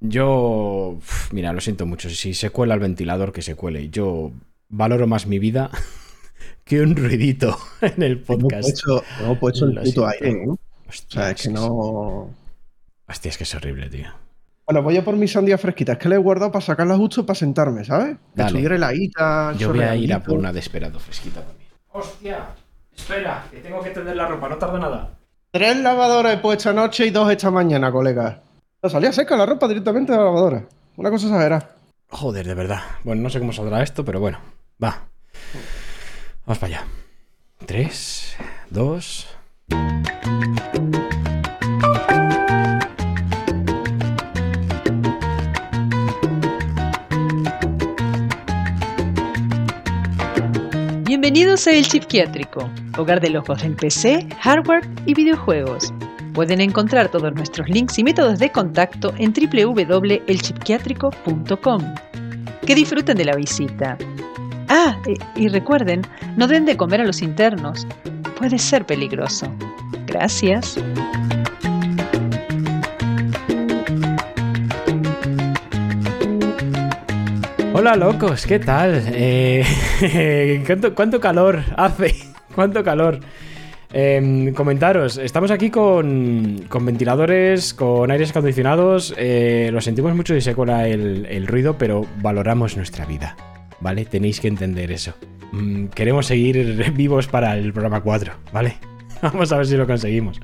Yo, mira, lo siento mucho. Si se cuela el ventilador, que se cuele. Yo valoro más mi vida que un ruidito en el podcast. Hemos puesto, hemos puesto el Lo puto siento. aire, ¿no? O Hostia, sea, es que no. Hostia, es que es horrible, tío. Bueno, voy a por mis sandías fresquitas, que le he guardado para sacarlas justo para sentarme, ¿sabes? Que Dale. estuviera heladita. Yo voy a ir a por una de esperado fresquita también. ¡Hostia! Espera, que tengo que tender la ropa, no tarda nada. Tres lavadoras he puesto anoche y dos esta mañana, colega. No, salía seca la ropa directamente de la lavadora. Una cosa exagerada. Joder, de verdad. Bueno, no sé cómo saldrá esto, pero bueno. Va. Vamos para allá. Tres, dos. Bienvenidos a El Psiquiátrico, hogar de locos en PC, hardware y videojuegos. Pueden encontrar todos nuestros links y métodos de contacto en www.elchipquiátrico.com. Que disfruten de la visita. Ah, e- y recuerden, no den de comer a los internos. Puede ser peligroso. Gracias. Hola, locos, ¿qué tal? Eh, ¿cuánto, cuánto calor hace? ¿Cuánto calor? Em, comentaros, estamos aquí con, con ventiladores, con aires acondicionados. eh, lo sentimos mucho si se cuela el, ruido, pero valoramos nuestra vida, ¿vale? Tenéis que entender eso. Mm, queremos seguir vivos para el programa 4, ¿vale? Vamos a ver si lo conseguimos.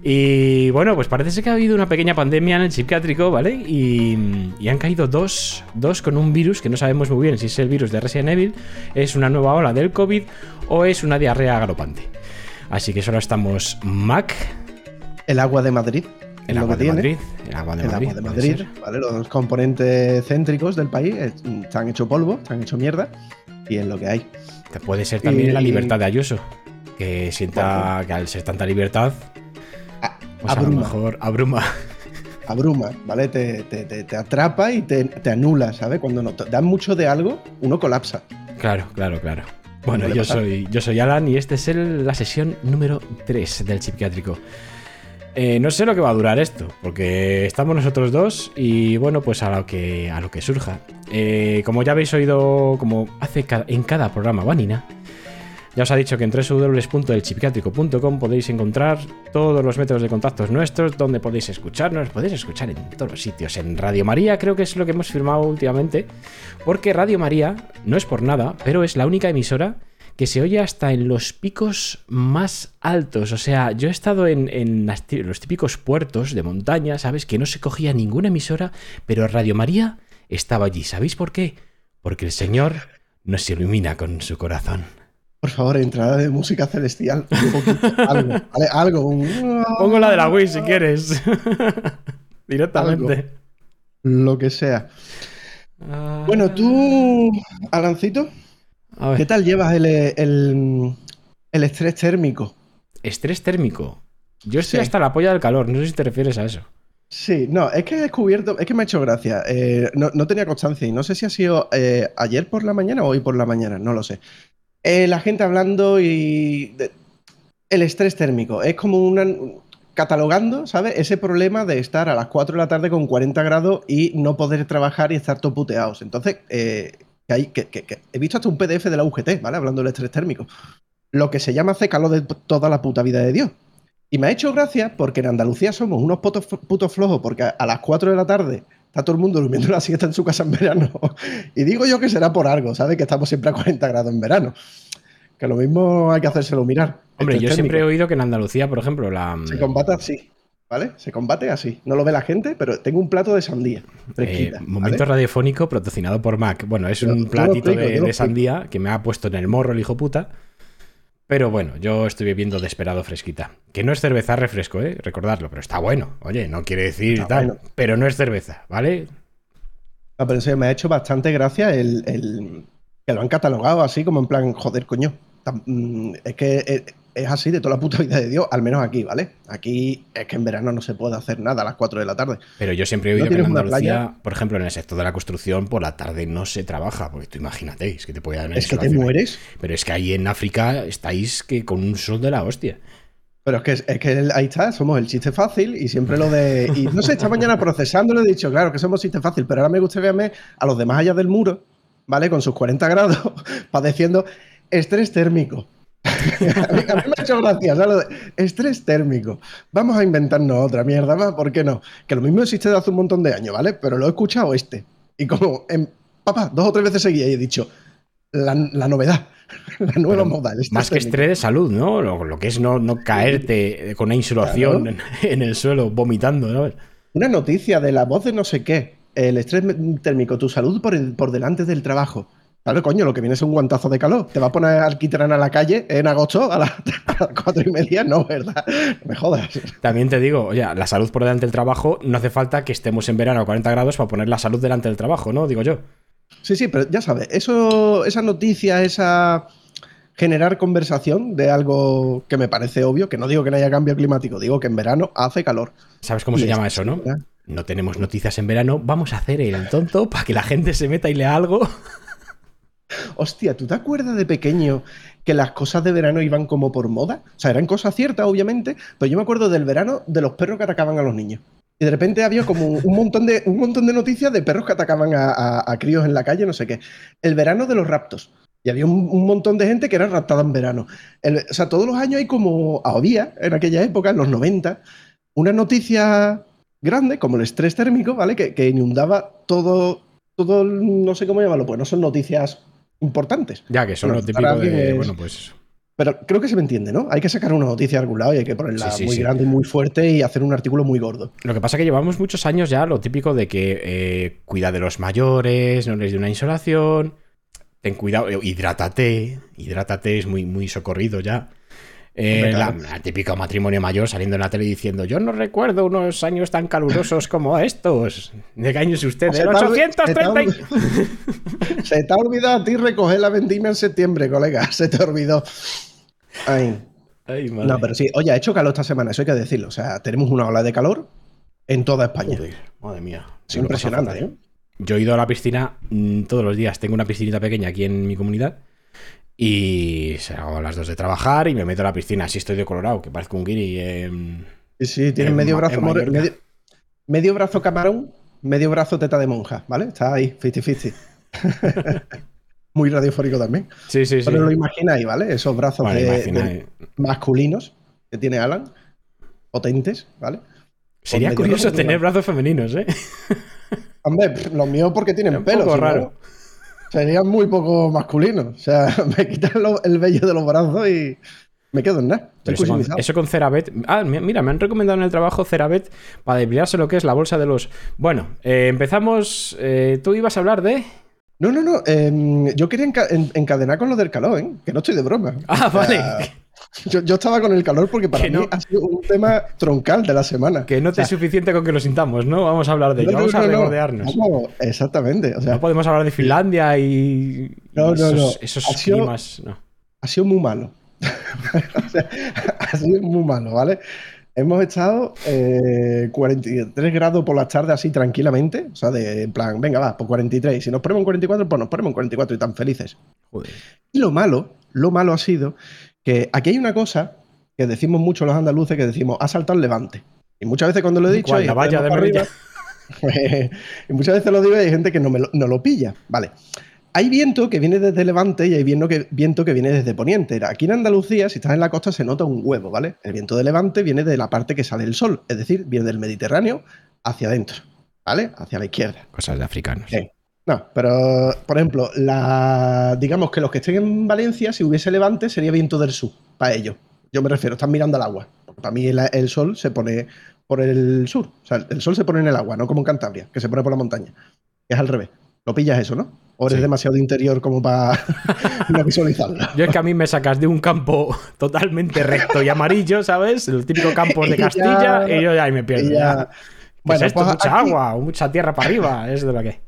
Y bueno, pues parece que ha habido una pequeña pandemia en el psiquiátrico, ¿vale? Y, y han caído dos, dos con un virus que no sabemos muy bien si es el virus de Resident Evil, es una nueva ola del COVID o es una diarrea galopante. Así que solo estamos Mac, El agua de Madrid. el agua de. Madrid, el agua de el Madrid, agua de Madrid. Los componentes céntricos del país eh, están hecho polvo, están hecho mierda, y es lo que hay. Puede ser también Y- la libertad de Ayuso, que sienta Bueno. que al ser tanta libertad, A- pues a lo abruma, mejor abruma. abruma, ¿vale? Te, te- te- te atrapa y te, te anula, ¿sabes? Cuando no te dan mucho de algo, uno colapsa. Claro, claro, claro. Bueno, yo soy, yo soy Alan y esta es el- la sesión número 3 del psiquiátrico. Eh, no sé lo que va a durar esto, porque estamos nosotros dos y bueno, pues a lo que, a lo que surja. Eh, como ya habéis oído, como hace en cada programa Vanina, ya os ha dicho que en www.elpsiquiátrico.com podéis encontrar todos los métodos de contactos nuestros, donde podéis escucharnos, podéis escuchar en todos los sitios. En Radio María creo que es lo que hemos firmado últimamente, porque Radio María, no es por nada, pero es la única emisora que se oye hasta en los picos más altos. O sea, yo he estado en, los típicos puertos de montaña, ¿sabes? Que no se cogía ninguna emisora, pero Radio María estaba allí. ¿Sabéis por qué? Porque el Señor nos ilumina con su corazón. Por favor, entrada de música celestial. un poquito, algo, ¿vale? Algo, un... Pongo la de la Wii si quieres. Directamente. Lo que sea. Ah. Bueno, tú, Alancito, A ver, ¿qué tal llevas el, el, el estrés térmico? estrés térmico. Yo estoy Sí. hasta la polla del calor, no sé si te refieres a eso. Sí, no, es que he descubierto, es que me ha hecho gracia. eh, no, no tenía constancia y no sé si ha sido eh, ayer por la mañana o hoy por la mañana, no lo sé. Eh, la gente hablando y el estrés térmico es como una catalogando, ¿sabes? Ese problema de estar a las 4 de la tarde con 40 grados y no poder trabajar y estar todo puteados. Entonces, eh, que hay, que, he visto hasta un PDF de la UGT, ¿vale? Hablando del estrés térmico. Lo que se llama hace calor de toda la puta vida de Dios. Y me ha hecho gracia porque en Andalucía somos unos putos, putos flojos porque a, a las 4 de la tarde está todo el mundo durmiendo la siesta en su casa en verano. Y digo yo que será por algo, ¿sabes? Que estamos siempre a 40 grados en verano. Que lo mismo hay que hacérselo mirar. Hombre, Esto yo siempre he oído que en Andalucía, por ejemplo, la. Se combate así, ¿vale? Se combate así. No lo ve la gente, pero tengo un plato de sandía. Eh, momento ¿vale? radiofónico patrocinado por Mac. Bueno, es yo un platito explico, de, de sandía que me ha puesto en el morro el hijo puta. Pero bueno, yo estoy bebiendo desesperado fresquita. Que no es cerveza refresco, ¿eh? Recordadlo, pero está bueno. Oye, no quiere decir Está tal. bueno. Pero no es cerveza, ¿vale? No, pero en serio, me ha hecho bastante gracia el, el- que lo han catalogado así como en plan, joder, coño. mm, Es que es, así de toda la puta vida de Dios, al menos aquí, ¿vale? Aquí es que en verano no se puede hacer nada a las 4 de la tarde. Pero yo siempre he ¿No oído que en Andalucía, por ejemplo, en el sector de la construcción, por la tarde no se trabaja. Porque tú imagínate, es que te puede dar Es que te ahí. mueres. Pero es que ahí en África estáis que con un sol de la hostia. Pero es que, es que ahí está, somos el chiste fácil y siempre lo de. Y no sé, esta mañana procesándolo he dicho, claro que somos chiste fácil, pero ahora me gustaría verme a los demás allá del muro, ¿vale? Con sus 40 grados, padeciendo estrés térmico. A, mí, me ha hecho gracia, ¿sabes? Estrés térmico. Vamos a inventarnos otra mierda más, ¿por qué no? Que lo mismo existe de hace un montón de años, ¿vale? Pero lo he escuchado este. Y como, en, papá, dos o tres veces seguía y he dicho, la, la novedad. La nueva moda. Más que estrés de salud, ¿no? Lo, que es no, no caerte con una insolación en, el suelo, vomitando, ¿no? Una noticia de la voz de no sé qué. El estrés térmico, tu salud por, por delante del trabajo. Claro, coño, lo que viene es un guantazo de calor. ¿Te va a poner alquitrán a la calle en agosto a las, cuatro y media? No, ¿verdad? me jodas. También te digo, oye, la salud por delante del trabajo, no hace falta que estemos en verano a 40 grados para poner la salud delante del trabajo, ¿no? Digo yo. Sí, sí, pero ya sabes, eso, esa noticia, esa generar conversación de algo que me parece obvio, que no digo que no haya cambio climático, digo que en verano hace calor. ¿Sabes cómo se llama eso, no? No tenemos noticias en verano, vamos a hacer el tonto para que la gente se meta y lea algo. Hostia, ¿tú te acuerdas de pequeño que las cosas de verano iban como por moda? O sea, eran cosas ciertas, obviamente, pero yo me acuerdo del verano de los perros que atacaban a los niños. Y de repente había como un montón de, un montón de noticias de perros que atacaban a, críos en la calle, no sé qué. El verano de los raptos. Y había un, montón de gente que era raptada en verano. o sea, todos los años hay como, había en aquella época, en los 90, una noticia grande, como el estrés térmico, ¿vale? Que, inundaba todo, todo, no sé cómo llamarlo, pues no son noticias importantes. Ya, que son lo típico de, bueno, pues pero creo que se me entiende, ¿no? Hay que sacar una noticia de algún lado y hay que ponerla muy grande y muy fuerte y hacer un artículo muy gordo. Lo que pasa es que llevamos muchos años ya lo típico de que eh, cuida de los mayores, no les dé una insolación, ten cuidado, hidrátate, hidrátate es muy, muy socorrido ya. Eh, la, típico matrimonio mayor saliendo en la tele diciendo yo no recuerdo unos años tan calurosos como estos. ¿De qué año es usted? ¡De 830! Se te ha olvidado a ti recoger la vendimia en septiembre, colega. Se te olvidó. Ay. no, pero sí, oye, ha hecho calor esta semana, eso hay que decirlo. O sea, tenemos una ola de calor en toda España. madre mía. Es impresionante, ¿eh? Yo he ido a la piscina mm, todos los días. Tengo una piscinita pequeña aquí en mi comunidad. Y se hago a las dos de trabajar y me meto a la piscina. Así estoy de colorado, que parezco un guiri. sí, sí, tiene medio brazo medio, medio, brazo camarón, medio brazo teta de monja, ¿vale? Está ahí, 50-50. muy radiofónico también. Sí, sí, Pero lo imagináis, ¿vale? Esos brazos masculinos que tiene Alan, potentes, ¿vale? Sería curioso tener brazos femeninos, ¿eh? Hombre, los míos porque tienen pelo. Un poco raro. Serían muy poco masculinos. O sea, me quitan el vello de los brazos y me quedo en nada. Eso con, eso con, Cerabet. Ah, mira, me han recomendado en el trabajo Cerabet para debriarse lo que es la bolsa de los. Bueno, eh, empezamos. Eh, Tú ibas a hablar de. No, no, no. Em, yo quería encadenar con lo del calor, ¿eh? Que no estoy de broma. Ah, vale. Yo, estaba con el calor porque para mí ha sido un tema troncal de la semana. Que no te es suficiente con que lo sintamos, ¿no? Vamos a hablar de ello, vamos a recordearnos. exactamente. no podemos hablar de Finlandia y, esos, esos climas. Ha sido muy malo. ha sido muy malo, ¿vale? Hemos estado 43 eh, grados por la tarde así tranquilamente. O sea, de en plan, venga, va, por 43. Si nos ponemos en 44, pues nos ponemos en 44 y tan felices. Y lo malo, lo malo ha sido que aquí hay una cosa que decimos mucho los andaluces, que decimos, ha saltado el levante. Y muchas veces cuando lo he dicho... la valla de arriba, y muchas veces lo digo y hay gente que no, me no lo pilla. Vale hay viento que viene desde Levante y hay viento que, viento que viene desde Poniente. Aquí en Andalucía, si estás en la costa, se nota un huevo, ¿vale? El viento de Levante viene de la parte que sale el sol, es decir, viene del Mediterráneo hacia adentro, ¿vale? Hacia la izquierda. Cosas de africanos. No, pero, por ejemplo, la, digamos que los que estén en Valencia, si hubiese Levante, sería viento del sur, para ellos. Yo me refiero, están mirando al agua. para mí el, sol se pone por el sur. O sea, el sol se pone en el agua, no como en Cantabria, que se pone por la montaña. Es al revés. Lo pillas eso, ¿no? ¿O eres demasiado interior como para no visualizarlo? Yo es que a mí me sacas de un campo totalmente recto y amarillo, ¿sabes? El típico campo de Castilla y yo ya ahí me pierdo. Ya. Bueno, esto? Pues mucha agua mucha tierra para arriba, es de lo que.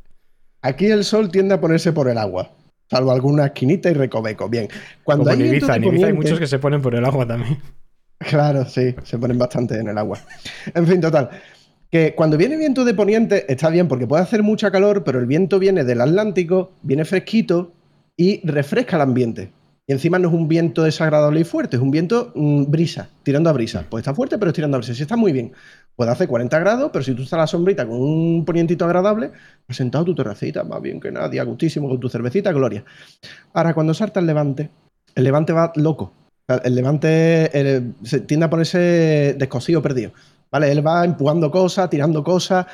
Aquí el sol tiende a ponerse por el agua, salvo alguna esquinita y recoveco. Bien, cuando hay en Ibiza, en Ibiza hay muchos que se ponen por el agua también. Claro, sí, se ponen bastante en el agua. En fin, total que cuando viene viento de poniente está bien porque puede hacer mucha calor, pero el viento viene del Atlántico, viene fresquito y refresca el ambiente. Y encima no es un viento desagradable y fuerte, es un viento mm, brisa, tirando a brisa. Pues está fuerte, pero es tirando a brisa. Si está muy bien. Puede hacer 40 grados, pero si tú estás a la sombrita con un ponientito agradable, has sentado tu terracita, más bien que nadie, a gustísimo, con tu cervecita, gloria. Ahora, cuando salta el levante, el levante va loco. El levante eh, se tiende a ponerse descosido, perdido. ¿Vale? Él va empujando cosas, tirando cosas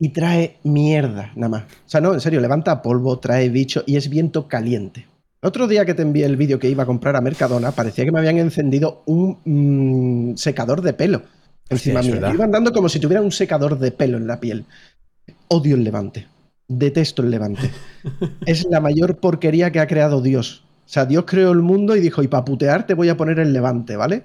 y trae mierda, nada más. O sea, no, en serio, levanta polvo, trae bicho y es viento caliente. El otro día que te envié el vídeo que iba a comprar a Mercadona, parecía que me habían encendido un mm, secador de pelo encima es mío. Iba andando como si tuviera un secador de pelo en la piel. Odio el levante. Detesto el levante. es la mayor porquería que ha creado Dios. O sea, Dios creó el mundo y dijo, y para putear te voy a poner el levante, ¿vale?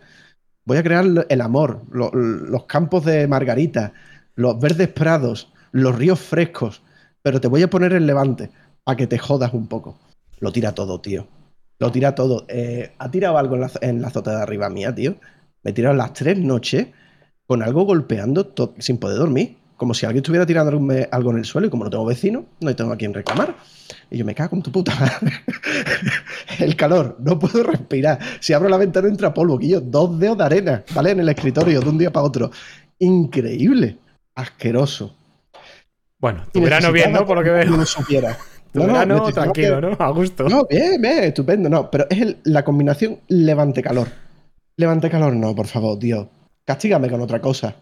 Voy a crear el amor, lo- los campos de margarita, los verdes prados, los ríos frescos, pero te voy a poner el levante para que te jodas un poco. Lo tira todo, tío. Lo tira todo. Eh, ha tirado algo en la, en la azotea de arriba mía, tío. Me he tirado las tres noches con algo golpeando sin poder dormir. Como si alguien estuviera tirando algo en el suelo y como no tengo vecino, no tengo a quien reclamar. Y yo me cago en tu puta madre. el calor, no puedo respirar. Si abro la ventana entra polvo, yo dos dedos de arena, ¿vale? En el escritorio de un día para otro. Increíble. Asqueroso. Bueno, tu verano bien, ¿no? Por lo que veo. no supiera. Tu No, no, verano necesitaba tranquilo, ¿no? A gusto. No, bien, bien, estupendo. No, pero es el- la combinación levante-calor. Levante-calor, no, por favor, Dios. Castígame con otra cosa.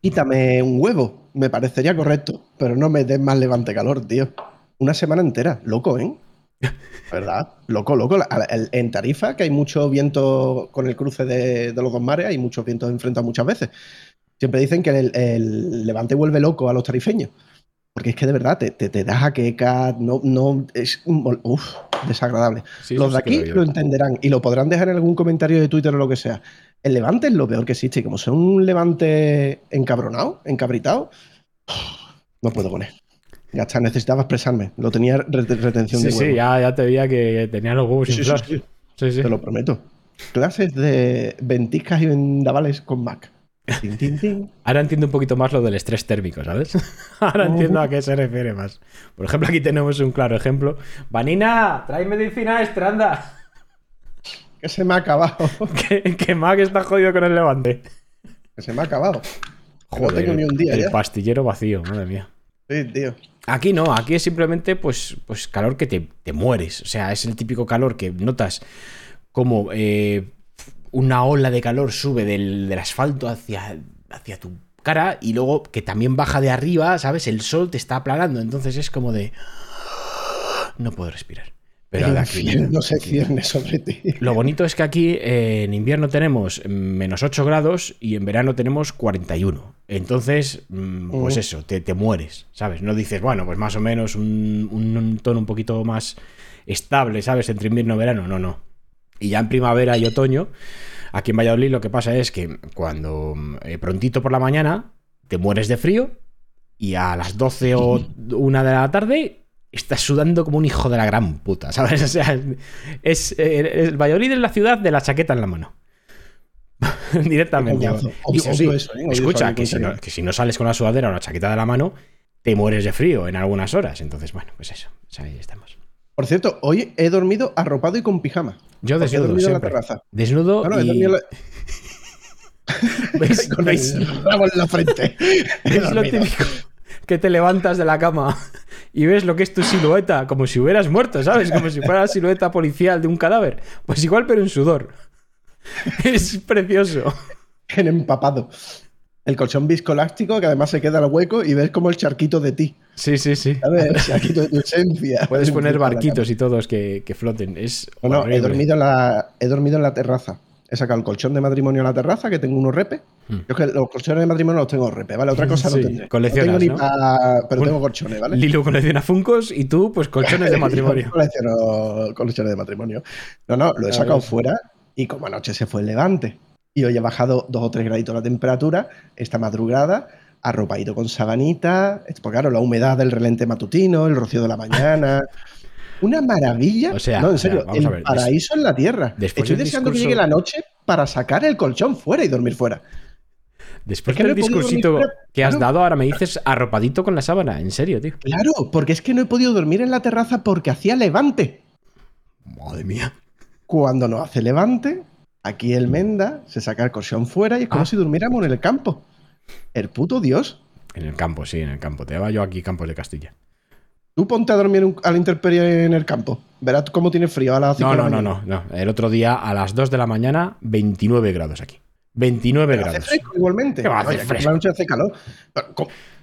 Quítame un huevo, me parecería correcto, pero no me des más levante-calor, tío. Una semana entera, loco, ¿eh? ¿Verdad? Loco, loco. En Tarifa, que hay mucho viento con el cruce de, de los dos mares, hay muchos vientos enfrentados muchas veces. Siempre dicen que el, el levante vuelve loco a los tarifeños. Porque es que de verdad te, te, te da jaqueca, no, no, es uf, desagradable. Sí, Los de aquí lo entenderán y lo podrán dejar en algún comentario de Twitter o lo que sea. El levante es lo peor que existe y como sea un levante encabronado, encabritado, no puedo con él. Ya está, necesitaba expresarme. Lo tenía re- retención Sí, de sí, ya, ya te veía que tenía los huevos Sí, sí, inflados. sí, sí, Sí, sí. te lo prometo. Clases de ventiscas y vendavales con Mac. Ahora entiendo un poquito más lo del estrés térmico, ¿sabes? Ahora entiendo a qué se refiere más. Por ejemplo, aquí tenemos un claro ejemplo. Vanina, trae medicina extra, anda. Que se me ha acabado. que, que Mac está jodido con el levante. que se me ha acabado. Que no Joder, tengo ni un día el ya. pastillero vacío, madre mía. Sí, tío. Aquí no, aquí es simplemente pues, pues calor que te, te mueres. O sea, es el típico calor que notas como eh, una ola de calor sube del, del asfalto hacia, hacia tu cara y luego que también baja de arriba, ¿sabes? El sol te está aplanando. Entonces es como de... No puedo respirar. Pero el aquí... infierno se cierne sobre ti. Lo bonito es que aquí eh, en invierno tenemos menos 8 grados y en verano tenemos 41. Entonces, mm, pues Ujú. eso, te, te mueres, ¿sabes? No dices, bueno, pues más o menos un, un- un tono un poquito más estable, ¿sabes? Entre invierno y verano. No, no. Y ya en primavera y otoño, aquí en Valladolid lo que pasa es que cuando eh, prontito por la mañana te mueres de frío y a las 12 o 1 de la tarde estás sudando como un hijo de la gran puta, ¿sabes? O sea, es, eh, el Valladolid es la ciudad de la chaqueta en la mano. Directamente. Eso sí, eso, ¿eh? Escucha, eso, que si, no, que si no sales con la sudadera o la chaqueta de la mano, te mueres de frío en algunas horas. Entonces, bueno, pues eso. o sea, ahí estamos. Por cierto, hoy he dormido arropado y con pijama. Yo Porque he desnudo dormido en la siempre. terraza. Desnudo No, no, he y... la- ¿Veis, con veis- el rabo en la frente. He Es lo típico que te levantas de la cama y ves lo que es tu silueta, como si hubieras muerto, ¿sabes? Como si fuera la silueta policial de un cadáver. Pues igual, pero en sudor. Es precioso. En empapado. El colchón viscoelástico que además se queda al hueco y ves como el charquito de ti. Sí, sí, sí. ¿Sabes? El charquito de tu esencia. Puedes poner barquitos y todos que, que floten. Es. No, no, he dormido, en la, he dormido en la terraza. He sacado el colchón de matrimonio a la terraza, que tengo unos repes. Hmm. Yo es que los colchones de matrimonio los tengo repe, ¿vale? Otra cosa Sí, no tendré. coleccionas, no tengo ¿no? ni pa- Pero Un- tengo colchones, ¿vale? Lilo colecciona Funcos y tú, pues colchones de matrimonio. Yo colecciono colchones de matrimonio. No, no, lo he sacado fuera y como anoche se fue el levante. Y hoy he bajado dos o tres graditos la temperatura, esta madrugada, arropadito con sabanita, porque claro, la humedad del relente matutino, el rocío de la mañana. Una maravilla. O sea, no, en o sea, serio, vamos el a ver, paraíso en la tierra. después Estoy deseando que llegue la noche para sacar el colchón fuera y dormir fuera. Después Es que no del discursito que has Claro. dado, ahora me dices arropadito con la sábana. En serio, tío. Claro, porque es que no he podido dormir en la terraza porque hacía levante. Madre mía. cuando nos hace levante, aquí el Menda se saca el colchón fuera y es como Ah. si durmiéramos en el campo. El puto Dios. En el campo, sí, en el campo. Te lleva yo aquí, Campos de Castilla. Tú ponte a dormir un- a la intemperie en el campo. Verás cómo tiene frío a las 5 No, de la no, no, mañana. no, no. El otro día a las 2 de la mañana, 29 grados aquí. 29 Pero hace grados. fresco igualmente. ¿Qué va a hacer Oye, fresco? la noche hace calor. Pero.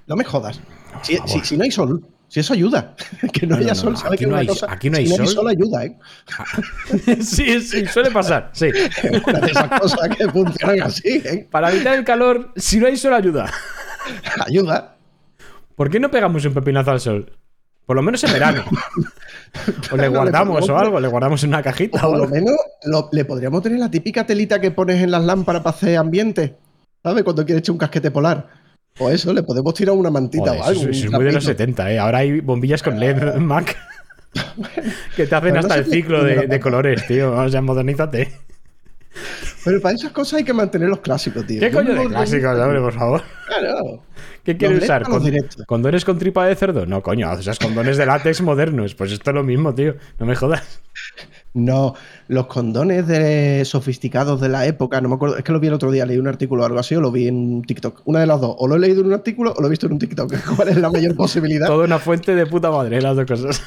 No me jodas. Si no hay sol, si eso ayuda. que no, haya no, sol, no, ¿sabe aquí que hay- cosa? aquí no hay si sol. sol ayuda, ¿eh? sí, sí, suele pasar, sí. Una de esas cosas que funcionan así, ¿eh? Para evitar el calor, si no hay sol, ayuda. Ayuda. ¿Por qué no pegamos un pepinazo al sol? Por lo menos en verano. O le guardamos o algo, le guardamos en una cajita o Por lo menos lo- le podríamos tener la típica telita que pones en las lámparas para hacer ambiente. ¿Sabes? Cuando quieres echar un casquete polar. O eso, le podemos tirar una mantita Joder, o algo. eso, es muy de los trapito. 70, ¿eh? Ahora hay bombillas con LED, Mac. que te hacen no hasta el ciclo de, de colores, tío. O sea, modernízate. Pero para esas cosas hay que mantener los clásicos, tío. ¿Qué Yo coño de clásicos, hombre, por favor? Claro. ¿Qué quieres usar? ¿Con-. ¿Condones con tripa de cerdo? No, coño, o sea, condones de látex modernos. Pues esto es lo mismo, tío. No me jodas. No, los condones de sofisticados de la época, no me acuerdo, es que lo vi el otro día, leí un artículo o algo así, o lo vi en TikTok. Una de las dos, o lo he leído en un artículo o lo he visto en un TikTok. ¿Cuál es la mayor posibilidad? Toda una fuente de puta madre, las dos cosas.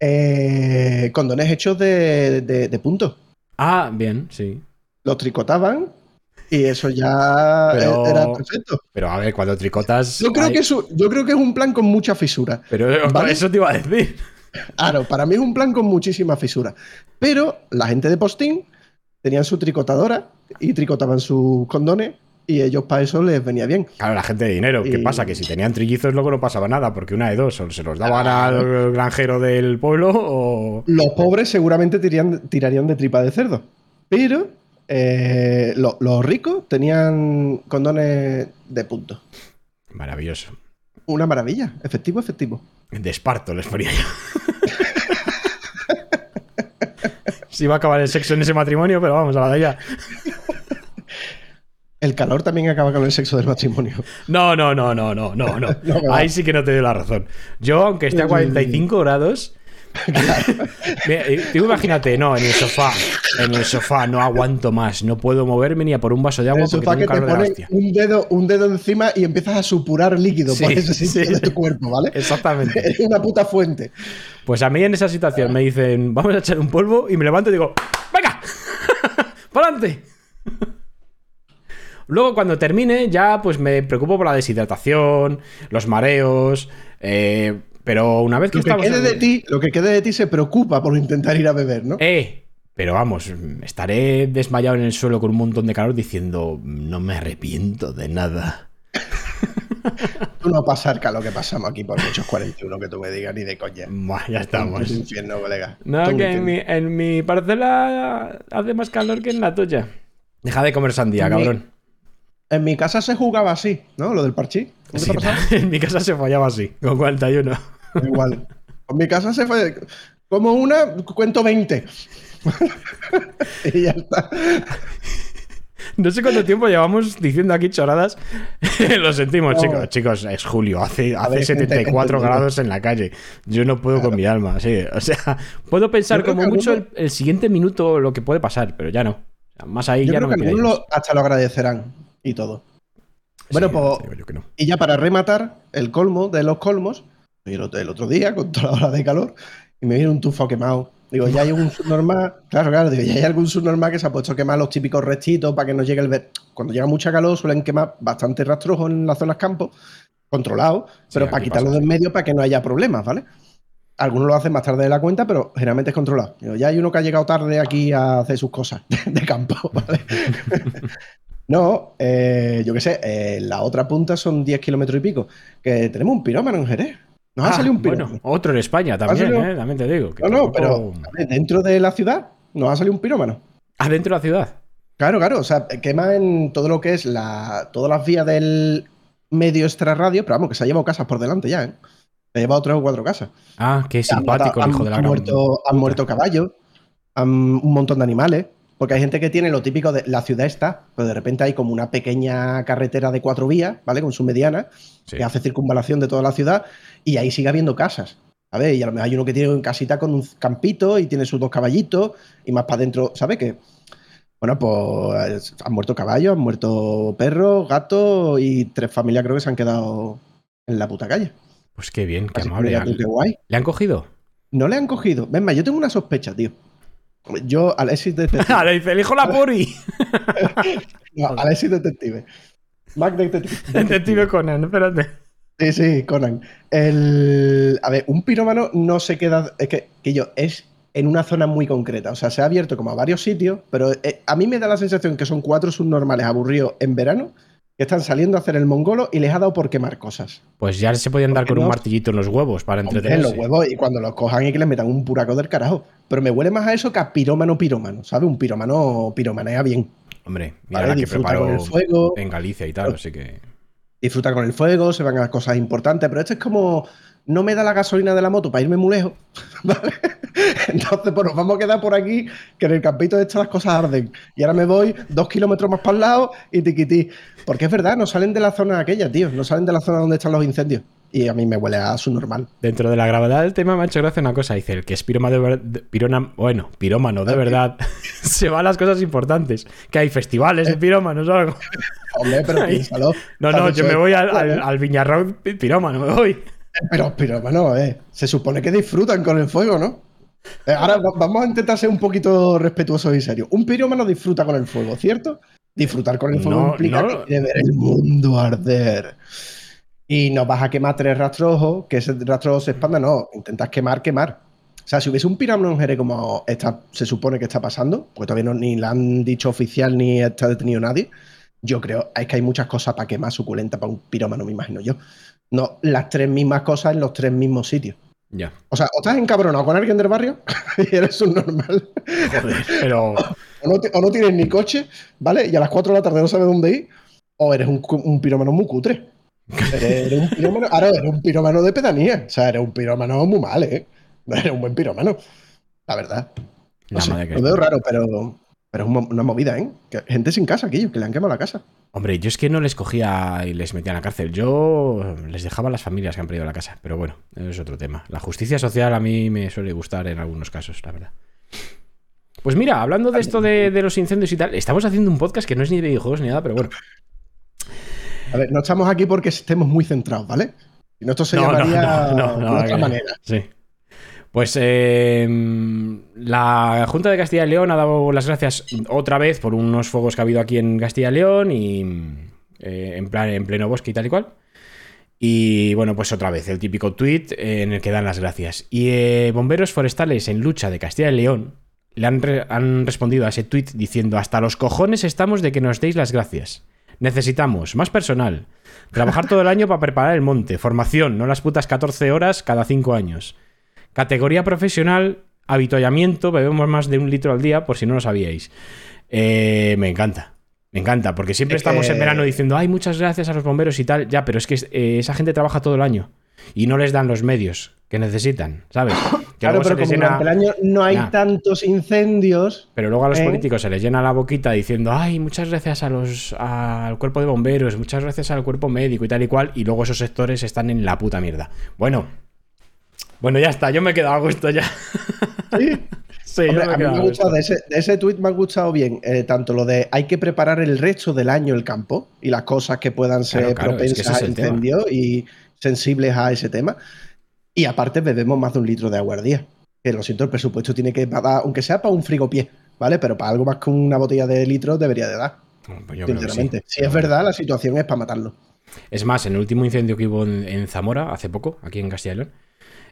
Eh, condones hechos de, de, de punto. Ah, bien, sí. Los tricotaban y eso ya Pero- era perfecto. Pero a ver, cuando tricotas. Yo creo, hay- que es, un- yo creo que es un plan con mucha fisura. Pero ¿Vale? eso te iba a decir. Claro, para mí es un plan con muchísima fisura. Pero la gente de Postín tenían su tricotadora y tricotaban sus condones y ellos para eso les venía bien. Claro, la gente de dinero. ¿Qué Y- pasa? Que si tenían trillizos luego no pasaba nada, porque una de dos, o se los daban al granjero del pueblo o. Los pobres seguramente tirarían, tirarían de tripa de cerdo. Pero eh, lo- los ricos tenían condones de punto. Maravilloso. Una maravilla. Efectivo, efectivo. De esparto les ponía yo. Si iba a acabar el sexo en ese matrimonio, pero vamos a la de allá. El calor también acaba con el sexo del matrimonio. No, no, no, no, no, no, no. No, no. Ahí sí que no te doy la razón. Yo, aunque esté a 45 grados. Mira, eh, tú imagínate, no, en el sofá. En el sofá no aguanto más. No puedo moverme ni a por un vaso de agua el porque sofá tengo que te de un dedo, un dedo encima y empiezas a supurar líquido por Sí, ese sitio sí. de tu cuerpo, ¿vale? Exactamente. Eres una puta fuente. Pues a mí en esa situación me dicen, vamos a echar un polvo y me levanto y digo, ¡venga! ¡Para adelante! Luego cuando termine ya pues me preocupo por la deshidratación, los mareos, eh, pero una vez que Lo que estamos... quede en- de ti, lo que quede de ti se preocupa por intentar ir a beber, ¿no? ¡Eh! Pero vamos, estaré desmayado en el suelo con un montón de calor diciendo, no me arrepiento de nada. Tú no pasar lo que pasamos aquí por muchos 41 que tú me digas ni de coña. Buah, ya estamos. un infierno, colega. No, que en mi, en mi parcela hace más calor que en la tuya. Deja de comer sandía, En mi- cabrón. En mi casa se jugaba así, ¿no? Lo del parchí. ¿No Sí, en mi casa se fallaba así, con 41. Igual. En mi casa se fue. Como una, cuento 20. y ya está. No sé cuánto tiempo llevamos diciendo aquí choradas. Lo sentimos, No. chicos. Chicos, es julio, hace, hace ver, gente, 74 gente, grados en la calle. Yo no puedo con mi alma, sí. O sea, puedo pensar como mucho el, alguno- el siguiente minuto lo que puede pasar, pero ya no. O sea, más ahí Yo ya creo no que me algunos hasta lo agradecerán y todo. Bueno, Sí, pues-. Y ya para rematar, el colmo de los colmos, el otro, día con toda la hora de calor y me viene un tufo quemado. Digo, ya hay un subnormal, claro, claro, digo, ya hay algún subnormal que se ha puesto a quemar los típicos restitos para que no llegue el ver. Cuando llega mucha calor suelen quemar bastante rastrojo en las zonas campos, controlados, pero Sí, para quitarlo de en medio para que no haya problemas, ¿vale? Algunos lo hacen más tarde de la cuenta, pero generalmente es controlado. Digo, ya hay uno que ha llegado tarde aquí a hacer sus cosas de campo, ¿vale? No, eh, yo qué sé, eh, la otra punta son 10 kilómetros y pico. Que tenemos un pirómano en Jerez. Nos ha Ah, salido un pirómano. bueno, otro en España también, salido- ¿eh? También te digo. que no, no, tampoco- pero dentro de la ciudad nos ha salido un pirómano. Adentro de la ciudad. Claro, claro, o sea, quema en todo lo que es la, todas las vías del medio extrarradio, pero vamos, que se ha llevado casas por delante ya, ¿eh? Se ha llevado tres o cuatro casas. Ah, qué simpático el hijo de la han, muerto, han muerto caballos, han- un montón de animales. Porque hay gente que tiene lo típico de la ciudad está, pero de repente hay como una pequeña carretera de cuatro vías, ¿vale? Con su mediana, Sí. que hace circunvalación de toda la ciudad, y ahí sigue habiendo casas. ¿sabes? Y a lo mejor hay uno que tiene en casita con un campito y tiene sus dos caballitos y más para adentro, ¿sabes? Que, bueno, pues han muerto caballos, han muerto perros, gatos y tres familias creo que se han quedado en la puta calle. Pues qué bien, qué Así que amable. qué guay. ¿Le han cogido? No le han cogido. Ven, más, yo tengo una sospecha, tío. Yo, Alexis Detective. Le dice, elijo la Puri. no, Alexis Detective. Mac Detective. Detective Conan, espérate. Sí, sí, Conan. El, a ver, un pirómano no se queda. Es que, que yo, es en una zona muy concreta. O sea, se ha abierto como a varios sitios, pero eh, a mí me da la sensación que son cuatro subnormales aburridos en verano que están saliendo a hacer el mongolo y les ha dado por quemar cosas. Pues ya se podían dar ¿Por qué con un martillito en los huevos para entretenerse. los huevos y cuando los cojan y que les metan un puraco del carajo. Pero me huele más a eso que a pirómano pirómano, ¿sabes? Un pirómano piromanea bien. Hombre, mira ¿vale? la que preparó con el fuego, en Galicia y tal, así que... disfruta con el fuego, se van a cosas importantes, pero esto es como no me da la gasolina de la moto para irme muy lejos, ¿vale? Entonces, pues nos vamos a quedar por aquí, que en el campito de esto las cosas arden. Y ahora me voy dos kilómetros más para el lado y tiquití. Porque es verdad, no salen de la zona aquella, tío, no salen de la zona donde están los incendios. Y a mí me huele a su normal. Dentro de la gravedad del tema me ha hecho gracia una cosa. Dice, el que es piroma de ver- de- pirona- bueno, pirómano de verdad, se va a las cosas importantes. Que hay festivales de pirómanos o algo. Hombre, pero piénsalo. No, no, yo me voy al, al, al Viñarrock pirómano, me voy. Pero, pero, bueno, eh, se supone que disfrutan con el fuego, ¿no? Eh, ahora va- vamos a intentar ser un poquito respetuosos y serios. Un pirómano disfruta con el fuego, ¿cierto? Disfrutar con el fuego No, implica no. que quiere ver el mundo arder. Y no vas a quemar tres rastros ojos, que ese rastro se expanda, no. Intentas quemar, quemar. O sea, si hubiese un pirómano en Jerez como está, se supone que está pasando, porque todavía no, ni la han dicho oficial ni está detenido nadie, yo creo es que hay muchas cosas para quemar suculenta para un pirómano, me imagino yo. No las tres mismas cosas en los tres mismos sitios. Ya, O sea, o estás encabronado con alguien del barrio y eres un normal. joder. Pero O no, o no tienes ni coche, ¿vale? Y a las 4 de la tarde no sabes dónde ir. O eres un, un pirómano muy cutre. Eres, un pirómano, ahora eres un pirómano de pedanía. O sea, eres un pirómano muy mal, ¿eh? No eres un buen pirómano. La verdad. No sé, lo veo raro, pero, pero es una movida, ¿eh? Que gente sin casa, aquello, que le han quemado la casa. Hombre, yo es que no les cogía y les metía en la cárcel. Yo les dejaba a las familias que han perdido la casa. Pero bueno, eso es otro tema. La justicia social a mí me suele gustar en algunos casos, la verdad. Pues mira, hablando de esto de, de los incendios y tal, estamos haciendo un podcast que no es ni de videojuegos ni nada, pero bueno. A ver, no estamos aquí porque estemos muy centrados, ¿vale? No, esto se No, no, llamaría no, no, no, de otra manera. Sí. Pues eh, la Junta de Castilla y León ha dado las gracias otra vez por unos fuegos que ha habido aquí en Castilla y León y eh, en, plan, en pleno bosque y tal y cual. Y bueno, pues otra vez, el típico tuit eh, en el que dan las gracias. Y eh, bomberos forestales en lucha de Castilla y León le han, re- han respondido a ese tuit diciendo hasta los cojones estamos de que nos deis las gracias. Necesitamos más personal. Trabajar todo el año para preparar el monte. Formación, no las putas 14 horas cada 5 años. Categoría profesional, habituallamiento, bebemos más de un litro al día, por si no lo sabíais. Eh, me encanta. Me encanta, porque siempre Es estamos en verano diciendo, ay, muchas gracias a los bomberos y tal. Ya, pero es que eh, esa gente trabaja todo el año y no les dan los medios que necesitan, ¿sabes? Que Claro, pero les como llena- durante el año no hay tantos incendios, pero luego a los ¿Eh? políticos se les llena la boquita diciendo, ay, muchas gracias a los, al cuerpo de bomberos, muchas gracias al cuerpo médico y tal y cual, y luego esos sectores están en la puta mierda. Bueno, bueno, ya está, yo me he quedado a gusto ya. Sí. Sí, Hombre, yo me he a mí me ha gustado, de ese, de ese tweet me ha gustado bien, eh, tanto lo de hay que preparar el resto del año el campo y las cosas que puedan ser Claro, claro, es que propensas es a incendios y sensibles a ese tema. Y aparte bebemos más de un litro de agua al día. Que lo siento, el presupuesto tiene que dar, aunque sea para un frigopié, ¿vale? Pero para algo más que una botella de litro debería de dar, Pues yo sí. Si es verdad, la situación es para matarlo. Es más, en el último incendio que hubo en, en Zamora, hace poco, aquí en Castilla y León,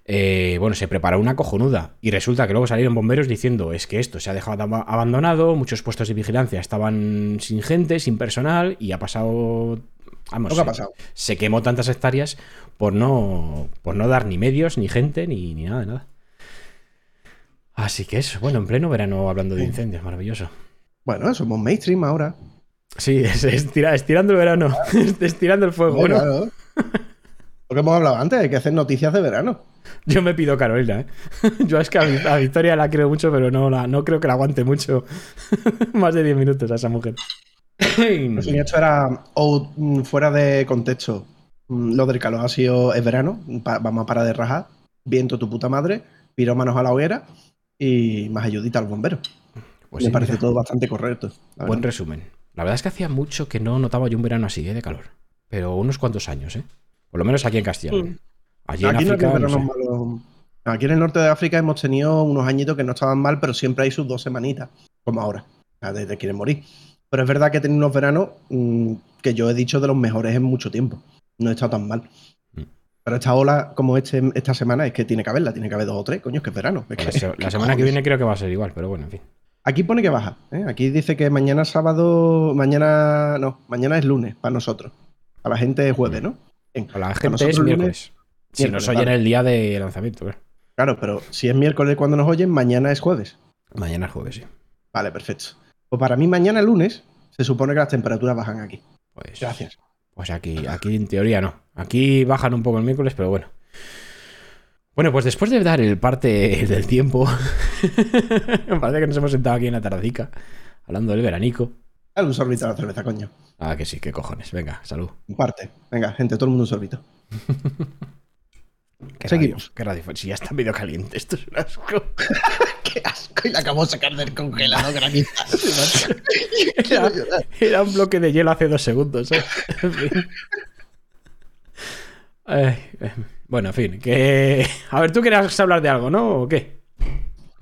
eh, bueno, se preparó una cojonuda y resulta que luego salieron bomberos diciendo es que esto se ha dejado ab- abandonado, muchos puestos de vigilancia estaban sin gente, sin personal y ha pasado... Vamos, que ha se- pasado. se quemó tantas hectáreas por no, por no dar ni medios, ni gente, ni, ni nada de nada. Así que eso, bueno, en pleno verano hablando de incendios, maravilloso. Bueno, somos mainstream ahora. Sí, es, estira- estirando el verano, estirando el fuego. Bueno. Lo que hemos hablado antes, hay que hacer noticias de verano. yo me pido Carolina, ¿eh? Yo es que a, Vi- a Victoria la creo mucho, pero no, la, no creo que la aguante mucho. Más de 10 minutos a esa mujer. Pues si esto era o, mm, fuera de contexto. mm, Lo del calor ha sido es verano, pa- vamos a parar de rajar. viento tu puta madre, pirómanos a la hoguera y más ayudita al bombero. Pues Me sí, parece mira, todo bastante correcto. Buen resumen. La verdad es que hacía mucho que no notaba yo un verano así, ¿eh? De calor. Pero unos cuantos años, ¿eh? Por lo menos aquí en Castilla. Mm. Allí en Aquí, no África, no sé. Aquí en el norte de África hemos tenido unos añitos que no estaban mal, pero siempre hay sus dos semanitas, como ahora. Sea, Desde quieren morir. Pero es verdad que he tenido unos veranos mm, que yo he dicho de los mejores en mucho tiempo. No he estado tan mal. Mm. Pero esta ola, como este, esta semana, es que tiene que haberla, tiene que haber dos o tres, coño, es que es verano. Es La, que- se- la semana que viene creo que va a ser igual, pero bueno, en fin. Aquí pone que baja. ¿eh? Aquí dice que mañana sábado, mañana no, mañana es lunes para nosotros. Para la gente es jueves, ¿no? Para la gente es miércoles. Si nos oyen el día de lanzamiento, claro. Claro, pero si es miércoles cuando nos oyen, mañana es jueves. Mañana es jueves, sí. Vale, perfecto. Pues para mí mañana lunes se supone que las temperaturas bajan aquí. Pues, Gracias. Pues aquí, aquí en teoría no. Aquí bajan un poco el miércoles, pero bueno. Bueno, pues después de dar el parte del tiempo, me parece que nos hemos sentado aquí en la tardica, hablando del veranico. Dale un sorbito a la cerveza, coño. Ah, que sí, qué cojones. Venga, salud. Parte. Venga, gente, todo el mundo un sorbito. Qué Seguimos. radio, qué radio. Si ya está medio caliente, esto es un asco. ¡Qué asco! Y la acabo de sacar del congelador graniza. Era, era un bloque de hielo hace dos segundos. ¿eh? En fin. Ay, eh, bueno, en fin. Que... A ver, tú querías hablar de algo, ¿no? ¿O qué?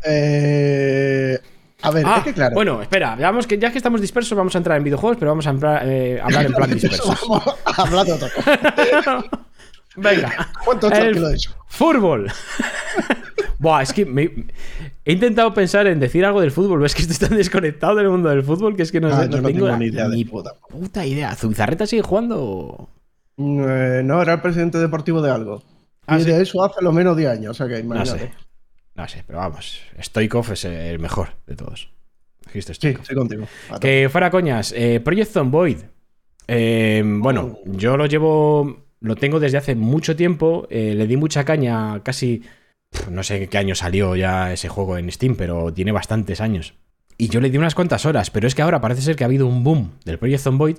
Eh, a ver, Ah, es que claro. Bueno, espera, veamos que ya que estamos dispersos, vamos a entrar en videojuegos, pero vamos a eh, hablar en plan dispersos. Vamos a hablar de otra cosa. Venga. ¿Cuánto que lo he hecho? Fútbol. Buah, es que me- he intentado pensar en decir algo del fútbol, pero es que estoy tan desconectado del mundo del fútbol que es que no, Ah, sé, no no tengo ni idea de ni puta. puta idea. ¿Zubizarreta sigue jugando? Eh, no, era el presidente deportivo de algo. Ah, y ¿sí? de eso hace lo menos 10 años. O sea que No imagínate. sé. No sé, pero vamos. Stoikov es el mejor de todos. Dijiste Sí, estoy contigo. Que fuera coñas, eh, Project Zomboid. Eh, bueno, Oh. yo lo llevo, lo tengo desde hace mucho tiempo. eh, le di mucha caña, casi, no sé qué año salió ya ese juego en Steam, pero tiene bastantes años. Y yo le di unas cuantas horas, pero es que ahora parece ser que ha habido un boom del Project Zomboid.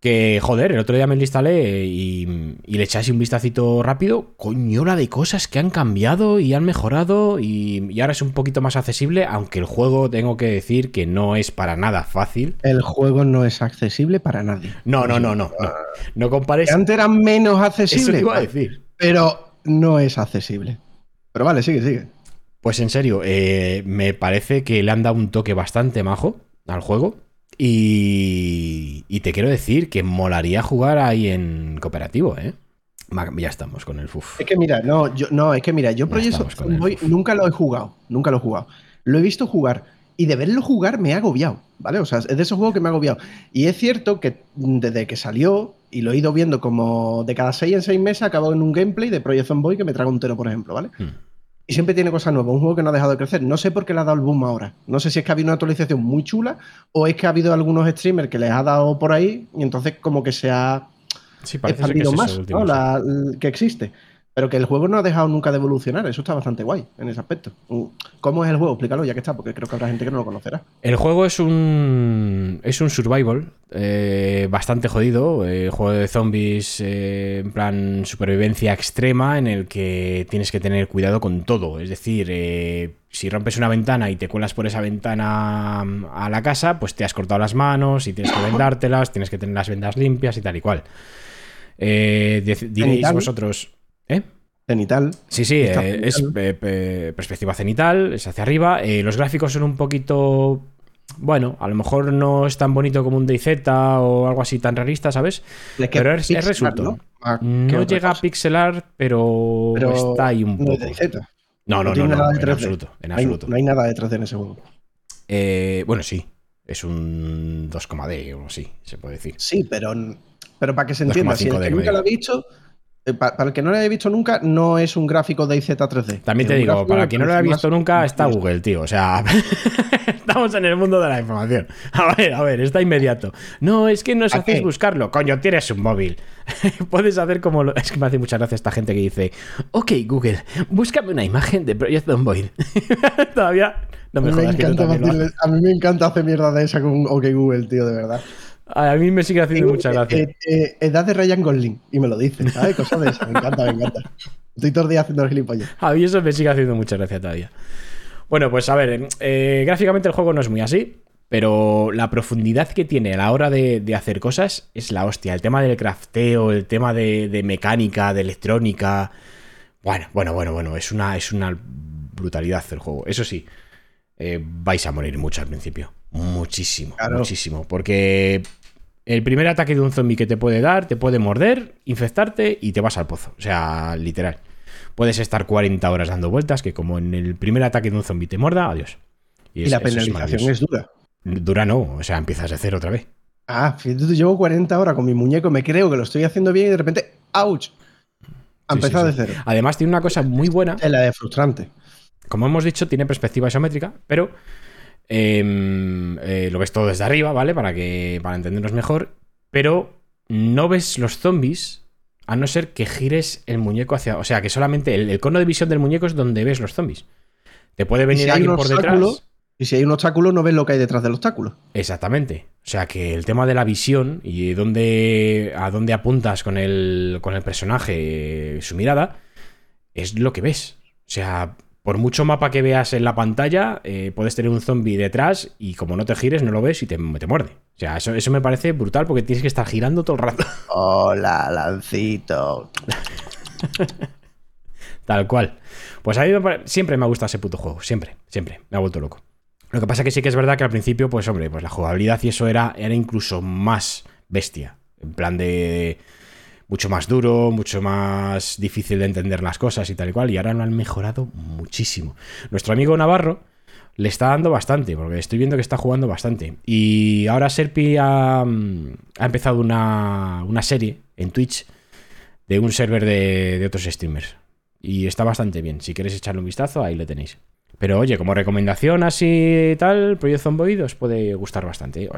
Que, joder, el otro día me lo instalé y, y le eché así un vistacito rápido. Coñola de cosas que han cambiado y han mejorado y, y ahora es un poquito más accesible, aunque el juego tengo que decir que no es para nada fácil. El juego no es accesible para nadie. No, no, no, no. No, no compares. Antes era menos Eso accesible. te iba a decir. Pero no es accesible. Pero vale, sigue, sigue. Pues en serio, eh, me parece que le han dado un toque bastante majo al juego. Y, y te quiero decir que molaría jugar ahí en cooperativo, ¿eh? Ya estamos con el FUF. Es que mira, no, yo, no, es que mira, yo Project FUF. nunca lo he jugado, nunca lo he jugado. Lo he visto jugar y de verlo jugar me ha agobiado, ¿vale? O sea, es de esos juegos que me ha agobiado. Y es cierto que desde que salió, y lo he ido viendo como de cada seis en seis meses, acabo en un gameplay de Project Zomboid que me traga un tero, por ejemplo, ¿vale? Hmm. Y siempre tiene cosas nuevas, un juego que no ha dejado de crecer. No sé por qué le ha dado el boom ahora. No sé si es que ha habido una actualización muy chula o es que ha habido algunos streamers que les ha dado por ahí y entonces como que se ha Sí, que es expandido eso, más. La- que existe. Pero que el juego no ha dejado nunca de evolucionar. Eso está bastante guay en ese aspecto. Mm, ¿Cómo es el juego? Explícalo ya que está, porque creo que habrá gente que no lo conocerá. El juego es un. Es un survival eh, bastante jodido. eh, juego de zombies eh, en plan supervivencia extrema, en el que tienes que tener cuidado con todo. Es decir, si rompes una ventana y te cuelas por esa ventana mm, a la casa, pues te has cortado las manos y tienes que vendártelas, tienes que tener las vendas limpias y tal y cual. Diréis vosotros. ¿Eh? Cenital. Sí, sí, eh, es eh, pe- perspectiva cenital, es hacia arriba. eh, los gráficos son un poquito. Bueno, a lo mejor no es tan bonito como un DayZ o algo así tan realista, ¿sabes? Pero es- es resultado. ¿no? Que No llega a pixelar, pero, Pero está ahí un no poco. es de Z. No, no, no, no, de en 3D. absoluto. En No hay- absoluto. No hay nada de 3D en ese juego. Eh, bueno, sí, es un 2,D o así, se puede decir. Sí, pero, pero para que se entienda, si el 2,5D que nunca lo ha visto, eh, pa- para el que no lo haya visto nunca, no es un gráfico de IZ 3D. También te Es digo, para que quien no lo haya visto más- nunca, está Google, tío. O sea, estamos en el mundo de la información. A ver, a ver, está inmediato. No, es que ¿A hacéis qué? buscarlo. Coño, tienes un móvil. Puedes hacer como. lo- Es que me hace mucha gracia esta gente que dice: Ok, Google, búscame una imagen de Project Zomboid. Todavía no me Me jodas encanta a mí me encanta hacer mierda de esa con OK Google, tío, de verdad. A mí me sigue haciendo mucha gracia. Eh, eh, edad de Ryan Gosling, y me lo dice, ¿sabes? Cosas de esas, me encanta, me encanta. Estoy todo el día haciendo el gilipollas. A mí eso me sigue haciendo mucha gracia todavía. Bueno, pues a ver, eh, gráficamente el juego no es muy así, pero la profundidad que tiene a la hora de, de hacer cosas es la hostia. El tema del crafteo, el tema de, de mecánica, de electrónica. Bueno, bueno, bueno, bueno, es una, es una brutalidad el juego. Eso sí, eh, vais a morir mucho al principio. Muchísimo, Claro. muchísimo. Porque el primer ataque de un zombie que te puede dar, te puede morder, infectarte y te vas al pozo. O sea, literal. Puedes estar 40 horas dando vueltas, que como en el primer ataque de un zombie te morda, adiós. Y, es- la es penalización maravilloso. es, dura. Dura no, o sea, empiezas de cero otra vez. Ah, fíjate, llevo 40 horas con mi muñeco, me creo que lo estoy haciendo bien y de repente, ¡ouch! A Sí, empezar sí, sí. de cero. Además, tiene una cosa muy buena. Es la de frustrante. Como hemos dicho, tiene perspectiva isométrica, pero em, eh, lo ves todo desde arriba, ¿vale? Para, que, para entendernos mejor. Pero no ves los zombies a no ser que gires el muñeco hacia. O sea, que solamente el, el cono de visión del muñeco es donde ves los zombies. Te puede venir si alguien por detrás. Y si hay un obstáculo, no ves lo que hay detrás del obstáculo. Exactamente. O sea que el tema de la visión y dónde, a dónde apuntas con el, con el personaje, eh, su mirada, es lo que ves. O sea, por mucho mapa que veas en la pantalla, eh, puedes tener un zombie detrás y como no te gires, no lo ves y te, te muerde. O sea, eso, eso me parece brutal porque tienes que estar girando todo el rato. Hola, Lancito. Tal cual. Pues a mí me pare- siempre me ha gustado ese puto juego. Siempre, siempre. Me ha vuelto loco. Lo que pasa que sí que es verdad que al principio, pues hombre, pues la jugabilidad y eso era, era incluso más bestia. En plan de mucho más duro, mucho más difícil de entender las cosas y tal y cual. Y ahora lo han mejorado muchísimo. Nuestro amigo Navarro le está dando bastante, porque estoy viendo que está jugando bastante. Y ahora Serpi ha, mm, ha empezado una, una serie en Twitch de un server de, de otros streamers. Y está bastante bien. Si queréis echarle un vistazo, ahí le tenéis. Pero oye, como recomendación así tal, Project Zomboid os puede gustar bastante.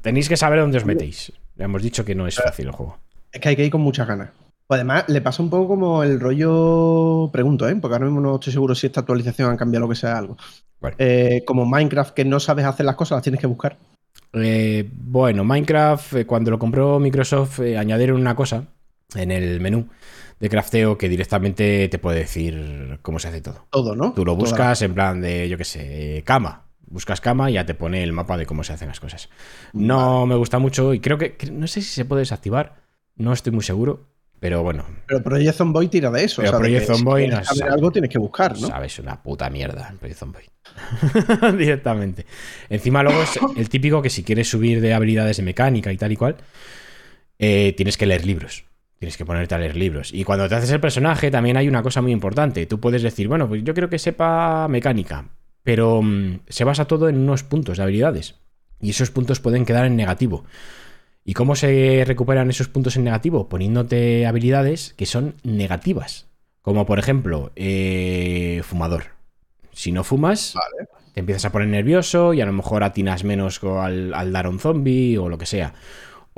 Tenéis que saber dónde os metéis. Ya hemos dicho que no es fácil el juego. Es que hay que ir con muchas ganas. Pues además, le pasa un poco como el rollo. Pregunto, ¿eh? Porque ahora mismo no estoy seguro si esta actualización ha cambiado lo que sea algo. Bueno. Eh, como Minecraft, que no sabes hacer las cosas, las tienes que buscar. Eh, bueno, Minecraft, eh, cuando lo compró Microsoft, añadieron una cosa en el menú de crafteo que directamente te puede decir cómo se hace todo. Todo, ¿no? Tú lo Toda buscas en plan de, yo qué sé, cama. Buscas cama y ya te pone el mapa de cómo se hacen las cosas. No me gusta mucho y creo que, no sé si se puede desactivar, no estoy muy seguro, pero bueno, Pero Project Zomboid tira de eso. Pero o sea, Project si no saber sabe. algo tienes que buscar, ¿no? sabes una puta mierda Project Zomboid. Directamente. Encima luego es el típico que si quieres subir de habilidades de mecánica y tal y cual, eh, tienes que leer libros. Tienes que ponerte a leer libros. Y cuando te haces el personaje también hay una cosa muy importante. Tú puedes decir, bueno, pues yo quiero que sepa mecánica, pero mm, se basa todo en unos puntos de habilidades. Y esos puntos pueden quedar en negativo. ¿Y cómo se recuperan esos puntos en negativo? Poniéndote habilidades que son negativas. Como por ejemplo, eh, fumador. Si no fumas, Vale. te empiezas a poner nervioso y a lo mejor atinas menos al, al dar a un zombie o lo que sea.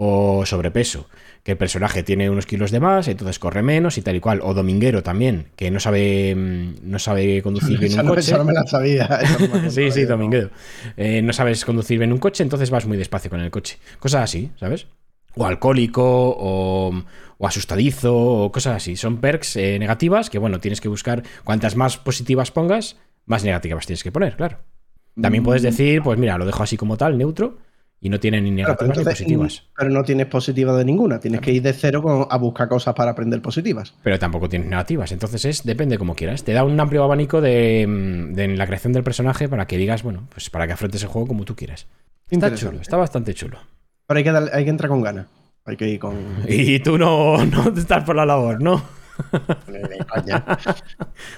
O sobrepeso, que el personaje tiene unos kilos de más, entonces corre menos y tal y cual. O dominguero también, que no sabe, mm, no sabe conducir bien un coche. no me la sabía. Sí, sí, dominguero. Eh, no sabes conducir bien un coche, entonces vas muy despacio con el coche. Cosas así, ¿sabes? O alcohólico, o, o asustadizo, o cosas así. Son perks eh, negativas que, bueno, tienes que buscar. Cuantas más positivas pongas, más negativas tienes que poner, claro. También puedes decir, pues mira, lo dejo así como tal, neutro, y no tiene ni. Claro, negativas ni positivas. mm, pero no tienes positivas de ninguna. Tienes que ir de cero con- a buscar cosas para aprender positivas. Pero tampoco tienes negativas. Entonces es, depende como quieras. Te da un amplio abanico de, mm, de la creación del personaje para que digas, bueno, pues para que afrontes el juego como tú quieras. Está chulo, está bastante chulo. Pero hay que, darle- hay que entrar con ganas. Hay que ir con. Y tú no, no estás por la labor, ¿no?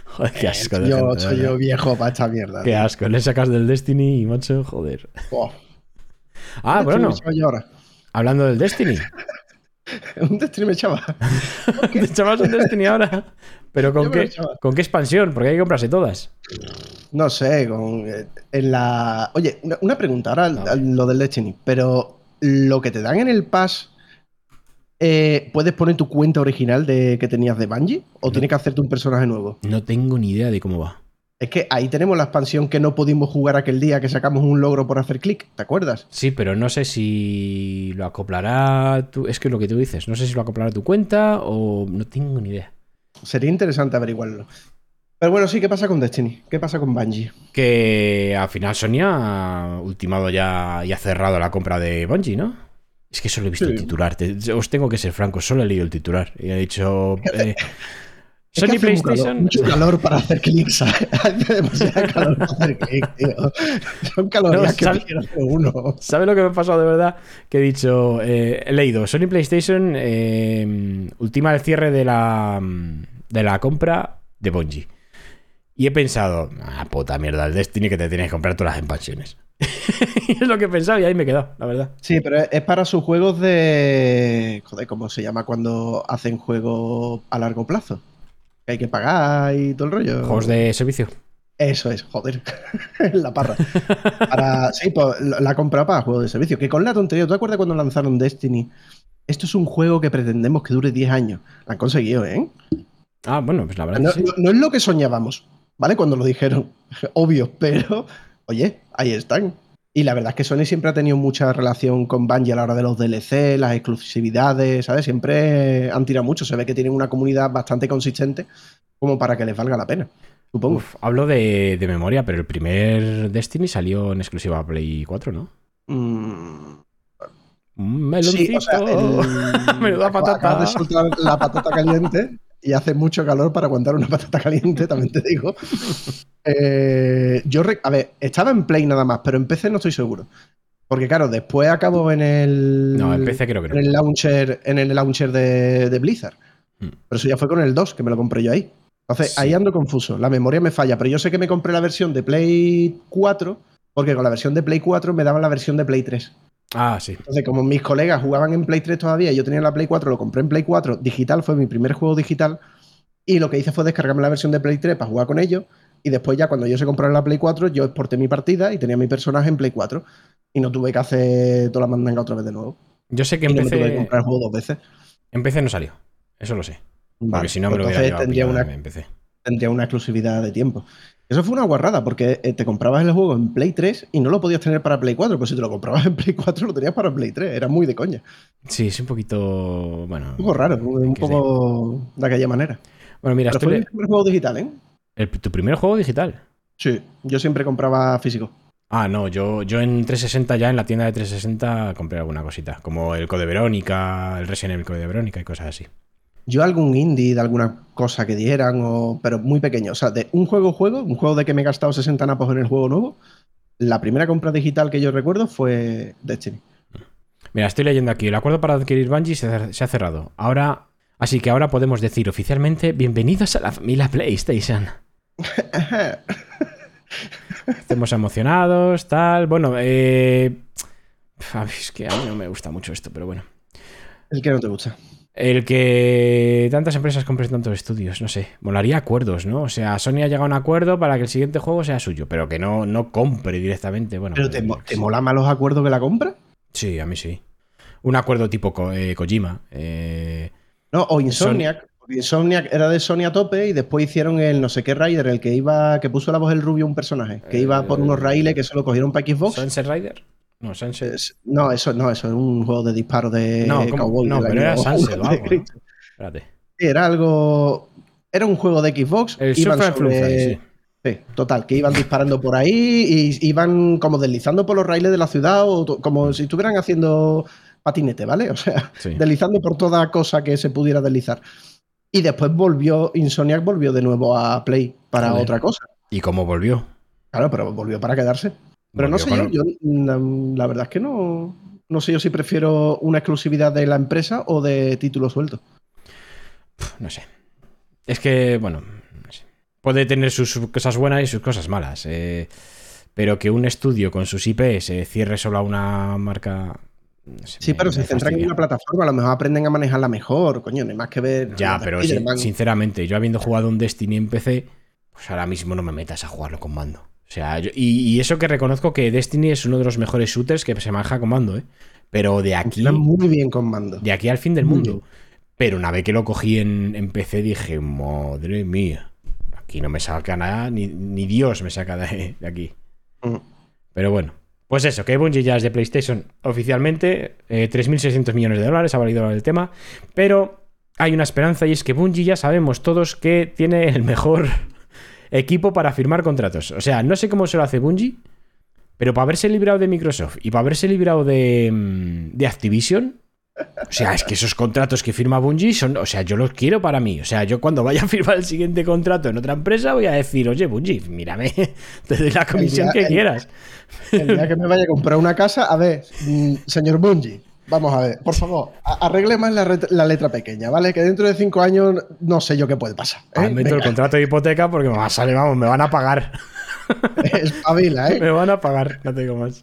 Joder, qué asco. de yo gente, soy ¿verdad? yo viejo para esta mierda. Qué tío. asco. Le sacas del Destiny y macho, joder. Oh, Ah, un bueno, me ahora. hablando del Destiny. Un Destiny me echaba. Te echabas un Destiny ahora. Pero ¿con me qué. ¿con qué expansión? Porque hay que comprarse todas. No sé, con, eh, en la. Oye, una, una pregunta ahora lo del Destiny, pero lo que te dan en el Pass, eh, ¿puedes poner tu cuenta original de que tenías de Bungie? ¿O No. tienes que hacerte un personaje nuevo? No tengo ni idea de cómo va. Es que ahí tenemos la expansión que no pudimos jugar aquel día que sacamos un logro por hacer clic, ¿te acuerdas? Sí, pero no sé si lo acoplará. Tu... Es que es lo que tú dices. No sé si lo acoplará a tu cuenta o. No tengo ni idea. sería interesante averiguarlo. Pero bueno, sí, ¿qué pasa con Destiny? ¿Qué pasa con Bungie? Que al final Sony ha ultimado ya y ha cerrado la compra de Bungie, ¿no? Es que solo he visto Sí. el titular. Te- os tengo que ser franco, solo he leído el titular. Y he dicho. eh, Es Sony que calor- PlayStation. Mucho calor para hacer clic, ¿sabes? Hace demasiado calor para hacer clic, tío. Son calorías No, que uno. ¿Sabes lo que me ha pasado de verdad? Que he dicho, eh, he leído, Sony PlayStation eh, ultima el cierre de la, de la compra de Bungie. Y he pensado, ah, puta mierda, el Destiny que te tienes que comprar todas las expansiones. es lo que he pensado y ahí me he quedado, la verdad. Sí, pero es- es para sus juegos de. Joder, ¿cómo se llama cuando hacen juegos a largo plazo? Que hay que pagar y todo el rollo. Juegos de servicio. Eso es, joder. la parra. Para, sí, pues la la ha comprado para juegos de servicio. Que con la tontería, ¿tú te acuerdas cuando lanzaron Destiny? Esto es un juego que pretendemos que dure 10 años. Lo han conseguido, ¿eh? Ah, bueno, pues la verdad No, que sí. no- no es lo que soñábamos, ¿vale? Cuando lo dijeron. Obvio, pero oye, ahí están. Y la verdad es que Sony siempre ha tenido mucha relación con Bungie a la hora de los DLC, las exclusividades, ¿sabes? Siempre han tirado mucho. Se ve que tienen una comunidad bastante consistente como para que les valga la pena, supongo. Uf, hablo de, de memoria, pero el primer Destiny salió en exclusiva Play 4, ¿no? Mm, sí, meloncito. o sea, el- Menuda acabas patata. de soltar la patata caliente y hace mucho calor para aguantar una patata caliente, también te digo. Eh, yo, a ver, estaba en Play nada más, pero en PC no estoy seguro. Porque claro, después acabo en el. No, en PC creo que no. En el launcher, en el launcher de, de Blizzard. Hmm. Pero eso ya fue con el 2, que me lo compré yo ahí. Entonces, Sí. ahí ando confuso. La memoria me falla, pero yo sé que me compré la versión de Play 4, porque con la versión de Play 4 me daban la versión de Play 3. Ah, sí. Entonces, como mis colegas jugaban en Play 3 todavía yo tenía la Play 4, lo compré en Play 4 digital, fue mi primer juego digital. Y lo que hice fue descargarme la versión de Play 3 para jugar con ellos. Y después, ya cuando yo se compraron la Play 4, yo exporté mi partida y tenía mi personaje en Play 4. Y no tuve que hacer toda la mandanga otra vez de nuevo. Yo sé que Y en no me tuve que comprar el juego dos veces. en PC no salió. Eso lo sé. Porque si no me lo hubiera una, tendría una exclusividad de tiempo. Eso fue una guarrada, porque eh, te comprabas el juego en Play 3 y no lo podías tener para Play 4. Pues si te lo comprabas en Play 4, lo tenías para Play 3. Era muy de coña. Sí, es un poquito. Bueno. Un poco raro, un poco de aquella manera. Bueno, mira, Pero estoy fue le- mi primer juego digital, ¿eh? el- tu primer juego digital. Sí, yo siempre compraba físico. Ah, no, yo, yo en 360 ya en la tienda de 360 compré alguna cosita, como el Code Verónica, el Resident Evil Code Verónica y cosas así. Yo algún indie de alguna cosa que dieran, o, pero muy pequeño. O sea, de un juego juego, un juego de que me he gastado 60 napos en el juego nuevo, la primera compra digital que yo recuerdo fue Destiny. Mira, estoy leyendo aquí, el acuerdo para adquirir Bungie se, ha- se ha cerrado. Ahora, así que ahora podemos decir oficialmente bienvenidos a la familia PlayStation. Estemos emocionados, tal. Bueno, eh... Es que a mí no me gusta mucho esto, pero bueno. El que no te gusta. El que tantas empresas compren tantos estudios, no sé. Molaría acuerdos, ¿no? O sea, Sony ha llegado a un acuerdo para que el siguiente juego sea suyo, pero que no, no compre directamente. Bueno, ¿Pero pues, te, sé. mola más los acuerdos que la compra? Sí, a mí sí. Un acuerdo tipo Ko- eh, Kojima. eh, No, o Insomniac. porque Insomniac era de Sony a tope y después hicieron el no sé qué Rider, el que iba, que puso la voz el rubio un personaje, que iba por unos Eh, raíles que se lo cogieron para Xbox. ¿Sunset Rider? No, Sunset. Es- No, eso no, eso es un juego de disparo de No, cowboy. No, pero era Sunset era algo. Era un juego de Xbox. El iban sobre- Fluffer, sí. Sí, total, que iban disparando por ahí y iban como deslizando por los raíles de la ciudad o como si estuvieran haciendo patinete, ¿vale? O sea, Sí. deslizando por toda cosa que se pudiera deslizar. Y después volvió, Insomniac volvió de nuevo a Play para otra cosa. ¿Y cómo volvió? Claro, pero volvió para quedarse. Pero no sé yo, yo, mm, la verdad es que no, no sé yo si prefiero una exclusividad de la empresa o de título suelto. No sé. Es que, bueno, no sé. puede tener sus cosas buenas y sus cosas malas. eh, pero que un estudio con sus IP se cierre solo a una marca. no sé, Sí, me- pero se centran en una plataforma, a lo mejor aprenden a manejarla mejor, coño, no hay más que ver. Ya, pero sin- sinceramente, yo habiendo jugado un Destiny en PC, pues ahora mismo no me metas a jugarlo con mando. O sea, yo- y, y eso que reconozco que Destiny es uno de los mejores shooters que se maneja con mando, ¿eh? Pero de aquí, muy bien con mando. de aquí al fin del muy mundo. bien. Pero una vez que lo cogí en, en PC dije, madre mía, aquí no me saca nada, ni, ni Dios me saca de, de aquí. Mm. Pero bueno, pues eso, que Bungie ya es de PlayStation oficialmente, eh, 3.600 millones de dólares ha valido el tema, pero hay una esperanza y es que Bungie ya sabemos todos que tiene el mejor equipo para firmar contratos. O sea, no sé cómo se lo hace Bungie, pero para haberse librado de Microsoft y para haberse librado de, mm, de Activision, o sea, es que esos contratos que firma Bungie son, o sea, yo los quiero para mí. O sea, yo cuando vaya a firmar el siguiente contrato en otra empresa voy a decir, oye, Bungie, mírame, te doy la comisión día- que el- quieras. El día que me vaya a comprar una casa, a ver, mm, señor Bungie, vamos a ver, por favor, arregle más la, letra pequeña, ¿vale? Que dentro de cinco años no sé yo qué puede pasar. ¿eh? Meto el contrato de hipoteca porque me va a salir, vamos, me van a pagar. espabila, ¿eh? Me van a pagar, no te digo más.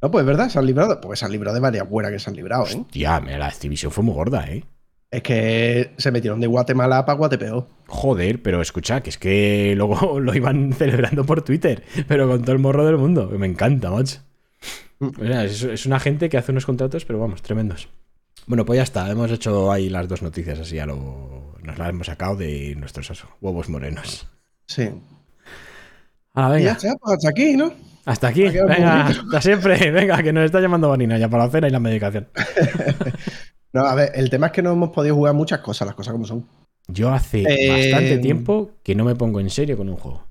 No, pues es verdad, se han librado. Pues se han librado de varias buenas que se han librado, ¿eh? Tía, mira, la Activision fue muy gorda, ¿eh? Es que se metieron de Guatemala para Guatepeor. Joder, pero escucha, que es que luego lo iban celebrando por Twitter, pero con todo el morro del mundo. Me encanta, macho. Sea, es, es una gente que hace unos contratos, pero vamos, tremendos. Bueno, pues ya está. Hemos hecho ahí las dos noticias así a lo. Nos las hemos sacado de nuestros huevos morenos. Sí. Ah, Y ya venga. está, pues hasta aquí, ¿no? Hasta aquí. Venga, hasta siempre. Venga, que nos está llamando Vanina ya para la cena y la medicación. No, a ver, el tema es que no hemos podido jugar muchas cosas, las cosas como son. Yo hace Eh, bastante tiempo que no me pongo en serio con un juego.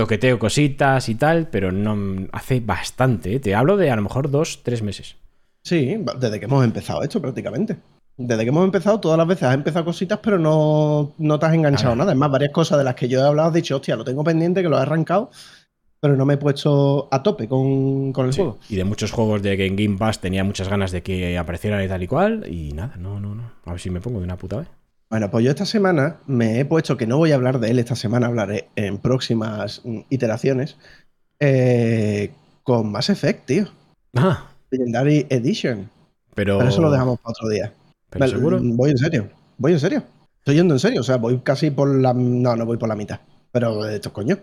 Toqueteo cositas y tal, pero no hace bastante. ¿eh? Te hablo de a lo mejor dos, tres meses. Sí, desde que hemos empezado esto prácticamente. Desde que hemos empezado, todas las veces has empezado cositas, pero no, no te has enganchado nada. Es más, varias cosas de las que yo he hablado, has dicho, hostia, lo tengo pendiente, que lo he arrancado, pero no me he puesto a tope con, con el Sí. juego. Y de muchos juegos de que en Game Pass tenía muchas ganas de que aparecieran y tal y cual. Y nada, no, no, no. A ver si me pongo de una puta vez. Bueno, pues yo esta semana me he puesto que no voy a hablar de él esta semana, hablaré en próximas mm, iteraciones eh, con Mass Effect, tío. Ah, Legendary Edition. pero. Pero eso lo dejamos para otro día. pero Vale, seguro. mm, Voy en serio. Voy en serio. Estoy yendo en serio. O sea, voy casi por la. No, no voy por la mitad. Pero esto coño.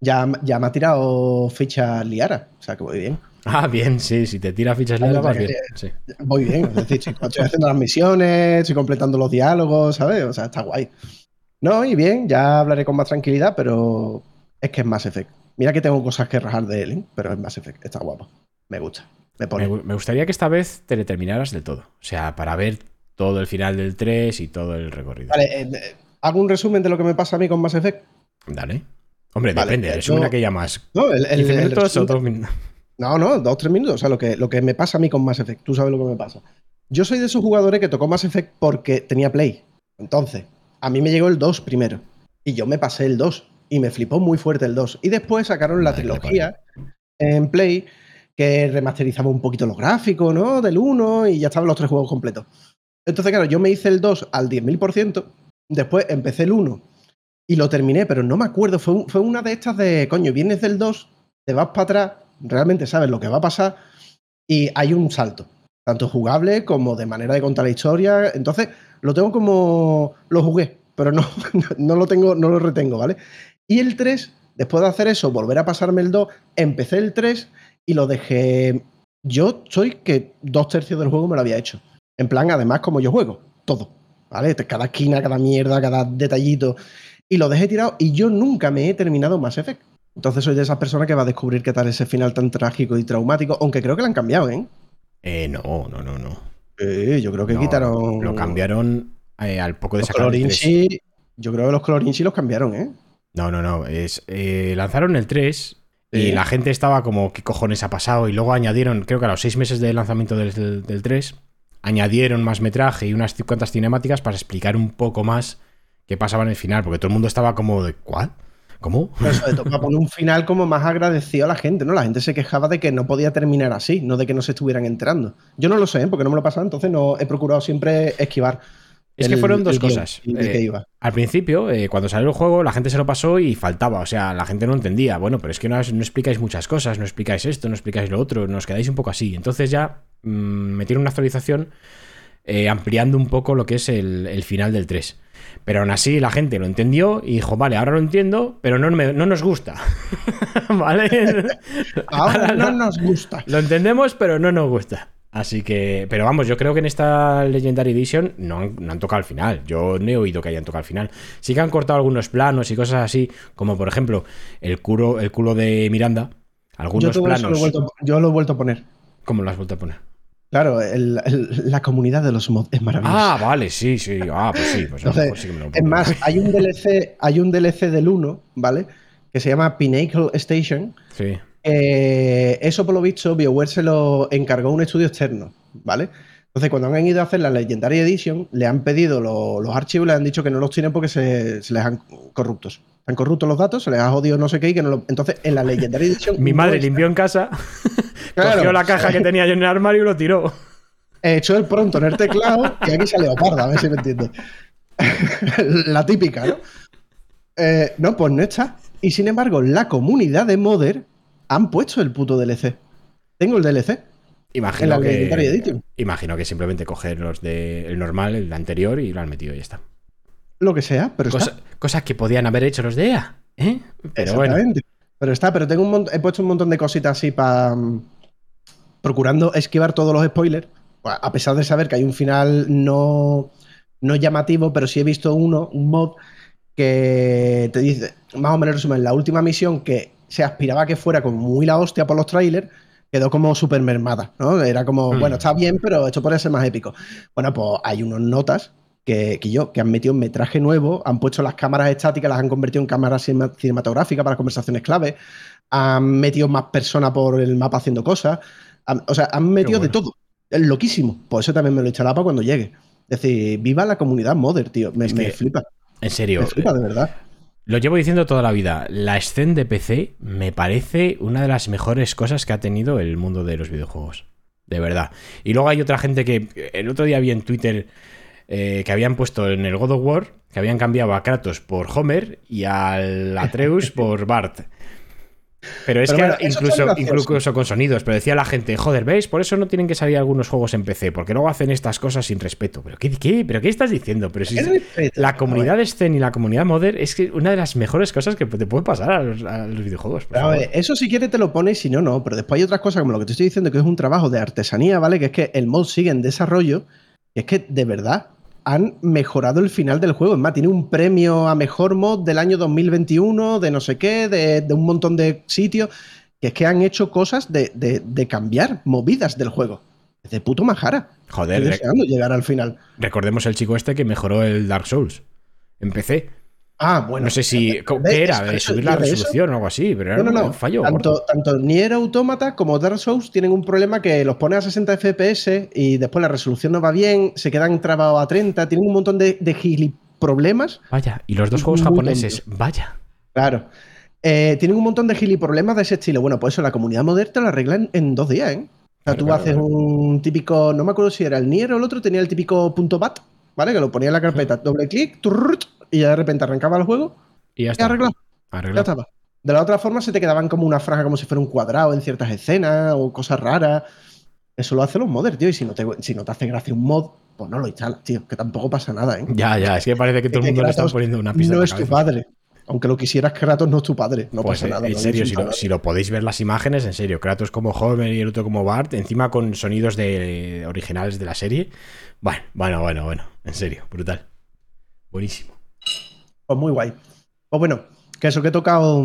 Ya, ya me ha tirado ficha Liara. O sea que voy bien. Ah, bien, sí. Si te tira fichas Liara, vas bien. que- Sí. Voy bien. Es decir, estoy, estoy haciendo las misiones, estoy completando los diálogos, ¿sabes? O sea, está guay. No, y bien, ya hablaré con más tranquilidad, pero es que es Mass Effect. Mira que tengo cosas que rajar de él, ¿eh? pero es Mass Effect. Está guapo. Me gusta. Me Me, pone. gu- me gustaría que esta vez te le terminaras del todo. O sea, para ver todo el final del 3 y todo el recorrido. Vale, eh, eh, hago un resumen de lo que me pasa a mí con Mass Effect. Dale. Hombre, Vale, depende. eh, Resumen yo- a que llamas. No, el, el- 15 el minutos o dos minutos. No, no, dos, tres minutos. O sea, lo que, lo que me pasa a mí con Mass Effect. Tú sabes lo que me pasa. Yo soy de esos jugadores que tocó Mass Effect porque tenía Play. Entonces, a mí me llegó el 2 primero. Y yo me pasé el 2. Y me flipó muy fuerte el 2. Y después sacaron la trilogía en Play que remasterizaba un poquito los gráficos, ¿no? Del 1 y ya estaban los tres juegos completos. Entonces, claro, yo me hice el 2 al 10.000%. Después empecé el 1 y lo terminé, pero no me acuerdo. Fue, fue una de estas de, coño, vienes del 2, te vas para atrás, realmente sabes lo que va a pasar y hay un salto, tanto jugable como de manera de contar la historia. Entonces, lo tengo como lo jugué, pero no, no lo tengo, no lo retengo, ¿vale? Y el 3, después de hacer eso, volver a pasarme el 2, empecé el 3 y lo dejé. Yo soy que dos tercios del juego me lo había hecho. En plan, además, como yo juego, todo. ¿Vale? Cada esquina, cada mierda, cada detallito. Y lo dejé tirado y yo nunca me he terminado Mass Effect. Entonces soy de esas personas que va a descubrir qué tal ese final tan trágico y traumático, aunque creo que lo han cambiado, ¿eh? Eh, no, no, no, no. Sí, yo creo que No, quitaron. Lo cambiaron eh, al poco de Los sacar el 3. colorinchi. Yo creo que los colorinchi los cambiaron, ¿eh? No, no, no. Es, eh, lanzaron el 3 y la gente estaba como, ¿qué cojones ha pasado? Y luego añadieron, creo que a los seis meses del lanzamiento del, del- del 3, añadieron más metraje y unas cuantas cinemáticas para explicar un poco más qué pasaba en el final, porque todo el mundo estaba como de, ¿cuál? ¿Cómo? Pero sobre todo para poner un final como más agradecido a la gente, ¿no? La gente se quejaba de que no podía terminar así, no de que no se estuvieran enterando. Yo no lo sé, ¿eh? porque no me lo pasaba, entonces no he procurado siempre esquivar. Es que el- fueron dos guion cosas. Eh, que iba. Al principio, eh, cuando salió el juego, la gente se lo pasó y faltaba. O sea, la gente no entendía. Bueno, pero es que no, no explicáis muchas cosas, no explicáis esto, no explicáis lo otro, nos quedáis un poco así. Entonces ya mm, metieron una actualización eh, ampliando un poco lo que es el, el final del 3. Pero aún así la gente lo entendió y dijo, vale, ahora lo entiendo, pero no, me- no nos gusta. ¿Vale? Ahora no nos gusta. Lo entendemos, pero no nos gusta. Así que, pero vamos, yo creo que en esta Legendary Edition no han, no han tocado al final. Yo no he oído que hayan tocado al final. Sí que han cortado algunos planos y cosas así, como por ejemplo el culo, el culo de Miranda. Yo, Algunos todo eso lo he planos. vuelto, yo lo he vuelto a poner. ¿Cómo lo has vuelto a poner? Claro, el- el- la comunidad de los mods es maravillosa. Ah, vale, sí, sí. Ah, pues sí. Pues Entonces, sí que me lo Es más, hay un DLC, hay un DLC del 1, ¿vale? Que se llama Pinnacle Station. Sí. Eh, eso, por lo visto, BioWare se lo encargó un estudio externo, ¿vale? Entonces, cuando han ido a hacer la Legendary Edition, le han pedido lo- los archivos y le han dicho que no los tienen porque se, se les han corruptos. Han corruptos los datos, se les ha jodido no sé qué y que no lo- Entonces, en la Legendary Edition. Mi madre limpió en casa, Claro. cogió la caja que tenía yo en el armario y lo tiró. echó el pronto en el teclado y aquí sale Leoparda, a ver si me entiendes. la típica, ¿no? Eh, no, pues no está. Y sin embargo, la comunidad de Modder han puesto el puto DLC. Tengo el DLC Imagino que, Edition. imagino que simplemente coger los de el normal, el anterior, y lo han metido y ya está. Lo que sea, pero Cosa- está. cosas que podían haber hecho los de EA. ¿eh? Pero bueno. Exactamente. Pero está, pero tengo un he puesto un montón de cositas así para. procurando esquivar todos los spoilers. A pesar de saber que hay un final no, no llamativo, pero sí he visto uno, un mod, que te dice, más o menos resumen, la última misión que se aspiraba a que fuera como muy la hostia por los trailers, quedó como súper mermada, ¿no? Era como, Mm. bueno, está bien, pero esto podría ser más épico. Bueno, pues hay unas notas que, que yo, que han metido un metraje nuevo, han puesto las cámaras estáticas, las han convertido en cámaras cinema- cinematográficas para conversaciones clave, han metido más personas por el mapa haciendo cosas, han- o sea, han metido de todo. Es loquísimo. Por eso también me lo instalado para cuando llegue. Es decir, viva la comunidad modder, tío. Me, me flipa. En serio. Me flipa, de verdad. Lo llevo diciendo toda la vida. La escena de PC me parece una de las mejores cosas que ha tenido el mundo de los videojuegos. De verdad. Y luego hay otra gente que el otro día vi en Twitter eh, que habían puesto en el God of War que habían cambiado a Kratos por Homer y al Atreus por Bart. Pero es Pero que bueno, incluso, incluso con sonidos, pero decía la gente, joder, ¿veis? Por eso no tienen que salir algunos juegos en PC, porque luego hacen estas cosas sin respeto. ¿Pero qué, qué? ¿Pero qué estás diciendo? Pero si la comunidad de Sten y la comunidad Modder es que una de las mejores cosas que te puede pasar a los, a los videojuegos. por Pero, a favor. ver, eso si quieres te lo pones, si no, no. Pero después hay otras cosas como lo que te estoy diciendo, que es un trabajo de artesanía, ¿vale? Que es que el mod sigue en desarrollo. Y es que, de verdad, han mejorado el final del juego. Es más, tiene un premio a mejor mod del año 2021, de no sé qué, de, de un montón de sitios. Que es que han hecho cosas de, de- de cambiar movidas del juego. Es de puto majara. Joder, Estoy deseando llegar al final. recordemos el chico este que mejoró el Dark Souls en PC. Ah, bueno. no sé si. ¿Qué era? ¿De subir la resolución o algo así? Pero era No, no, no. un fallo. Tanto, gordo. tanto Nier Automata como Dark Souls tienen un problema que los pone a 60 FPS y después la resolución no va bien, se quedan trabados a 30, tienen un montón de, de giliproblemas. Vaya, y los dos juegos japoneses, vaya. Claro. Eh, tienen un montón de giliproblemas de ese estilo. Bueno, pues eso la comunidad moderna lo arreglan en dos días, ¿eh? O sea, Claro, tú claro, haces claro. un típico, no me acuerdo si era el Nier o el otro, tenía el típico punto .bat, ¿vale? Que lo ponía en la carpeta, doble clic, turrut, y ya de repente arrancaba el juego Y ya y está. arreglado. Ya Arreglado. estaba. De la otra forma se te quedaban como una franja como si fuera un cuadrado en ciertas escenas o cosas raras. Eso lo hacen los modders, tío. Y si no te, si no te hace gracia un mod, pues no lo instalas, tío. Que tampoco pasa nada, ¿eh? Ya, ya, es que parece que todo el mundo le está poniendo una pista No en la es tu padre. Aunque lo quisieras, Kratos no es tu padre. No Pues pasa eh, nada. en no serio, si lo, padre. si lo podéis ver las imágenes, en serio, Kratos como Homer y el otro como Bart, encima con sonidos de originales de la serie. Bueno, bueno, bueno, bueno, en serio, brutal. Buenísimo. Pues muy guay. Pues bueno, que eso que he tocado.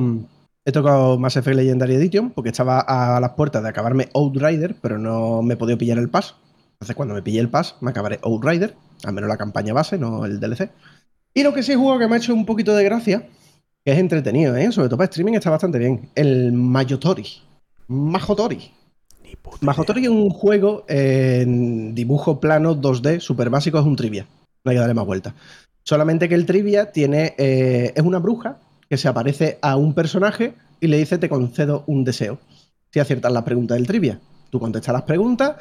He tocado Mass Effect Legendary Edition porque estaba a las puertas de acabarme Outrider, pero no me he podido pillar el pass. Entonces, cuando me pille el pass, me acabaré Outrider, al menos la campaña base, no el DLC. Y lo que sí he jugado que me ha hecho un poquito de gracia, que es entretenido, ¿eh? sobre todo para streaming, está bastante bien. El Mayotori. Majotori. Majotori es un juego en dibujo plano 2D, súper básico, es un trivia. No hay que darle más vuelta. Solamente que el trivia tiene. eh, es una bruja que se aparece a un personaje y le dice: Te concedo un deseo. Si aciertas las preguntas del trivia. Tú contestas las preguntas.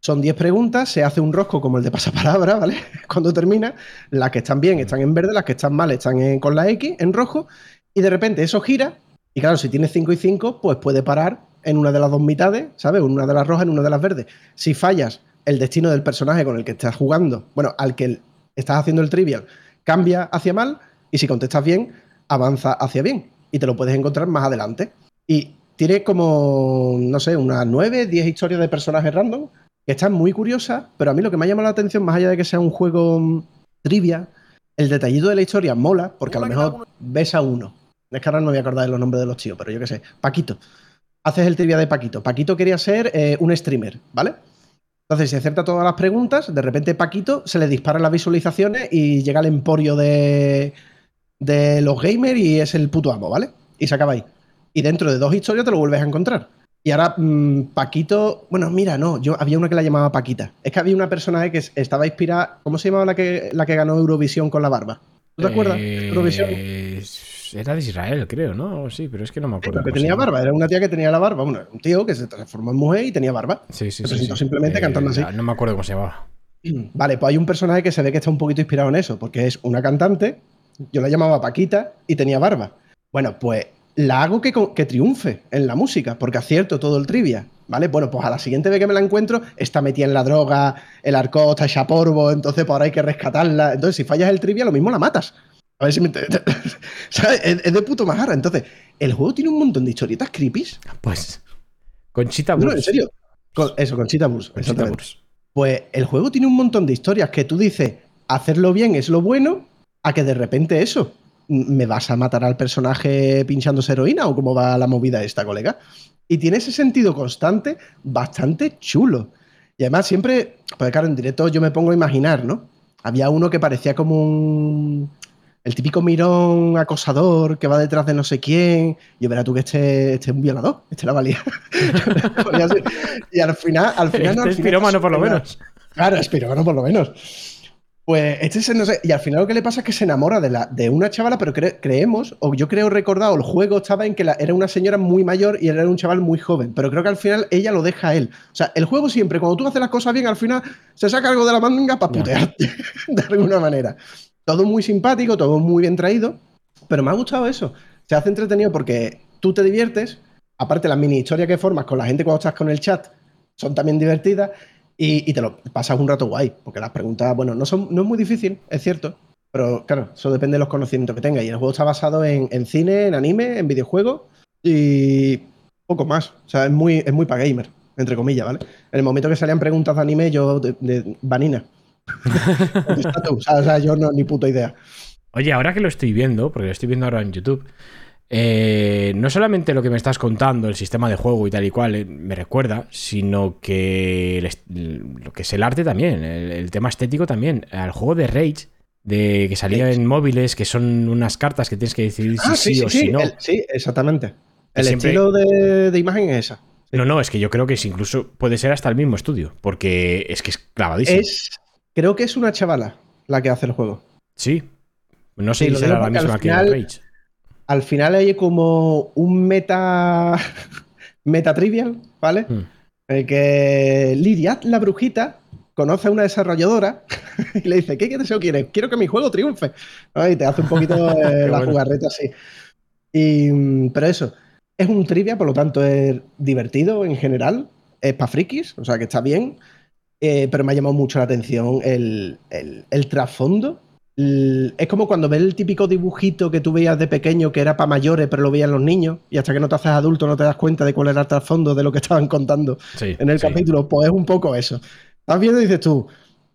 Son 10 preguntas, se hace un rosco como el de pasapalabra, ¿vale? Cuando termina, las que están bien están en verde, las que están mal están con la X, en rojo, y de repente eso gira, y claro, si tienes 5 y 5, pues puede parar en una de las dos mitades, ¿sabes? En una de las rojas, en una de las verdes. Si fallas, el destino del personaje con el que estás jugando, bueno, al que estás haciendo el trivial, cambia hacia mal, y si contestas bien, avanza hacia bien. Y te lo puedes encontrar más adelante. Y tiene como, no sé, unas 9, 10 historias de personajes random que están muy curiosas, pero a mí lo que me ha llamado la atención, más allá de que sea un juego trivia, el detallito de la historia mola, porque a lo mejor ves a uno. Es que ahora no me voy a acordar de los nombres de los tíos, pero yo qué sé. Paquito. Haces el trivia de Paquito. Paquito quería ser eh, un streamer, ¿vale? Entonces, si acierta todas las preguntas, de repente Paquito se le disparan las visualizaciones y llega al emporio de, de los gamers y es el puto amo, ¿vale? Y se acaba ahí. Y dentro de dos historias te lo vuelves a encontrar. Y ahora mm, Paquito, bueno, mira, no, yo había una que la llamaba Paquita. Es que había una personaje que estaba inspirada, ¿cómo se llamaba la que, la que ganó Eurovisión con la barba? ¿Tú te acuerdas? Eh, Eurovisión. Era de Israel, creo, ¿no? Sí, pero es que no me acuerdo. Que tenía barba, era una tía que tenía la barba, bueno, un tío que se transformó en mujer y tenía barba. Sí, sí, Se sí. simplemente cantando así. No me acuerdo cómo se llamaba. Vale, pues hay un personaje que se ve que está un poquito inspirado en eso, porque es una cantante, yo la llamaba Paquita y tenía barba. Bueno, pues la hago que, que triunfe en la música, porque acierto todo el trivia. ¿Vale? Bueno, pues a la siguiente vez que me la encuentro, está metida en la droga, el arco está hecha polvo, entonces por ahora hay que rescatarla. Entonces, si fallas el trivia, lo mismo la matas. A ver si me. Es, de puto majara. Entonces, el juego tiene un montón de historietas creepy. Pues. Conchita No, no, en serio. Con- eso, con Cheetah Bulls, Conchita. Wurst. Pues el juego tiene un montón de historias que tú dices, hacerlo bien es lo bueno, a que de repente eso, ¿me vas a matar al personaje pinchándose heroína o cómo va la movida esta, colega? Y tiene ese sentido constante bastante chulo. Y además siempre, pues claro, en directo yo me pongo a imaginar, ¿no? Había uno que parecía como un... El típico mirón acosador que va detrás de no sé quién. Y verás tú que este, este es un violador. Este la valía. Y al final, al final, no, Este al es final pirómano, por lo menos. Claro, es pirómano por lo menos. Pues este se, no sé, y al final lo que le pasa es que se enamora de, la, de una chavala, pero cre- creemos, o yo creo recordado, el juego estaba en que la- era una señora muy mayor y él era un chaval muy joven, pero creo que al final ella lo deja a él. O sea, el juego siempre, cuando tú haces las cosas bien, al final se saca algo de la manga para putearte, de alguna manera. Todo muy simpático, todo muy bien traído, pero me ha gustado eso. Se hace entretenido porque tú te diviertes, aparte las mini historias que formas con la gente cuando estás con el chat son también divertidas y, te lo pasas un rato guay, porque las preguntas, bueno, no, son, no es muy difícil, es cierto, pero claro, eso depende de los conocimientos que tengas. Y el juego está basado en, en cine, en anime, en videojuegos y poco más. O sea, es muy, es muy para gamer, entre comillas, ¿vale? En el momento que salían preguntas de anime, yo de, de vanina. O sea, o sea, yo no, ni puta idea. Oye, ahora que lo estoy viendo, porque lo estoy viendo ahora en YouTube, eh, no solamente lo que me estás contando, el sistema de juego y tal y cual, eh, me recuerda, sino que el lo que es el arte también, el, el tema estético también. Al juego de Rage, de que salía Rage. en móviles, que son unas cartas que tienes que decidir si Ah, sí, o si no. el- sí, exactamente. El Siempre- estilo de, de imagen es esa. No, no, es que yo creo que es incluso puede ser hasta el mismo estudio, porque es que es clavadísimo. Es, creo que es una chavala la que hace el juego. Sí. No sé Sí, si será la misma que final- el Rage. Al final hay como un meta. meta trivial, ¿vale? Hmm. El que Lidia, la brujita, conoce a una desarrolladora y le dice: ¿Qué deseo quieres? Quiero que mi juego triunfe. ¿no? Y te hace un poquito eh, la bueno. jugarreta así. Y, mm, pero eso, es un trivia, por lo tanto es divertido en general. Es para frikis, o sea que está bien. Eh, pero me ha llamado mucho la atención el, el- el trasfondo. Es como cuando ves el típico dibujito que tú veías de pequeño que era para mayores, pero lo veían los niños, y hasta que no te haces adulto no te das cuenta de cuál era el trasfondo de lo que estaban contando Sí, en el sí. capítulo. Pues es un poco eso. Estás viendo y dices tú,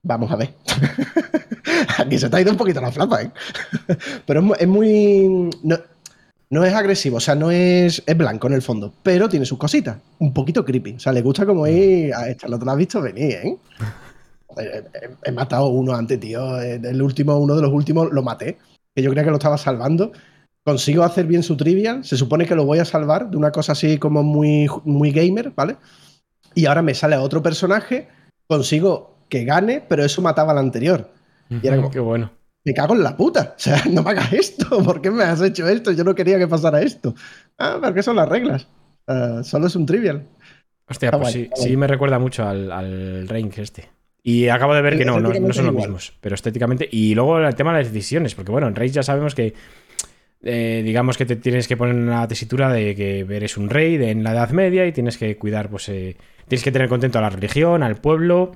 vamos a ver. Aquí se te ha ido un poquito la flapa, ¿eh? pero es, mu- es muy. No, no es agresivo, o sea, no es. Es blanco en el fondo, pero tiene sus cositas. Un poquito creepy. O sea, le gusta como ir. A esta la has visto venir, ¿eh? Joder, He, he matado uno antes, tío. El último, uno de los últimos lo maté. Que yo creía que lo estaba salvando. Consigo hacer bien su trivial. Se supone que lo voy a salvar de una cosa así como muy, muy gamer, ¿vale? Y ahora me sale otro personaje. Consigo que gane, pero eso mataba al anterior. Y era como- Qué bueno. Me cago en la puta. O sea, no me hagas esto. ¿Por qué me has hecho esto? Yo no quería que pasara esto. Ah, porque son las reglas. Ah, solo es un trivial. Hostia, Está pues guay, sí, sí me recuerda mucho al, al este. Y acabo de ver Sí, que no, no, son los mismos, pero estéticamente. Y luego el tema de las decisiones, porque bueno, en Rage ya sabemos que, eh, digamos que te tienes que poner una tesitura de que eres un rey de, en la Edad Media y tienes que cuidar, pues, eh, tienes que tener contento a la religión, al pueblo,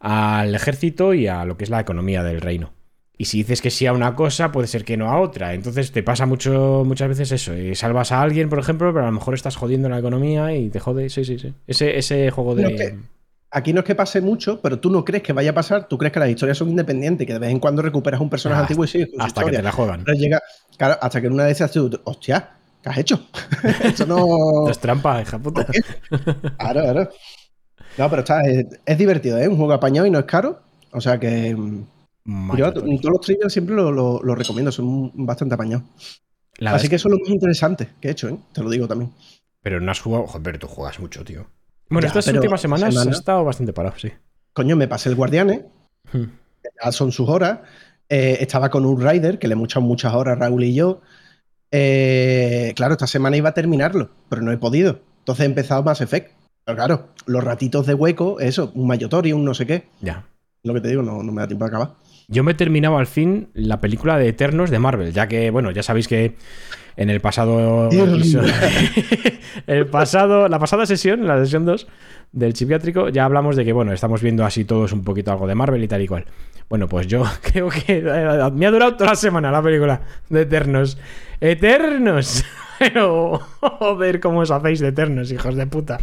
al ejército y a lo que es la economía del reino. Y si dices que sí a una cosa, puede ser que no a otra. Entonces te pasa mucho, muchas veces eso. eh, salvas a alguien, por ejemplo, pero a lo mejor estás jodiendo la economía y te jode. Sí, sí, sí. Ese, ese juego de. No, es que- Aquí no es que pase mucho, pero tú no crees que vaya a pasar. Tú crees que las historias son independientes, que de vez en cuando recuperas un personaje Ah, antiguo y sigues con su hasta que te la juegan. Pero llega, claro, hasta que en una de esas tú, hostia, ¿qué has hecho? Esto no. Es trampa, hija puta. Claro, claro. No, pero está, es, es divertido, ¿eh? Un juego apañado y no es caro. O sea que. Yo todos los trivials siempre lo, lo- lo recomiendo, son bastante apañados. Así que es eso es lo más interesante que he hecho, ¿eh? Te lo digo también. Pero no has jugado. Joder, tú juegas mucho, tío. Bueno, Ya, estas últimas semanas semana- has estado bastante parado, sí. Coño, me pasé el Guardianes, Hmm. ya son sus horas. Eh, estaba con un Rider, que le hemos echado muchas horas Raúl y yo. Eh, claro, esta semana iba a terminarlo, pero no he podido. Entonces he empezado Mass Effect. Pero claro, los ratitos de hueco, eso, un Mayotori, un no sé qué. Ya. Lo que te digo, no, no me da tiempo de acabar. Yo me he terminado al fin la película de Eternos de Marvel, ya que, bueno, ya sabéis que en el pasado el pasado, la pasada sesión, la sesión 2 del psiquiátrico, ya hablamos de que, bueno, estamos viendo así todos un poquito algo de Marvel y tal y cual. Bueno, pues yo creo que eh, me ha durado toda la semana la película de Eternos. ¡Eternos! Pero, joder, cómo os hacéis de Eternos, hijos de puta.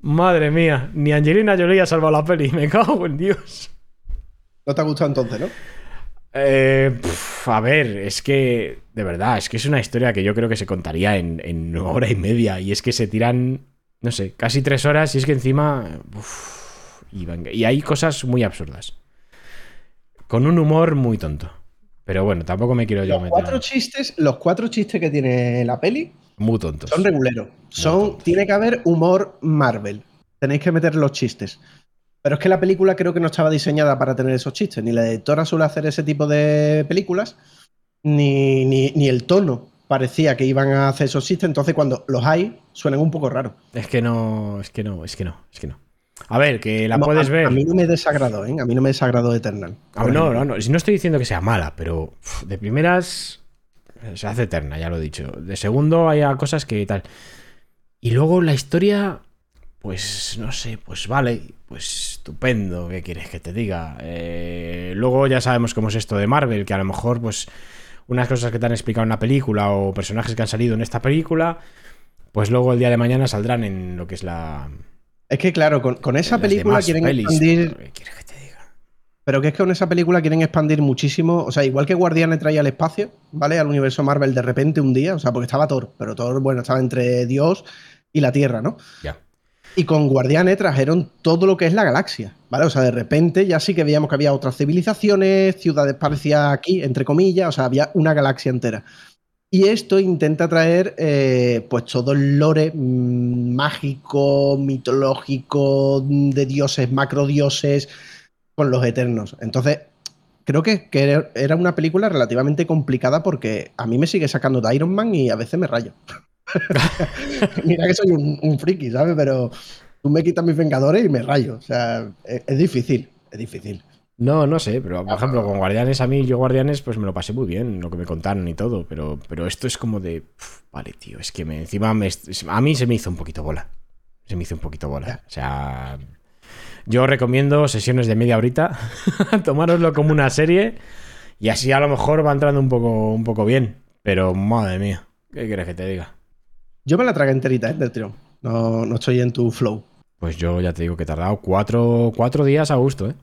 Madre mía, ni Angelina Jolie ha salvado la peli, me cago en Dios. ¿No te ha gustado entonces, no? Eh, pf, a ver, es que, de verdad, es que es una historia que yo creo que se contaría en, en hora y media. Y es que se tiran, no sé, casi tres horas y es que encima... uf, y, y hay cosas muy absurdas. Con un humor muy tonto. Pero bueno, tampoco me quiero yo Los meter... cuatro chistes, los cuatro chistes que tiene la peli Muy tontos. son reguleros. Son, tontos. tiene que haber humor Marvel. Tenéis que meter los chistes. Pero es que la película creo que no estaba diseñada para tener esos chistes. Ni la directora suele hacer ese tipo de películas, ni, ni, ni el tono parecía que iban a hacer esos chistes. Entonces, cuando los hay, suenan un poco raros. Es que no, es que no, es que no, es que no. A ver, que la No, puedes a, ver. A mí no me desagradó, ¿eh? A mí no me desagradó Eternal. Ah, no, no, no. Si no estoy diciendo que sea mala, pero de primeras eh, se hace eterna, ya lo he dicho. De segundo hay cosas que tal. Y luego la historia, pues no sé, pues vale, pues estupendo, ¿qué quieres que te diga? Eh, luego ya sabemos cómo es esto de Marvel, que a lo mejor pues unas cosas que te han explicado en la película o personajes que han salido en esta película, pues luego el día de mañana saldrán en lo que es la... Es que, claro, con, con esa película quieren pelis. expandir ¿Qué quieres que te diga? Pero que es que con esa película quieren expandir muchísimo. O sea, igual que Guardianes traía al espacio, ¿vale? Al universo Marvel de repente un día. O sea, porque estaba Thor, pero Thor, bueno, estaba entre Dios y la Tierra, ¿no? Ya. Y con Guardianes trajeron todo lo que es la galaxia, ¿vale? O sea, de repente ya sí que veíamos que había otras civilizaciones, ciudades parecidas aquí, entre comillas, o sea, había una galaxia entera. Y esto intenta traer, eh, pues, todo el lore mm, mágico, mitológico, de dioses, macrodioses, con los eternos. Entonces, creo que, que era una película relativamente complicada porque a mí me sigue sacando de Iron Man y a veces me rayo. Mira que soy un, un friki, ¿sabes? Pero tú me quitas mis Vengadores y me rayo. O sea, es, es difícil, es difícil. No, no sé, pero por ejemplo, con Guardianes, a mí, yo Guardianes, pues me lo pasé muy bien, lo que me contaron y todo, pero, pero esto es como de. vale, tío, es que me, encima me, a mí se me hizo un poquito bola. Se me hizo un poquito bola. O sea. Yo recomiendo sesiones de media horita, tomároslo como una serie y así a lo mejor va entrando un poco, un poco bien. Pero madre mía, ¿qué quieres que te diga? Yo me la tragué enterita, ¿eh? Del tirón. No, no estoy en tu flow. Pues yo ya te digo que he tardado cuatro, cuatro días a gusto, ¿eh?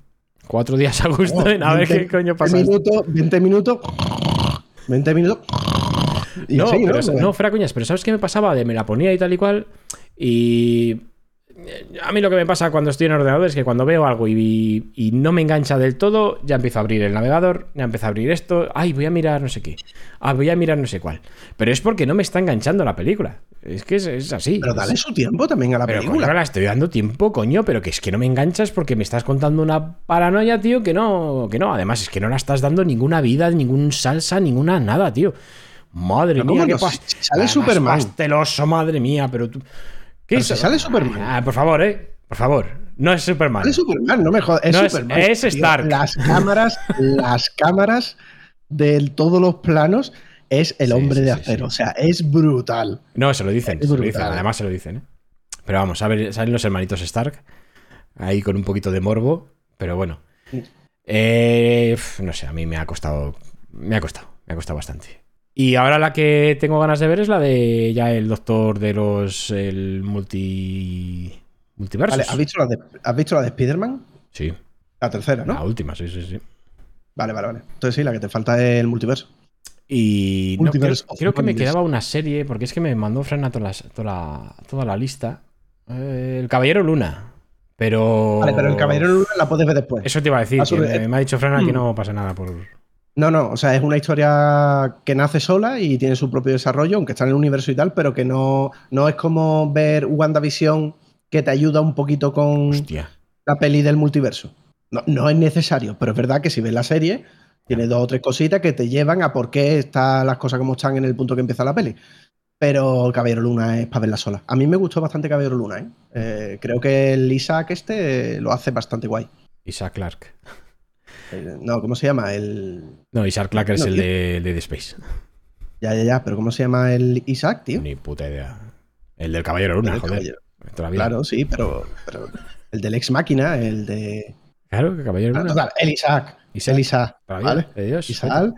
Cuatro días a gusto en a ver 20 qué coño 20 pasa. minutos, 20 minutos. 20 minutos. Y no, así, pero es- Pues- no, fuera coñas, pero ¿sabes qué me pasaba? De me la ponía y tal y cual. Y. A mí lo que me pasa cuando estoy en ordenador es que cuando veo algo y, y no me engancha del todo, ya empiezo a abrir el navegador, ya empiezo a abrir esto. Ay, voy a mirar no sé qué. Ah, voy a mirar no sé cuál. Pero es porque no me está enganchando la película. Es que es, es así. Pero dale su tiempo también a la Pero película. coño, la estoy dando tiempo, coño, pero que es que no me enganchas porque me estás contando una paranoia, tío, que no, que no. Además, es que no la estás dando ninguna vida, ningún salsa, ninguna nada, tío. Madre Pero mía, ¿cómo qué no? sale Superman. pasteloso, madre mía, pero tú. ¿Qué si sale Superman. Ah, por favor, eh. Por favor. No es Superman. Es Superman, no me jodas. Es No, Superman. es. Stark. Las cámaras, las cámaras de todos los planos es el Sí, hombre sí, de acero. sí. O sea, es brutal. No, se lo dicen, se lo dicen, además se lo dicen, ¿eh? Pero vamos, a ver, salen los hermanitos Stark, ahí con un poquito de morbo, pero bueno. Eh, no sé, a mí me ha costado, me ha costado, me ha costado bastante. Y ahora la que tengo ganas de ver es la de ya el doctor de los, el multi... Multiversos. Vale, ¿has visto la de, ¿has visto la de Spider-Man? Sí, La tercera, ¿no? la última, sí, sí, sí. Vale, vale, vale. Entonces sí, la que te falta es el multiverso. Y no, creo, creo que me quedaba una serie, porque es que me mandó Fran a toda, las- toda la, toda la lista. Eh, el Caballero Luna. Pero. Vale, pero el Caballero la Luna la puedes ver después. Eso te iba a decir. Que me, me ha dicho Fran que Mm. no pasa nada por. No, no, o sea, es una historia que nace sola y tiene su propio desarrollo, aunque está en el universo y tal, pero que no, no es como ver WandaVision que te ayuda un poquito con Hostia. la peli del multiverso. No, no es necesario, pero es verdad que si ves la serie, tiene dos o tres cositas que te llevan a por qué están las cosas como están en el punto que empieza la peli. Pero Caballero Luna es para verla sola. A mí me gustó bastante Caballero Luna, ¿eh? Eh, creo que el Isaac este lo hace bastante guay. Isaac Clark. No, ¿cómo se llama? El. No, Isaac Clark es el de, el de The Space. Ya, ya, ya, pero ¿cómo se llama el Isaac, tío? Ni puta idea. El del Caballero Luna, joder. Caballero. Claro, sí, pero, pero el del ex máquina, el de. Claro, que Caballero Ah, Luna. el Isaac. Isaac. El Isaac. ¿Vale? Dios. Isaac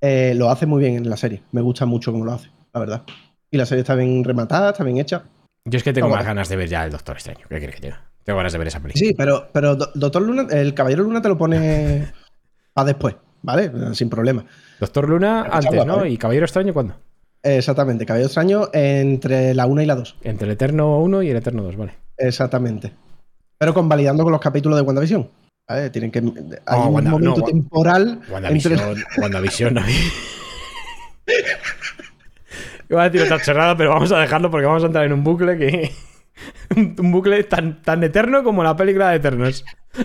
eh, lo hace muy bien en la serie. Me gusta mucho cómo lo hace, la verdad. Y la serie está bien rematada, está bien hecha. Yo es que tengo más ganas de ver ya el Doctor Extraño. ¿Qué quieres que diga? Tengo ganas de ver esa peli. Sí, pero, pero Do- Doctor Luna, el Caballero Luna te lo pone para después, ¿vale? Sin problema. Doctor Luna Pero antes, ¿no? ¿Y Caballero Extraño cuándo? Exactamente, Caballero Extraño entre la 1 y la 2. Entre el Eterno 1 y el Eterno 2, vale. Exactamente. Pero convalidando con los capítulos de WandaVision. ¿vale? Tienen que. Hay un Wanda- no, momento temporal entre. WandaVision. WandaVision. a mí. Iba a decir otra chorrada, pero vamos a dejarlo porque vamos a entrar en un bucle que. un bucle tan, tan eterno como la película de Eternos.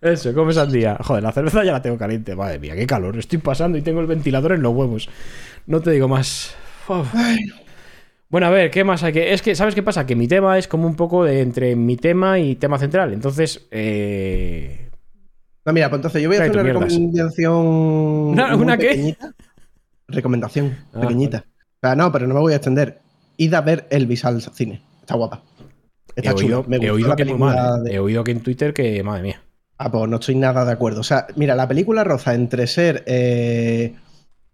Eso, ¿cómo es al día? Joder, la cerveza ya la tengo caliente. Madre mía, qué calor. Estoy pasando y tengo el ventilador en los huevos. No te digo más. Uf. Bueno, a ver, ¿qué más hay que.? Es que, ¿sabes qué pasa? Que mi tema es como un poco de entre mi tema y tema central. Entonces, eh, No, mira, pues entonces yo voy a hacer una mierdas. recomendación. ¿Una- muy una qué? pequeñita. Recomendación, Ah, pequeñita. O sea, no, pero no me voy a extender. Id a ver Elvis al cine. Está guapa. he Está chula. oído, Me he oído la que película de- He oído que en Twitter que, madre mía. Ah, pues no estoy nada de acuerdo. O sea, mira, la película roza entre ser. eh,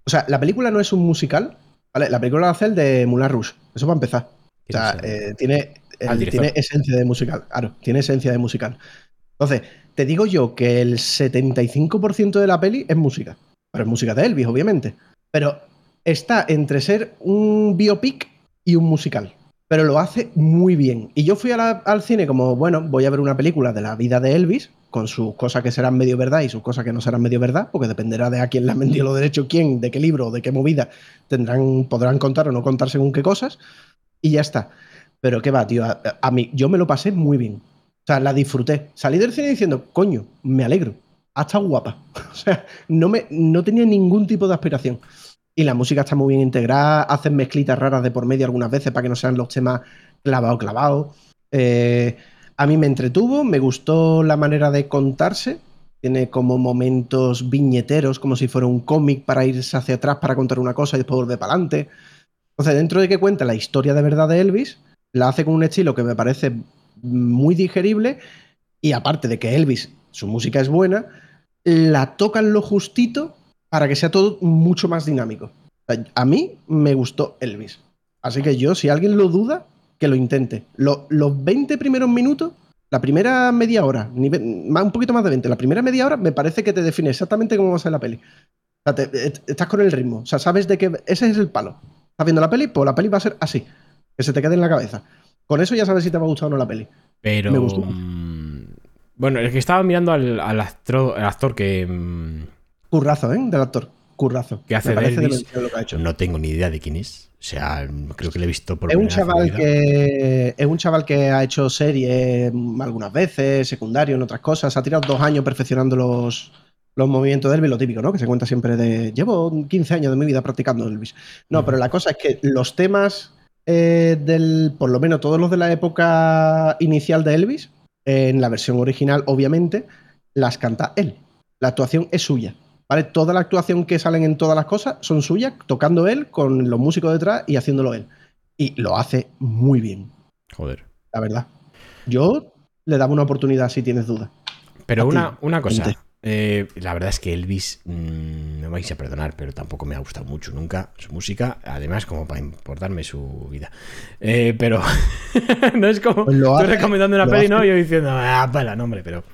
O sea, la película no es un musical, ¿vale? La película la hace el de Moulin Rouge. Eso para empezar. O sea, eh, tiene, el eh, tiene esencia de musical. Claro, tiene esencia de musical. Entonces, te digo yo que el 75% de la peli es música. Pero es música de Elvis, obviamente. Pero está entre ser un biopic y un musical. Pero lo hace muy bien. Y yo fui al cine como, bueno, voy a ver una película de la vida de Elvis, con sus cosas que serán medio verdad y sus cosas que no serán medio verdad, porque dependerá de a quién le han vendido los derechos, quién, de qué libro, de qué movida, tendrán, podrán contar o no contar según qué cosas. Y ya está. Pero qué va, tío. A, a mí, yo me lo pasé muy bien. O sea, la disfruté. Salí del cine diciendo, coño, me alegro. Ha estado guapa. O sea, no, me, no tenía ningún tipo de aspiración. Y la música está muy bien integrada, hacen mezclitas raras de por medio algunas veces para que no sean los temas clavados, clavados. Eh, a mí me entretuvo, me gustó la manera de contarse. Tiene como momentos viñeteros, como si fuera un cómic para irse hacia atrás para contar una cosa y después volver para adelante. Entonces, dentro de que cuenta la historia de verdad de Elvis, la hace con un estilo que me parece muy digerible. Y aparte de que Elvis, su música es buena, la tocan lo justito para que sea todo mucho más dinámico. O sea, A mí me gustó Elvis. Así que yo, si alguien lo duda, que lo intente. Lo- los 20 primeros minutos, la primera media hora, más, un poquito más de 20, la primera media hora me parece que te define exactamente cómo va a ser la peli. O sea, te- et- estás con el ritmo. O sea, sabes de que ese es el palo. Estás viendo la peli, pues la peli va a ser así. Que se te quede en la cabeza. Con eso ya sabes si te va a gustar o no la peli. Pero. Me gustó. mm, Bueno, es que estaba mirando al, al actro- al actor que. Currazo, ¿eh? Del actor. Currazo. ¿Qué hace de Elvis? demencial lo que ha hecho. No tengo ni idea de quién es. O sea, creo que le he visto por Es un chaval que es un chaval que ha hecho series algunas veces, secundario en otras cosas, ha tirado dos años perfeccionando los, los movimientos de Elvis, lo típico, ¿no? Que se cuenta siempre de llevo 15 años de mi vida practicando Elvis. No, pero la cosa es que los temas eh, del, por lo menos todos los de la época inicial de Elvis, en la versión original, obviamente, las canta él. La actuación es suya. ¿Vale? Toda la actuación que salen en todas las cosas son suyas, tocando él, con los músicos detrás y haciéndolo él. Y lo hace muy bien, Joder. la verdad. Yo le daba una oportunidad si tienes dudas. Pero una, una cosa. eh, la verdad es que Elvis, mm, no me vais a perdonar, pero tampoco me ha gustado mucho nunca su música. Además, como para importarme su vida. Eh, pero no es como. Pues estoy recomendando una peli, hace- ¿no? Y yo diciendo, ah, pela, no, hombre, pero.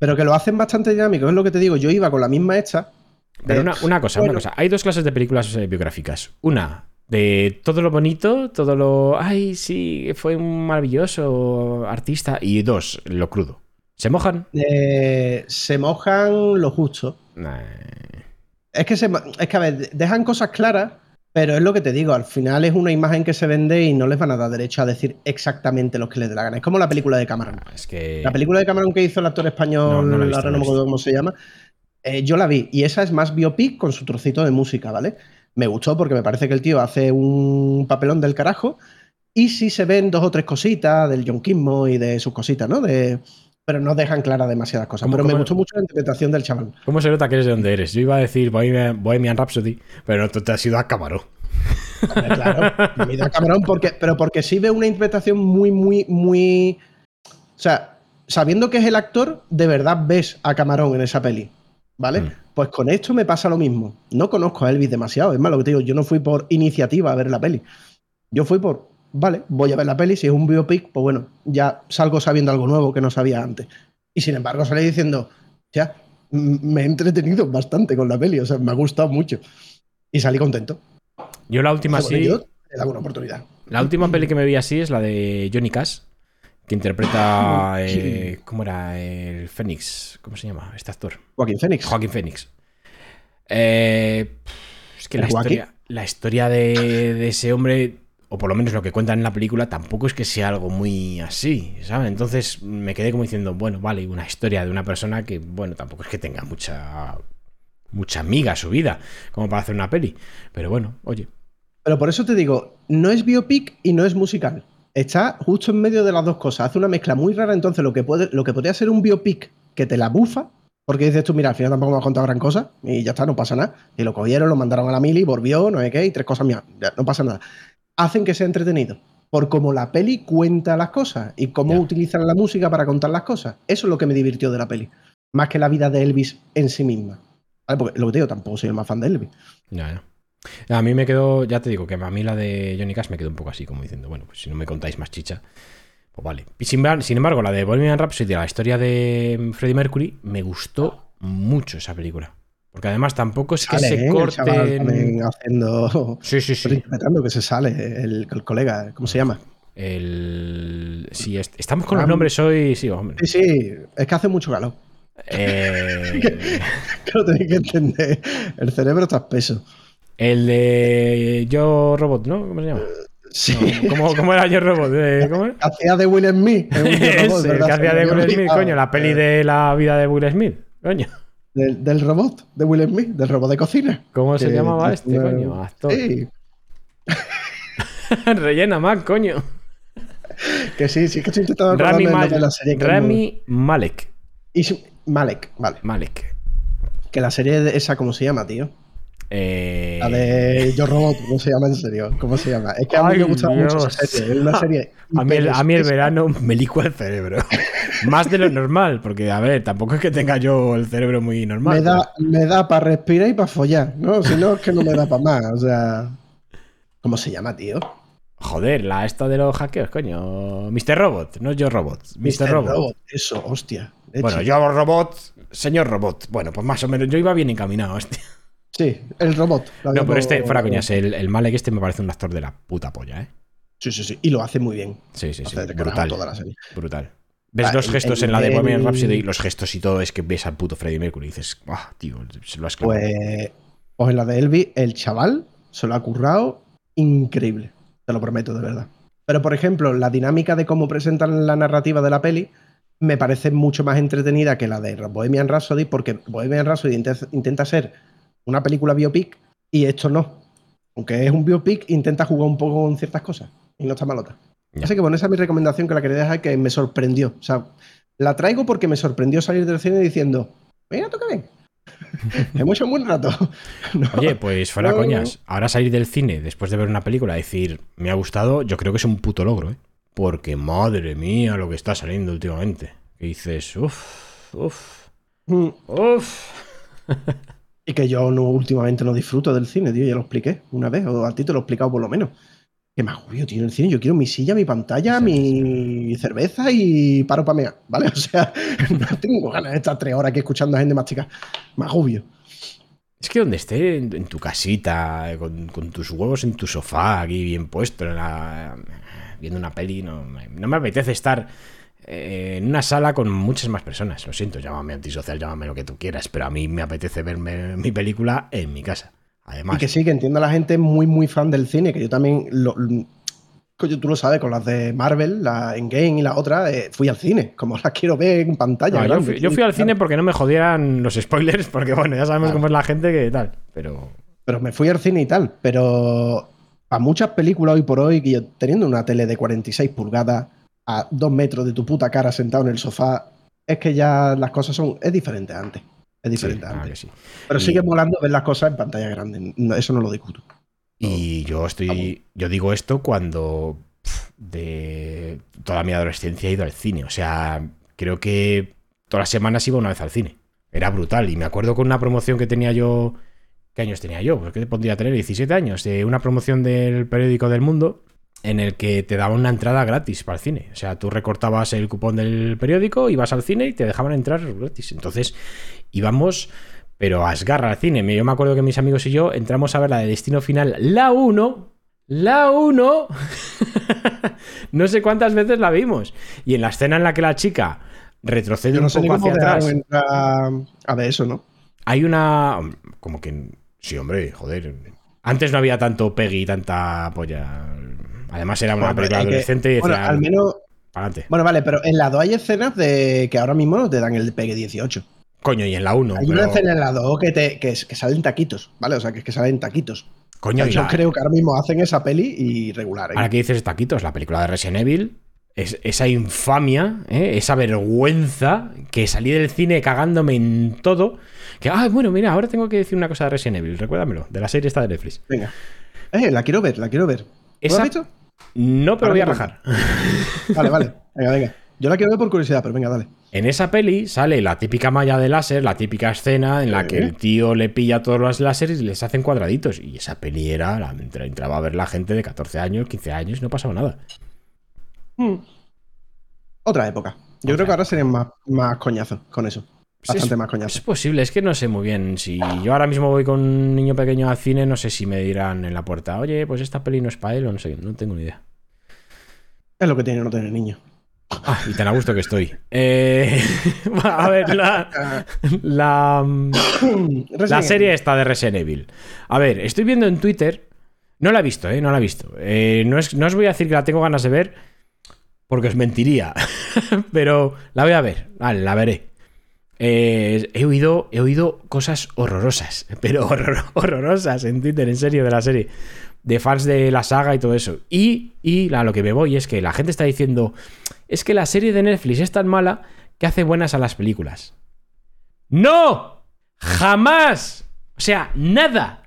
Pero que lo hacen bastante dinámico, es lo que te digo. Yo iba con la misma hecha. Pero de- una, una cosa, bueno, una cosa. Hay dos clases de películas eh, biográficas. Una De todo lo bonito, todo lo. Ay, sí, fue un maravilloso artista. Y dos, lo crudo. ¿Se mojan? Eh, se mojan lo justo. Nah. Es que, se, es que, a ver, dejan cosas claras, pero es lo que te digo, al final es una imagen que se vende y no les van a dar derecho a decir exactamente lo que les dé la gana. Es como la película de Cameron. Es que. La película de Cameron que hizo el actor español, No, no visto, ahora no me acuerdo cómo se llama, eh, yo la vi y esa es más biopic con su trocito de música, ¿vale? Me gustó porque me parece que el tío hace un papelón del carajo y sí se ven dos o tres cositas del Kimmo y de sus cositas, ¿no? De, pero no dejan claras demasiadas cosas. ¿Cómo- Pero me gustó mucho la interpretación del chaval. ¿Cómo se nota que eres de donde eres? Yo iba a decir Bohemian, Bohemian Rhapsody, pero tú te has ido a Camarón. Claro, me he ido a Cameron porque, pero porque sí veo una interpretación muy, muy, muy. O sea, sabiendo que es el actor, de verdad ves a Camarón en esa peli. ¿Vale? Mm. Pues con esto me pasa lo mismo. No conozco a Elvis demasiado. Es más, lo que te digo, yo no fui por iniciativa a ver la peli. Yo fui por, vale, voy a ver la peli. Si es un biopic, pues bueno, ya salgo sabiendo algo nuevo que no sabía antes. Y sin embargo, salí diciendo, ya, me he entretenido bastante con la peli. O sea, me ha gustado mucho. Y salí contento. Yo la última sí. yo le daba una oportunidad. La última peli que me vi así es la de Johnny Cash, que interpreta. eh, ¿Cómo era? El Fénix. ¿Cómo se llama? Este actor. Joaquín Phoenix. Joaquín Phoenix. Eh, es que la historia, la historia de, de ese hombre, o por lo menos lo que cuentan en la película, tampoco es que sea algo muy así, ¿sabes? Entonces me quedé como diciendo, bueno, vale, una historia de una persona que, bueno, tampoco es que tenga mucha. mucha amiga su vida, como para hacer una peli. Pero bueno, oye. Pero por eso te digo, no es biopic y no es musical. Está justo en medio de las dos cosas. Hace una mezcla muy rara. Entonces, lo que, puede, lo que podría ser un biopic que te la bufa, porque dices tú, mira, al final tampoco me has contado gran cosa y ya está, no pasa nada. Y lo cogieron, lo mandaron a la mili, volvió, no sé qué, y tres cosas mías. No pasa nada. Hacen que sea entretenido. Por cómo la peli cuenta las cosas y cómo utilizan la música para contar las cosas. Eso es lo que me divirtió de la peli. Más que la vida de Elvis en sí misma. ¿Vale? Porque lo que te digo, tampoco soy el más fan de Elvis. Ya, ya. A mí me quedó, ya te digo, que a mí la de Johnny Cash me quedó un poco así, como diciendo, bueno, pues si no me contáis más chicha, pues vale. Y sin, sin embargo, la de Bohemian Rhapsody, la historia de Freddie Mercury, me gustó mucho esa película. Porque además tampoco es que Sale, se ¿eh? Corten. haciendo. Sí, sí, sí. que se sale el, el colega, ¿cómo se llama? El... Sí, est- estamos con los nombres hoy, sí, hombre. Sí, sí, es que hace mucho calor. Eh, Claro, tenéis que entender. El cerebro está espeso. el de Yo Robot, ¿no? ¿Cómo se llama? Sí. ¿Cómo, cómo era Yo Robot? Eh, ¿Cómo era? Hacía de Will Smith. Ese, robot, el que hacía de Will Smith, coño, la peli de la vida de Will Smith, coño. Del, del robot, de Will Smith, del robot de cocina. ¿Cómo se llamaba este, coño? Actor. Sí, Rellena más, coño. que sí, sí, que estoy intentando Rami, Malek. de la serie. que Rami Malek. no- Is- Malek, vale. Malek. Que la serie de esa, ¿cómo se llama, tío? Eh, La de Yo Robot, ¿cómo se llama en serio? ¿Cómo se llama? Es que a mí Ay, me gustaba mucho esa serie. Es una serie. A mí, el, a mí el hiper- verano me licua el cerebro. Más de lo normal, porque, a ver, tampoco es que tenga yo el cerebro muy normal. Me da, me da para respirar y para follar, ¿no? Si no, es que no me da para más. O sea. ¿Cómo se llama, tío? Joder, la esta de los hackeos, coño. Mr. Robot, no yo robot. Mr. Robot. Eso, hostia. Bueno, yo robot, señor robot. Bueno, pues más o menos, yo iba bien encaminado, hostia. Sí, el robot. No, pero este, fuera coñas, el, el Malek este me parece un actor de la puta polla, ¿eh? Sí, sí, sí. Y lo hace muy bien. Sí, sí, sí. Brutal. toda la serie. Brutal. Ves Ah, los el- gestos el en la de Bohemian Rhapsody, los gestos y todo, es que ves al puto Freddie Mercury y dices, ah, tío, se lo has clavado. Pues, pues en la de Elvis, el chaval se lo ha currado increíble. Te lo prometo, de verdad. Pero, por ejemplo, la dinámica de cómo presentan la narrativa de la peli me parece mucho más entretenida que la de Bohemian Rhapsody, porque Bohemian Rhapsody inte- intenta ser una película biopic y esto no. Aunque es un biopic, intenta jugar un poco con ciertas cosas y no está malota. Ya. Así que bueno, esa es mi recomendación que la quería dejar que me sorprendió. O sea, la traigo porque me sorprendió salir del cine diciendo, mira, toca bien. Hemos hecho un buen rato. No. Oye, pues fuera No, coñas, ahora salir del cine después de ver una película, decir, me ha gustado, yo creo que es un puto logro, ¿eh? Porque madre mía lo que está saliendo últimamente. Que dices, uff, uff, Mm, uff. Y que yo no, últimamente no disfruto del cine, tío, ya lo expliqué una vez, o a ti te lo he explicado por lo menos. Que me agobio, tío, en el cine. Yo quiero mi silla, mi pantalla, Sí, mi cerveza y paro para mear, ¿vale? O sea, no tengo ganas de estar tres horas aquí escuchando a gente masticar. Me agobio. Es que donde esté, en, en tu casita, con, con tus huevos en tu sofá, aquí bien puesto, en la- viendo una peli, no, no me apetece estar eh, en una sala con muchas más personas. Lo siento, llámame antisocial, llámame lo que tú quieras, pero a mí me apetece verme mi película en mi casa. Además, Y que sí, que entiendo a la gente muy, muy fan del cine, que yo también, lo, tú lo sabes, con las de Marvel, la Endgame y la otra, eh, fui al cine, como las quiero ver en pantalla. no, yo, fui, yo tío, fui al cine porque no me jodieran los spoilers, porque bueno, ya sabemos Claro. cómo es la gente que tal, pero... Pero me fui al cine y tal, pero a muchas películas hoy por hoy, que yo teniendo una tele de 46 pulgadas a dos metros de tu puta cara sentado en el sofá, es que ya las cosas son, es diferente antes. Es diferente Sí, ah, antes. sí. Pero Y- sigue molando ver las cosas en pantalla grande. no, eso no lo discuto. Y yo estoy. Yo digo esto cuando de toda mi adolescencia he ido al cine. O sea, creo que todas las semanas iba una vez al cine. Era brutal. Y me acuerdo con una promoción que tenía yo. ¿Qué años tenía yo? Pues que pondría tener 17 años. De una promoción del periódico del mundo. En el que te daban una entrada gratis para el cine. O sea, tú recortabas el cupón del periódico, ibas al cine y te dejaban entrar gratis. Entonces íbamos pero a esgarra al cine. Yo me acuerdo que mis amigos y yo entramos a ver la de Destino Final, la 1. La 1. no sé cuántas veces la vimos. Y en la escena en la que la chica retrocede Yo no un sé poco hacia atrás, a ver eso, ¿no? hay una. Como que. Sí, hombre, joder. Antes no había tanto Peggy y tanta polla. Además era una Bueno, película es que- adolescente y bueno, decían, al menos. "Pa'lante". Bueno, vale, pero en la 2 hay escenas de que ahora mismo no te dan el pegue 18. Coño, y en la 1. hay una escena en la 2 que, te, que, que salen taquitos, ¿vale? O sea, que, que salen taquitos. Coño, yo la- creo que ahora mismo hacen esa peli y regular. ¿eh? Ahora que dices taquitos, la película de Resident Evil, es, esa infamia, ¿eh? esa vergüenza que salí del cine cagándome en todo. Que, ah, bueno, mira, ahora tengo que decir una cosa de Resident Evil, recuérdamelo, de la serie esta de Netflix. Venga. Eh, la quiero ver, la quiero ver. ¿Tú la Esa- has visto? No, pero Ahora voy a rajar. Vale, vale. Venga, venga. Yo la quiero ver por curiosidad, pero venga, dale. En esa peli sale la típica malla de láser, la típica escena en la que el tío le pilla todos los láseres y les hacen cuadraditos. Y esa peli era, la, entra- entraba a ver la gente de 14 años, 15 años y no pasaba nada. Hmm. Otra época. Yo Otra creo que ahora serían más, más coñazos con eso. Bastante es, más coñazos. Es posible, es que no sé muy bien. Si yo ahora mismo voy con un niño pequeño al cine, no sé si me dirán en la puerta, oye, pues esta peli no es para él o no sé, no tengo ni idea. Es lo que tiene no tener niño. Ah, y tan a gusto que estoy. Eh, a ver, la, la, la serie esta de Resident Evil. A ver, estoy viendo en Twitter. No la he visto, ¿eh? No la he visto. Eh, no, es- no os voy a decir que la tengo ganas de ver, porque os mentiría. Pero la voy a ver, vale, la veré. Eh, he, oído, he oído cosas horrorosas, pero horror- horrorosas en Twitter, en serio, de la serie. De fans de la saga y todo eso. Y, y a lo que me voy es que la gente está diciendo, es que la serie de Netflix es tan mala que hace buenas a las películas. ¡No! ¡Jamás! O sea, nada.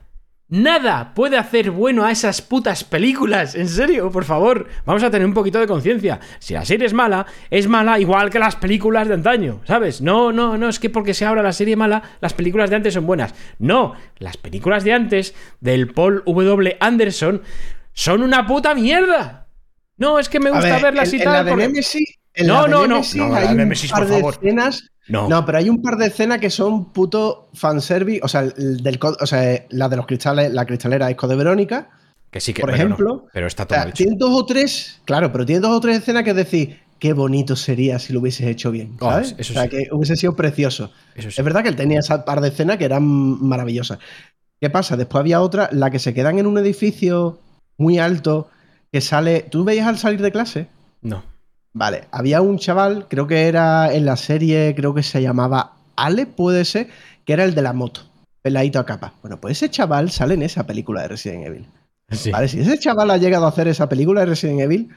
Nada puede hacer bueno a esas putas películas. En serio, por favor. Vamos a tener un poquito de conciencia. Si la serie es mala, es mala igual que las películas de antaño, ¿sabes? No, no, no, es que porque sea ahora la serie mala, las películas de antes son buenas. No, las películas de antes, del Paul W. Anderson, son una puta mierda. No, es que me gusta ver, verlas en, y en tal. la de porque- Nemesis, en No, la de no, no. No, la hay un par por de favor. escenas. No. No, pero hay un par de escenas que son puto fanservice. O sea, el del, o sea, la de los cristales, la cristalera es de Verónica. Que sí que, por pero no, ejemplo, pero está O todo sea, hecho. tiene dos o tres, claro, pero tiene dos o tres escenas que decir, qué bonito sería si lo hubieses hecho bien. Oh, ¿sabes? eso o sea, sí. que hubiese sido precioso. Eso sí. Es verdad que él tenía esa par de escenas que eran maravillosas. ¿Qué pasa? Después había otra, la que se quedan en un edificio muy alto, que sale. ¿Tú veías al salir de clase? No. Vale, había un chaval, creo que era en la serie, creo que se llamaba Ale, puede ser, que era el de la moto, peladito a capa. Bueno, pues ese chaval sale en esa película de Resident Evil. Sí. Vale, si ese chaval ha llegado a hacer esa película de Resident Evil,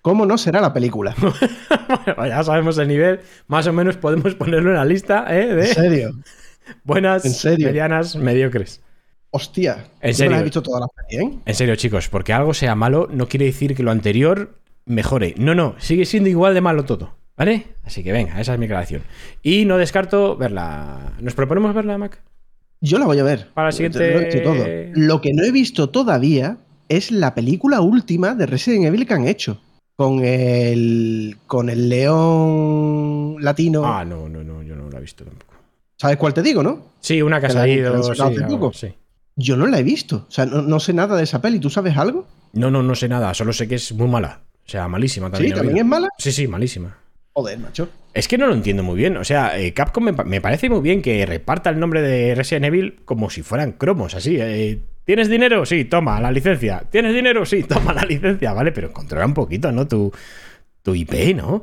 ¿cómo no será la película? Bueno, ya sabemos el nivel. Más o menos podemos ponerlo en la lista ¿eh? ¿En de serio? buenas, ¿En serio? medianas, mediocres. Hostia. En serio. visto todas las pelis, ¿eh? En serio, chicos, porque algo sea malo no quiere decir que lo anterior mejore. No, no, sigue siendo igual de malo todo. ¿Vale? Así que venga, esa es mi aclaración. Y no descarto verla. ¿Nos proponemos verla, Mac? Yo la voy a ver. Para Te siguiente- Lo he visto todo. Lo que no he visto todavía es la película última de Resident Evil que han hecho. Con el. Con el león latino. Ah, no, no, no, yo no la he visto tampoco. ¿Sabes cuál te digo, no? Sí, una que ha salido. sí, hace poco. sí. Yo no la he visto. O sea, no, no sé nada de esa peli. ¿Tú sabes algo? No, no, no sé nada. Solo sé que es muy mala. O sea, malísima Sí, también. he también es mala. Sí, sí, malísima. Joder, macho. Es que no lo entiendo muy bien. O sea, eh, Capcom me, pa- me parece muy bien que reparta el nombre de Resident Evil como si fueran cromos, así. eh, ¿Tienes dinero? Sí, toma la licencia. ¿Tienes dinero? Sí, toma la licencia, ¿vale? Pero controla un poquito, ¿no? Tu, tu IP, ¿no?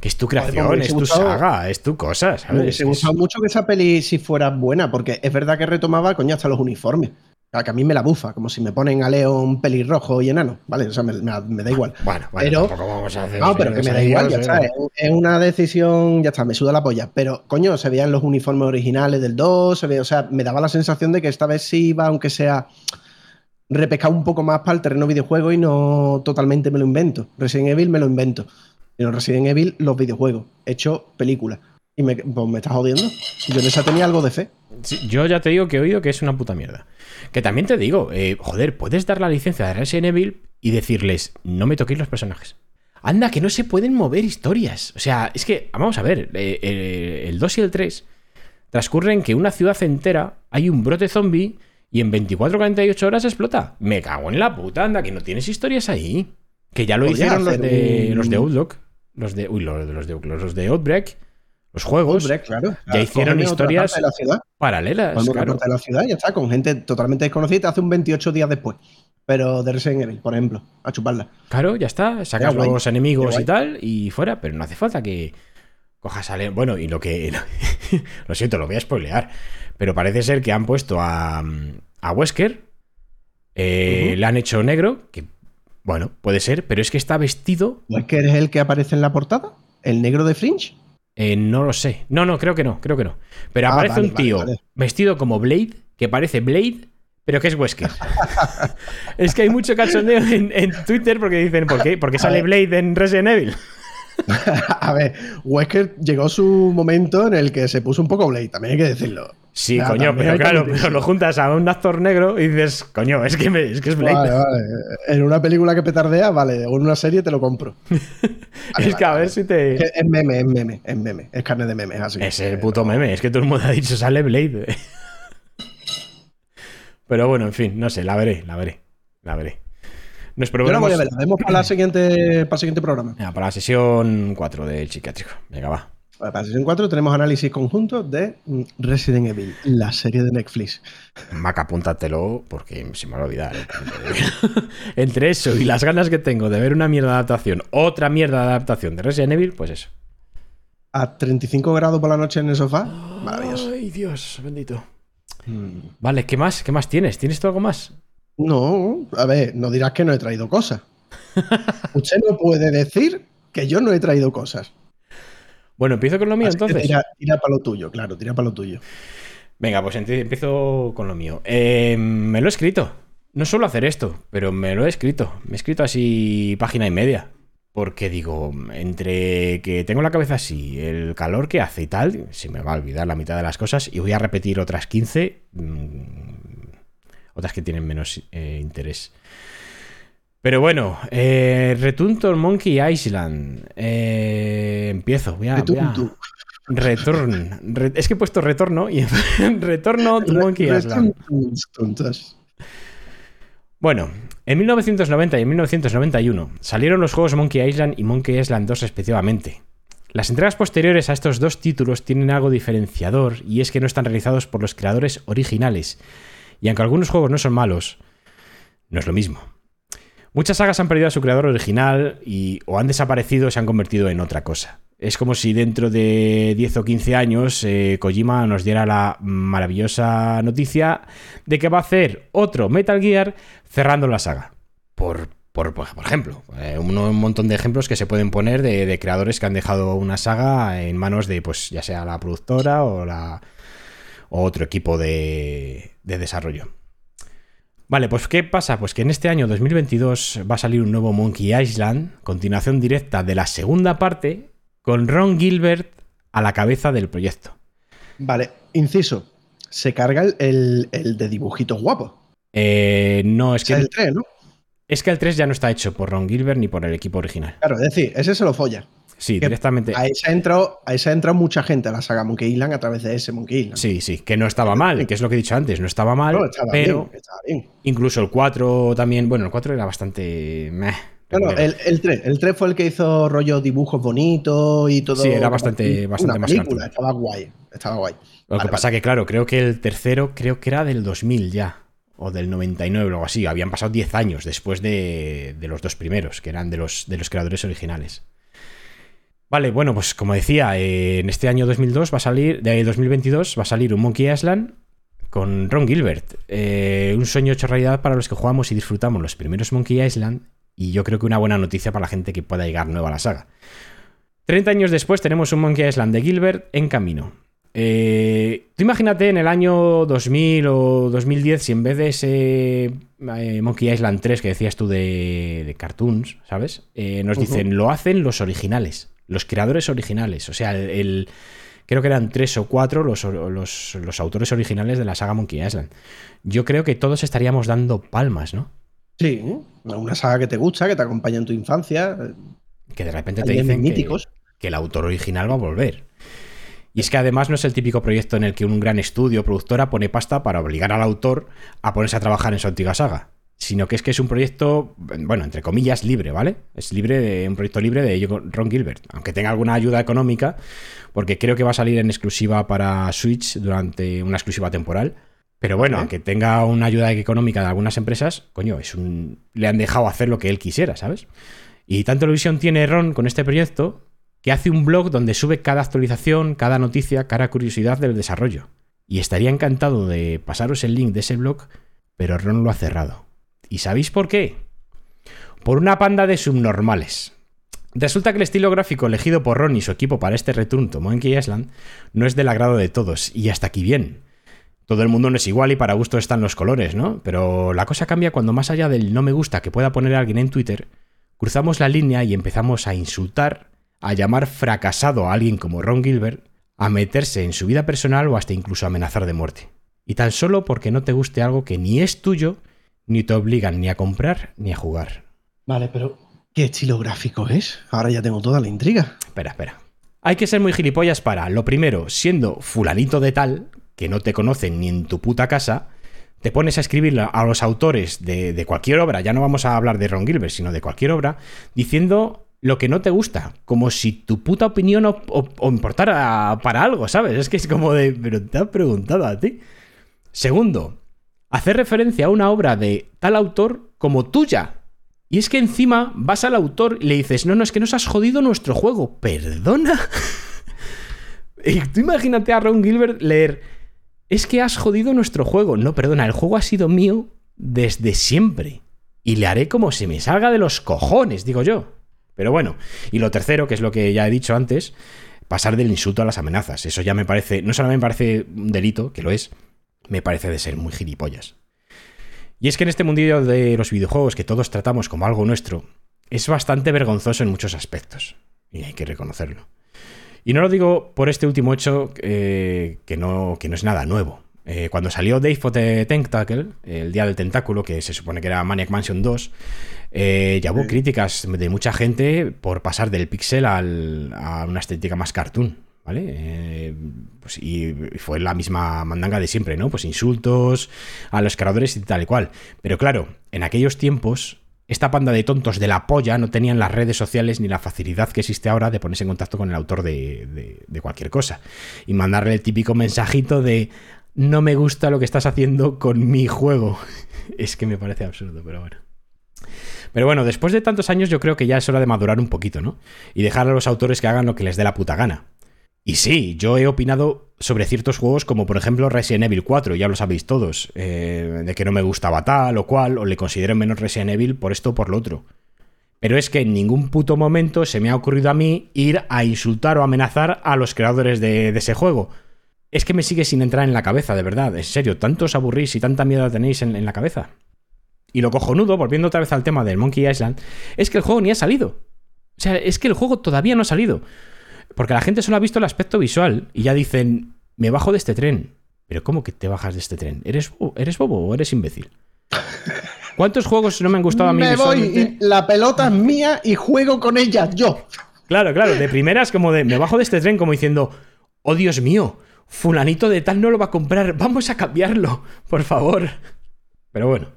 Que es tu Joder, creación, me es hubiese tu saga, es tu cosa, Me ¿sabes? hubiese Es- gustado mucho que esa peli si fuera buena, porque es verdad que retomaba, coño, hasta los uniformes. O sea, que a mí me la bufa, como si me ponen a León pelirrojo y enano, ¿vale? O sea, me, me- me da igual. Bueno, bueno, Pero- tampoco vamos a hacer. No, pero que me da igual, ya está. Es, una decisión, ya está, me suda la polla. Pero, coño, se veían los uniformes originales del 2, se ve, o sea, me daba la sensación de que esta vez sí iba, aunque sea repescado un poco más para el terreno videojuego y no totalmente me lo invento. Resident Evil me lo invento. Pero Resident Evil, los videojuegos, hecho película. Y me, pues me estás jodiendo. Yo en esa tenía algo de fe. Sí, yo ya te digo que he oído que es una puta mierda. Que también te digo, eh, joder, puedes dar la licencia de Resident Evil y decirles, no me toquéis los personajes. Anda, que no se pueden mover historias. O sea, es que, vamos a ver, eh, eh, el 2 y el 3 transcurren que una ciudad entera hay un brote zombie y en 24-48 horas explota. Me cago en la puta, anda, que no tienes historias ahí. Que ya lo hicieron los de, un- los de Outlook. Los de, uy, los de, los de, los de Outbreak. Los juegos Hombre, claro. ya hicieron historias parte de la ciudad. paralelas. Cuando claro. de la ciudad, ya está, con gente totalmente desconocida, y te hace un 28 días después. Pero de Resident Evil, por ejemplo, a chuparla. Claro, ya está. Sacas guay. los enemigos y tal y fuera, pero no hace falta que cojas a. Bueno, y lo que. lo siento, lo voy a spoilear. Pero parece ser que han puesto a, a Wesker. eh. Le han hecho negro, que bueno, puede ser, pero es que está vestido. ¿No es el que aparece en la portada? ¿El negro de Fringe? Eh, no lo sé. No, no, creo que no, creo que no. Pero Ah, aparece vale, un tío vale. vestido como Blade, que parece Blade, pero que es Wesker. es que hay mucho cachondeo en, en Twitter porque dicen, ¿por qué? ¿Por qué sale Blade en Resident Evil? a ver, Wesker llegó su momento en el que se puso un poco Blade, también hay que decirlo. Sí, Ya, coño, pero claro, pero lo juntas a un actor negro y dices, coño, es que, me- es, que es Blade. Vale, vale. En una película que petardea, vale, o en una serie te lo compro. Vale, es que a ver si te. Es es meme, es meme, es meme. Es carne de meme, así. Es el que- puto meme, es que todo el mundo ha dicho, sale Blade. pero bueno, en fin, no sé, la veré, la veré. La veré. Nos Yo la voy proponemos. a ver, la vemos para, la siguiente, para el siguiente programa. Venga, para la sesión 4 del psiquiátrico. Venga, va. Para la sesión 4 tenemos análisis conjunto de mm, Resident Evil, la serie de Netflix. Mac, apúntatelo porque se me va a olvidar. ¿eh? Entre eso y las ganas que tengo de ver una mierda de adaptación, otra mierda de adaptación de Resident Evil, pues eso. A 35 grados por la noche en el sofá. Maravilloso. Ay, Dios, bendito. Mm. Vale, ¿qué más? ¿Qué más tienes? ¿Tienes tú algo más? No, a ver, no dirás que no he traído cosas. Usted no puede decir que yo no he traído cosas. Bueno, empiezo con lo mío Así entonces. Tira, tira para lo tuyo, claro, tira para lo tuyo. Venga, pues empiezo con lo mío. Eh, me lo he escrito. No suelo hacer esto, pero me lo he escrito. Me he escrito así página y media. Porque digo, entre que tengo la cabeza así, el calor que hace y tal, se me va a olvidar la mitad de las cosas y voy a repetir otras 15, mm, otras que tienen menos eh, interés. Pero bueno, eh, Return Monkey Island. Eh, empiezo, voy a... voy a- Retuntu. Return. Re- es que he puesto retorno y retorno to Monkey Island. Bueno, en 1990 y en 1991 salieron los juegos Monkey Island y Monkey Island 2 respectivamente. Las entregas posteriores a estos dos títulos tienen algo diferenciador y es que no están realizados por los creadores originales. Y aunque algunos juegos no son malos, no es lo mismo. Muchas sagas han perdido a su creador original y o han desaparecido o se han convertido en otra cosa. Es como si dentro de 10 o 15 años eh, Kojima nos diera la maravillosa noticia de que va a hacer otro Metal Gear cerrando la saga. Por, por, por ejemplo, eh, un, montón de ejemplos que se pueden poner de, de creadores que han dejado una saga en manos de, pues, ya sea la productora o, la, o otro equipo de, de desarrollo. Vale, pues ¿qué pasa? Pues que en este año 2022 va a salir un nuevo Monkey Island, continuación directa de la segunda parte, con Ron Gilbert a la cabeza del proyecto. Vale, inciso. Se carga el, el- el de dibujitos guapos. Eh, no, es que que, el 3, ¿no? es que el 3 ya no está hecho por Ron Gilbert ni por el equipo original. Claro, es decir, ese se lo folla. Sí, Que directamente. A esa entró, a esa entró mucha gente a la saga Monkey Island a través de ese Monkey Island. Sí, sí, que no estaba mal, que es lo que he dicho antes, no estaba mal, No, estaba pero bien, estaba bien. incluso el 4 también, bueno, el 4 era bastante... meh, No, no, regulero. el, el 3. El 3 fue el que hizo rollo dibujos bonitos y todo. Sí, era bastante- Una bastante más película. Estaba guay. Estaba guay. Lo Vale, que pasa que, claro, creo que el tercero, creo que era del 2000 ya, o del 99 o algo así. Habían pasado 10 años después de, de los dos primeros, que eran de los, de los creadores originales. Vale, bueno, pues como decía, eh, en este año 2002 va a salir, de 2022 va a salir un Monkey Island con Ron Gilbert. Eh, un sueño hecho realidad para los que jugamos y disfrutamos los primeros Monkey Island. Y yo creo que una buena noticia para la gente que pueda llegar nueva a la saga. 30 años después tenemos un Monkey Island de Gilbert en camino. Eh, tú imagínate en el año 2000 o 2010 si en vez de ese eh, Monkey Island 3 que decías tú de, de cartoons, ¿sabes? Eh, nos dicen, lo hacen los originales, los creadores originales. O sea, el, el- creo que eran tres o cuatro los, los- los autores originales de la saga Monkey Island. Yo creo que todos estaríamos dando palmas, ¿no? Sí, una saga que te gusta, que te acompaña en tu infancia. Que de repente te dicen que, míticos. que el autor original va a volver. Y es que además no es el típico proyecto en el que un gran estudio o productora pone pasta para obligar al autor a ponerse a trabajar en su antigua saga. Sino que es que es un proyecto, bueno, entre comillas, libre, ¿vale? Es libre de un proyecto libre de Ron Gilbert. Aunque tenga alguna ayuda económica, porque creo que va a salir en exclusiva para Switch durante una exclusiva temporal. Pero bueno, aunque tenga una ayuda económica de algunas empresas, coño, es un. le han dejado hacer lo que él quisiera, ¿sabes? Y tanto ilusión tiene Ron con este proyecto que hace un blog donde sube cada actualización, cada noticia, cada curiosidad del desarrollo. Y estaría encantado de pasaros el link de ese blog, pero Ron lo ha cerrado. ¿Y sabéis por qué? Por una panda de subnormales. Resulta que el estilo gráfico elegido por Ron y su equipo para este return to Monkey Island no es del agrado de todos, y hasta aquí bien. Todo el mundo no es igual y para gusto están los colores, ¿no? Pero la cosa cambia cuando más allá del no me gusta que pueda poner alguien en Twitter, cruzamos la línea y empezamos a insultar, a llamar fracasado a alguien como Ron Gilbert, a meterse en su vida personal o hasta incluso amenazar de muerte. Y tan solo porque no te guste algo que ni es tuyo, ni te obligan ni a comprar ni a jugar. Vale, pero ¿qué estilo gráfico es? Ahora ya tengo toda la intriga. Espera, espera. Hay que ser muy gilipollas para, lo primero, siendo fulanito de tal, que no te conocen ni en tu puta casa, te pones a escribir a los autores de, de cualquier obra, ya no vamos a hablar de Ron Gilbert, sino de cualquier obra, diciendo lo que no te gusta, como si tu puta opinión o, o- o importara para algo, ¿sabes? Es que es como de, pero te han preguntado a ti. Segundo, hacer referencia a una obra de tal autor como tuya. Y es que encima vas al autor y le dices, no, no, es que nos has jodido nuestro juego. ¿Perdona? y tú imagínate a Ron Gilbert leer, es que has jodido nuestro juego. No, perdona, el juego ha sido mío desde siempre. Y le haré como se me salga de los cojones, digo yo. Pero bueno, y lo tercero, que es lo que ya he dicho antes, pasar del insulto a las amenazas. Eso ya me parece, no solamente me parece un delito, que lo es, me parece de ser muy gilipollas. Y es que en este mundillo de los videojuegos que todos tratamos como algo nuestro, es bastante vergonzoso en muchos aspectos. Y hay que reconocerlo. Y no lo digo por este último hecho eh, que, no, que no es nada nuevo. Eh, cuando salió Dave for the Tentacle, el día del tentáculo, que se supone que era Maniac Mansion 2, eh, ya hubo Sí. críticas de mucha gente por pasar del pixel al- a una estética más cartoon. ¿Vale? Eh, pues, y fue la misma mandanga de siempre, ¿no? Pues insultos a los creadores y tal y cual. Pero claro, en aquellos tiempos, esta panda de tontos de la polla no tenían las redes sociales ni la facilidad que existe ahora de ponerse en contacto con el autor de, de- de cualquier cosa. Y mandarle el típico mensajito de no me gusta lo que estás haciendo con mi juego. es que me parece absurdo, pero bueno. Pero bueno, después de tantos años yo creo que ya es hora de madurar un poquito, ¿no? Y dejar a los autores que hagan lo que les dé la puta gana. Y sí, yo he opinado sobre ciertos juegos como por ejemplo Resident Evil 4, ya lo sabéis todos, eh, de que no me gustaba tal o cual, o le considero menos Resident Evil por esto o por lo otro. Pero es que en ningún puto momento se me ha ocurrido a mí ir a insultar o amenazar a los creadores de, ese juego. Es que me sigue sin entrar en la cabeza, de verdad, en serio, tanto os aburrís y tanta mierda tenéis en, en la cabeza. Y lo cojonudo, volviendo otra vez al tema del Monkey Island, es que el juego ni ha salido. O sea, es que el juego todavía no ha salido. Porque la gente solo ha visto el aspecto visual y ya dicen, me bajo de este tren. Pero ¿cómo que te bajas de este tren? ¿Eres, bo- ¿eres bobo o eres imbécil? ¿Cuántos juegos no me han gustado a mí Me voy, y la pelota es mía y juego con ella yo. Claro, claro, de primeras como de me bajo de este tren como diciendo, oh Dios mío, fulanito de tal no lo va a comprar, vamos a cambiarlo, por favor. Pero bueno.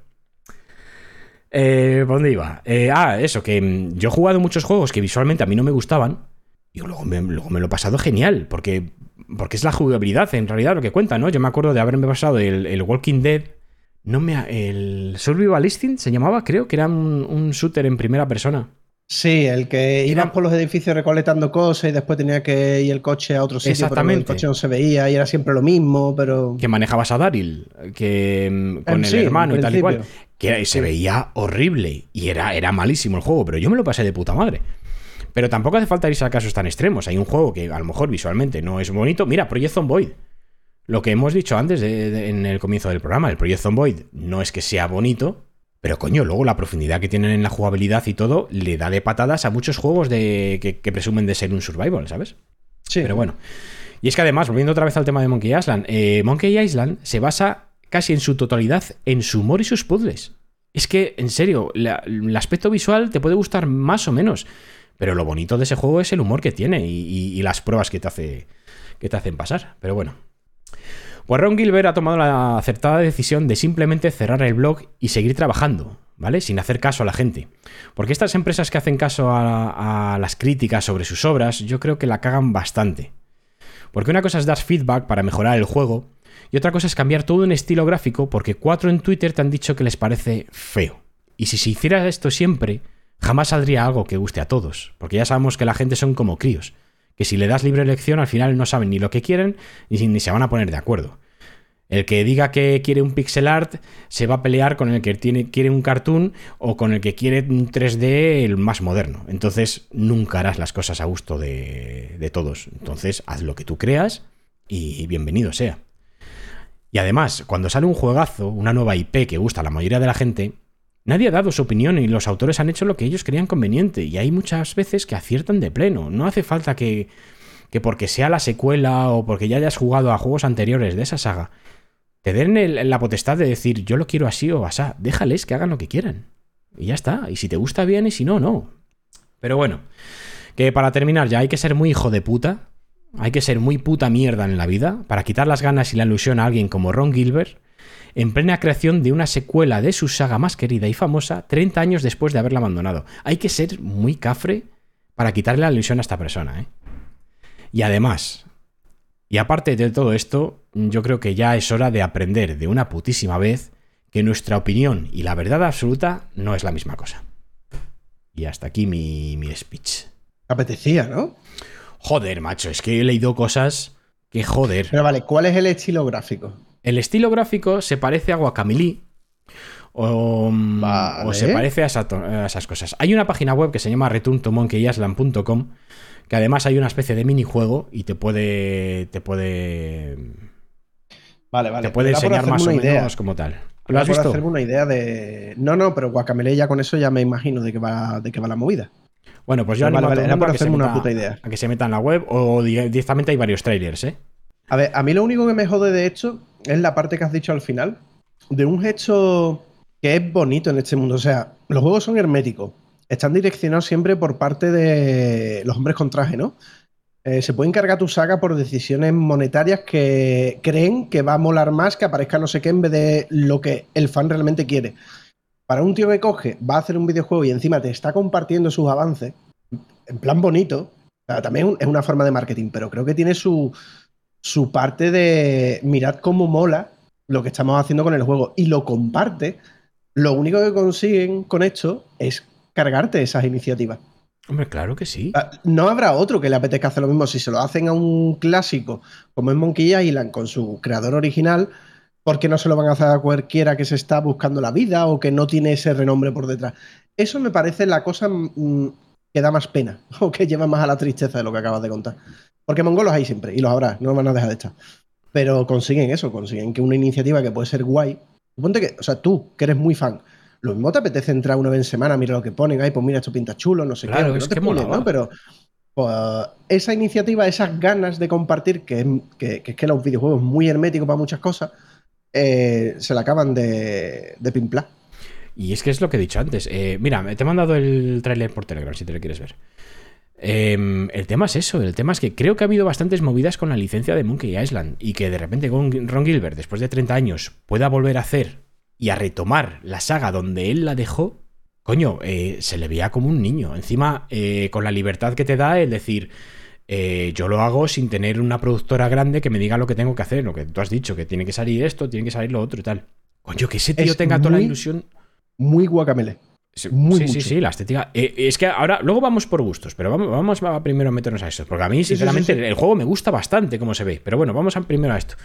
Eh, ¿Por dónde iba? Eh, ah, eso, que mm, yo he jugado muchos juegos que visualmente a mí no me gustaban y luego me, luego me lo he pasado genial, porque, porque es la jugabilidad en realidad lo que cuenta, ¿no? Yo me acuerdo de haberme pasado el, el Walking Dead, no me, ha- el Survival Instinct se llamaba, creo que era un, un shooter en primera persona. Sí, el que ibas por los edificios recolectando cosas y después tenía que ir el coche a otro sitio, pero el Exactamente. coche no se veía y era siempre lo mismo, pero... que manejabas a Daryl, que mm, con el hermano y tal y cual, que era- y se veía horrible y era, era malísimo el juego, pero yo me lo pasé de puta madre. Pero tampoco hace falta irse a casos tan extremos. Hay un juego que a lo mejor visualmente no es bonito. Mira, Project Zomboid. Lo que hemos dicho antes de- de- en el comienzo del programa, el Project Zomboid no es que sea bonito, pero coño, luego la profundidad que tienen en la jugabilidad y todo le da de patadas a muchos juegos de, que, que presumen de ser un survival, ¿sabes? Sí, Pero bueno. Y es que además, volviendo otra vez al tema de Monkey Island, eh, Monkey Island se basa casi en su totalidad en su humor y sus puzzles. Es que, en serio, la- el aspecto visual te puede gustar más o menos, pero lo bonito de ese juego es el humor que tiene y, las pruebas que te, hace, que te hacen pasar. Pero bueno. Pues Ron Gilbert ha tomado la acertada decisión de simplemente cerrar el blog y seguir trabajando, ¿vale? Sin hacer caso a la gente. Porque estas empresas que hacen caso a, a las críticas sobre sus obras, yo creo que la cagan bastante. Porque una cosa es dar feedback para mejorar el juego y otra cosa es cambiar todo un estilo gráfico porque cuatro en Twitter te han dicho que les parece feo. Y si se hiciera esto siempre, jamás saldría algo que guste a todos, porque ya sabemos que la gente son como críos, que si le das libre elección al final no saben ni lo que quieren ni, ni se van a poner de acuerdo. El que diga que quiere un pixel art se va a pelear con el que tiene, quiere un cartoon o con el que quiere un 3D el más moderno. Entonces nunca harás las cosas a gusto de todos. Entonces haz lo que tú creas y bienvenido sea. Y además, cuando sale un juegazo, una nueva IP que gusta a la mayoría de la gente, nadie ha dado su opinión y los autores han hecho lo que ellos creían conveniente. Y hay muchas veces que aciertan de pleno. No hace falta que, que porque sea la secuela o porque ya hayas jugado a juegos anteriores de esa saga, te den la potestad de decir yo lo quiero así o asá. Déjales que hagan lo que quieran. Y ya está. Y si te gusta bien y si no, no. Pero bueno, que para terminar ya hay que ser muy hijo de puta. Hay que ser muy puta mierda en la vida para quitar las ganas y la ilusión a alguien como Ron Gilbert en plena creación de una secuela de su saga más querida y famosa 30 años después de haberla abandonado. Hay que ser muy cafre para quitarle la ilusión a esta persona, ¿eh? Y además, y aparte de todo esto, yo creo que ya es hora de aprender de una putísima vez que nuestra opinión y la verdad absoluta no es la misma cosa. Y hasta aquí mi, mi speech. apetecía, ¿no? Joder, macho, es que he leído cosas que joder. Pero vale, ¿cuál es el estilo gráfico? El estilo gráfico se parece a Guacamole. O, mm, Vale. o se parece a, esa to- a esas cosas. Hay una página web que se llama returntomonkeyisland.com que además hay una especie de minijuego y te puede te puede Vale, vale. te puede por enseñar más o idea. menos como tal. ¿Lo has por visto? hacerme una idea de. No, no, pero Guacamele ya con eso ya me imagino de que va, de que va la movida. Bueno, pues yo Vale, animo a vale, todo era por a que se hacerme una puta idea. a que se meta en la web o di- directamente hay varios trailers, ¿eh? A ver, a mí lo único que me jode de esto es la parte que has dicho al final, de un gesto que es bonito en este mundo. O sea, los juegos son herméticos, están direccionados siempre por parte de los hombres con traje, ¿no? Eh, se puede encargar tu saga por decisiones monetarias que creen que va a molar más que aparezca no sé qué en vez de lo que el fan realmente quiere. Para un tío que coge, va a hacer un videojuego y encima te está compartiendo sus avances, en plan bonito, también es una forma de marketing, pero creo que tiene su, su parte de mirad cómo mola lo que estamos haciendo con el juego y lo comparte, lo único que consiguen con esto es cargarte esas iniciativas. Hombre, claro que sí. Ah, No habrá otro que le apetezca hacer lo mismo si se lo hacen a un clásico como es Monkey Island con su creador original, porque no se lo van a hacer a cualquiera que se está buscando la vida o que no tiene ese renombre por detrás. Eso me parece la cosa mm, que da más pena o que lleva más a la tristeza de lo que acabas de contar. Porque mongolos hay siempre y los habrá, no van a dejar de estar. Pero consiguen eso, consiguen que una iniciativa que puede ser guay. Ponte que, o sea, tú, que eres muy fan, lo mismo te apetece entrar una vez en semana, mira lo que ponen, ay, pues mira, esto pinta chulo, no sé Claro, qué. es no te que pone. ¿no? Pero pues, esa iniciativa, esas ganas de compartir, que, es- que, que es que los videojuegos muy herméticos para muchas cosas, eh, se la acaban de, de pimplar. Y es que es lo que he dicho antes. Eh, mira, te he mandado el tráiler por Telegram si te lo quieres ver. Em, el tema es eso, el tema es que creo que ha habido bastantes movidas con la licencia de Monkey Island y que de repente Ron Gilbert, después de 30 años, pueda volver a hacer y a retomar la saga donde él la dejó, coño, eh, se le veía como un niño. Encima, eh, con la libertad que te da el decir, eh, yo lo hago sin tener una productora grande que me diga lo que tengo que hacer, lo que tú has dicho, que tiene que salir esto, tiene que salir lo otro y tal. Coño, que ese tío Es tenga toda la ilusión. Muy guacamele. Sí, Muy sí, sí, mucho. sí, la estética. Eh, es que ahora, luego vamos por gustos, pero vamos, vamos a primero a meternos a eso. Porque a mí, sinceramente, sí, sí. el juego me gusta bastante cómo se ve. Pero bueno, vamos a primero a esto.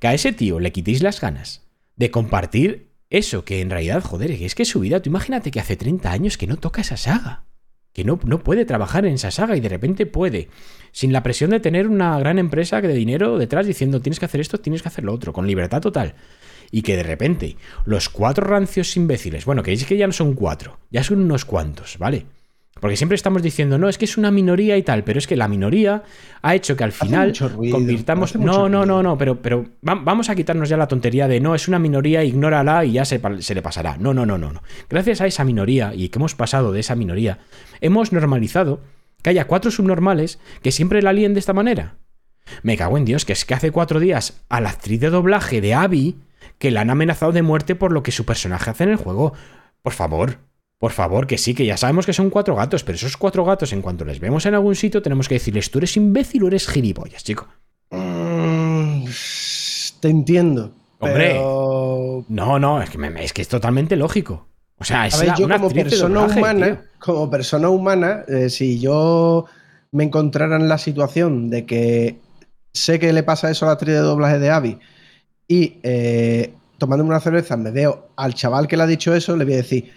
Que a ese tío le quitéis las ganas de compartir eso, que en realidad, joder, es que es su vida. Tú imagínate que hace 30 años que no toca esa saga. Que no, no puede trabajar en esa saga y de repente puede, sin la presión de tener una gran empresa de dinero detrás diciendo tienes que hacer esto, tienes que hacer lo otro, con libertad total. Y que de repente los cuatro rancios imbéciles, bueno, que es que ya no son cuatro, ya son unos cuantos, ¿vale? Porque siempre estamos diciendo, no, es que es una minoría y tal, pero es que la minoría ha hecho que al final ruido, convirtamos... No, no, no, no, pero, pero va- vamos a quitarnos ya la tontería de, no, es una minoría, ignórala y ya se, se le pasará. No, no, no, no, no. Gracias a esa minoría y que hemos pasado de esa minoría, hemos normalizado que haya cuatro subnormales que siempre la líen de esta manera. Me cago en Dios, que es que hace cuatro días a la actriz de doblaje de Abby que la han amenazado de muerte por lo que su personaje hace en el juego. Por favor, por favor, que sí, que ya sabemos que son cuatro gatos, pero esos cuatro gatos, en cuanto les vemos en algún sitio, tenemos que decirles, tú eres imbécil o eres gilipollas, chico. Mm, te entiendo. Hombre. pero- No, no, es que, me- es que es totalmente lógico. O sea, es A ver, la- yo una como persona doblaje, humana, como persona humana, eh, si yo me encontrara en la situación de que sé que le pasa eso a la actriz de doblaje de Abby y eh, tomándome una cerveza me veo al chaval que le ha dicho eso, le voy a decir,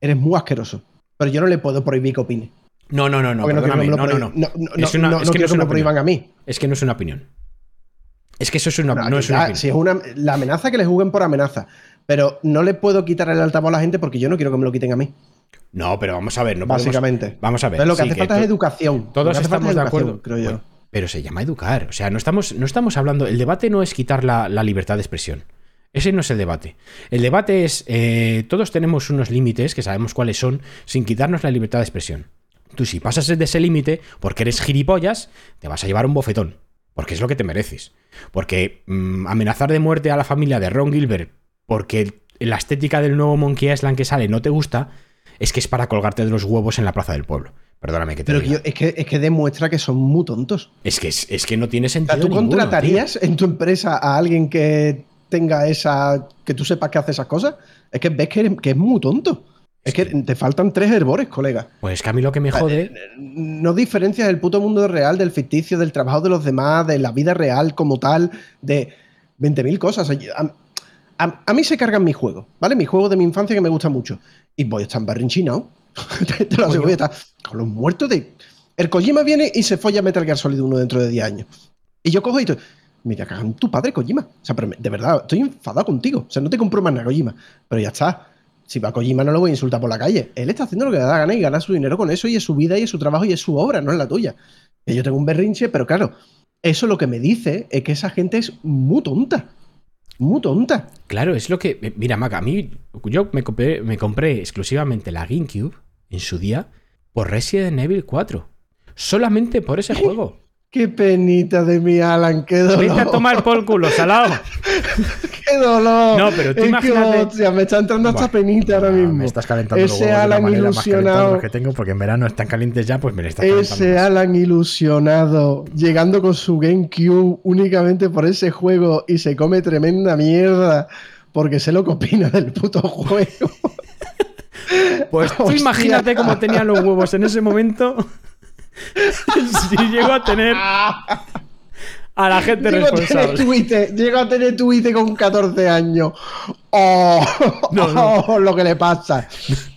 eres muy asqueroso. Pero yo no le puedo prohibir que opine. No, no, no, no, no que no, no, no. no, no, Es una- no, es no que no es que me prohíban a mí. Es que no es una opinión. Es que eso es una, No, no es una opinión. si es una, la amenaza que le juzguen por amenaza. Pero no le puedo quitar el altavoz a la gente porque yo no quiero que me lo quiten a mí. No, pero vamos a ver, no podemos- básicamente. Vamos a ver. Entonces, lo que sí, hace falta to- es educación. Todos que falta estamos es de acuerdo. creo yo. Bueno, pero se llama educar. O sea, no estamos, no estamos hablando. El debate no es quitar la, libertad de expresión. Ese no es el debate. El debate es. eh, todos tenemos unos límites que sabemos cuáles son, sin quitarnos la libertad de expresión. Tú, si pasas de ese límite porque eres gilipollas, te vas a llevar un bofetón. Porque es lo que te mereces. Porque mm, amenazar de muerte a la familia de Ron Gilbert porque la estética del nuevo Monkey Island que sale no te gusta, es que es para colgarte de los huevos en la plaza del pueblo. Perdóname que te Pero que yo- es, que, es que demuestra que son muy tontos. Es que, es, es que no tiene O sentido. sea, ¿tú ninguno, contratarías en tu empresa a alguien que tenga esa. que tú sepas que hace esas cosas? Es que ves que, que es muy tonto. Es que te faltan tres herbores, colega. Pues es que a mí lo que me jode. No diferencias el puto mundo real del ficticio, del trabajo de los demás, de la vida real como tal, de 20.000 cosas. A, a- a mí se cargan mis juegos, ¿vale? Mi juego de mi infancia que me gusta mucho. Y voy a estar embarrinchinado. Te, te lo aseguro, voy a estar con los muertos de. El Kojima viene y se folla Metal Gear Solid 1 dentro de 10 años. Y yo cojo y te. Mira, cagan tu padre, Kojima. O sea, pero me- de verdad, estoy enfadado contigo. O sea, no te compro más nada, Kojima. Pero ya está. Si va a Kojima no lo voy a insultar por la calle. Él está haciendo lo que le da gana y gana su dinero con eso y es su vida y es su trabajo y es su obra, no es la tuya. Que yo tengo un berrinche, pero claro, eso lo que me dice es que esa gente es muy tonta. Muy tonta. Claro, es lo que. Mira, Maca, a mí. Yo me compré, me compré exclusivamente la GameCube en su día por Resident Evil 4. Solamente por ese juego. Qué penita de mi Alan, qué dolor. Vete a tomar por culo, salado. ¡Qué dolor! No, pero tú Es que, imagínate- hostia, me está entrando hasta Buah, penita ahora Ah, mismo. Me estás calentando los Ese huevos de la Alan más ilusionado. los que tengo, porque en verano están calientes ya, pues me le estás calentando. Ese más. Alan ilusionado, llegando con su GameCube únicamente por ese juego y se come tremenda mierda porque sé lo que opina del puto juego. Pues tú Hostia. imagínate cómo tenía los huevos en ese momento. si llego a tener a la gente Llego a tener responsable. Twitter, llego a tener Twitter con 14 años. ¡Oh! No, no. oh, lo que le pasa.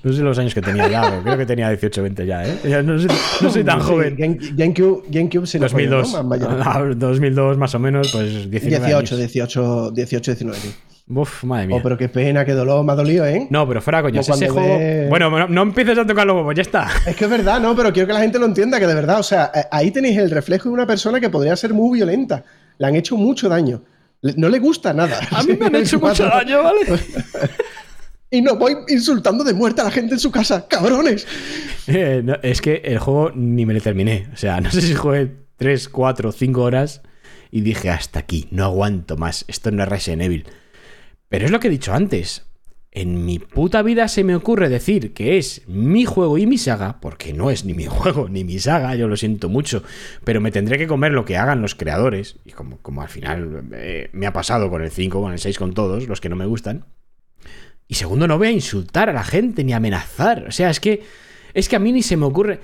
No sé los años que tenía ya, creo que tenía 18 20 ya, ¿eh? Ya no, soy, no soy tan Sí, joven. Game- GameCube, GameCube sí lo 2002. coño, ¿no? Más mayor. Ah, 2002 más o menos, pues 19 18, años. 18, 18, 19. Uf, madre mía. Oh, pero qué pena, qué dolor, me ha dolido, ¿eh? No, pero fuera Como ese juego... ve- Bueno, no, no empieces a tocar los huevos, ya está. Es que es verdad, ¿no? Pero quiero que la gente lo entienda, que de verdad, o sea, eh, ahí tenéis el reflejo de una persona que podría ser muy violenta. Le han hecho mucho daño. No le gusta nada. A mí me han hecho mucho daño, ¿vale? Y no voy insultando de muerte a la gente en su casa, cabrones. Eh, no, es que el juego ni me lo terminé. O sea, no sé si jugué 3, 4, 5 horas y dije hasta aquí, no aguanto más. Esto no es Resident Evil. Pero es lo que he dicho antes. En mi puta vida se me ocurre decir que es mi juego y mi saga, porque no es ni mi juego ni mi saga, yo lo siento mucho, pero me tendré que comer lo que hagan los creadores, y como, como al final eh, me ha pasado con el 5, con el 6, con todos, los que no me gustan. Y segundo, no voy a insultar a la gente ni amenazar. O sea, es que, es que a mí ni se me ocurre...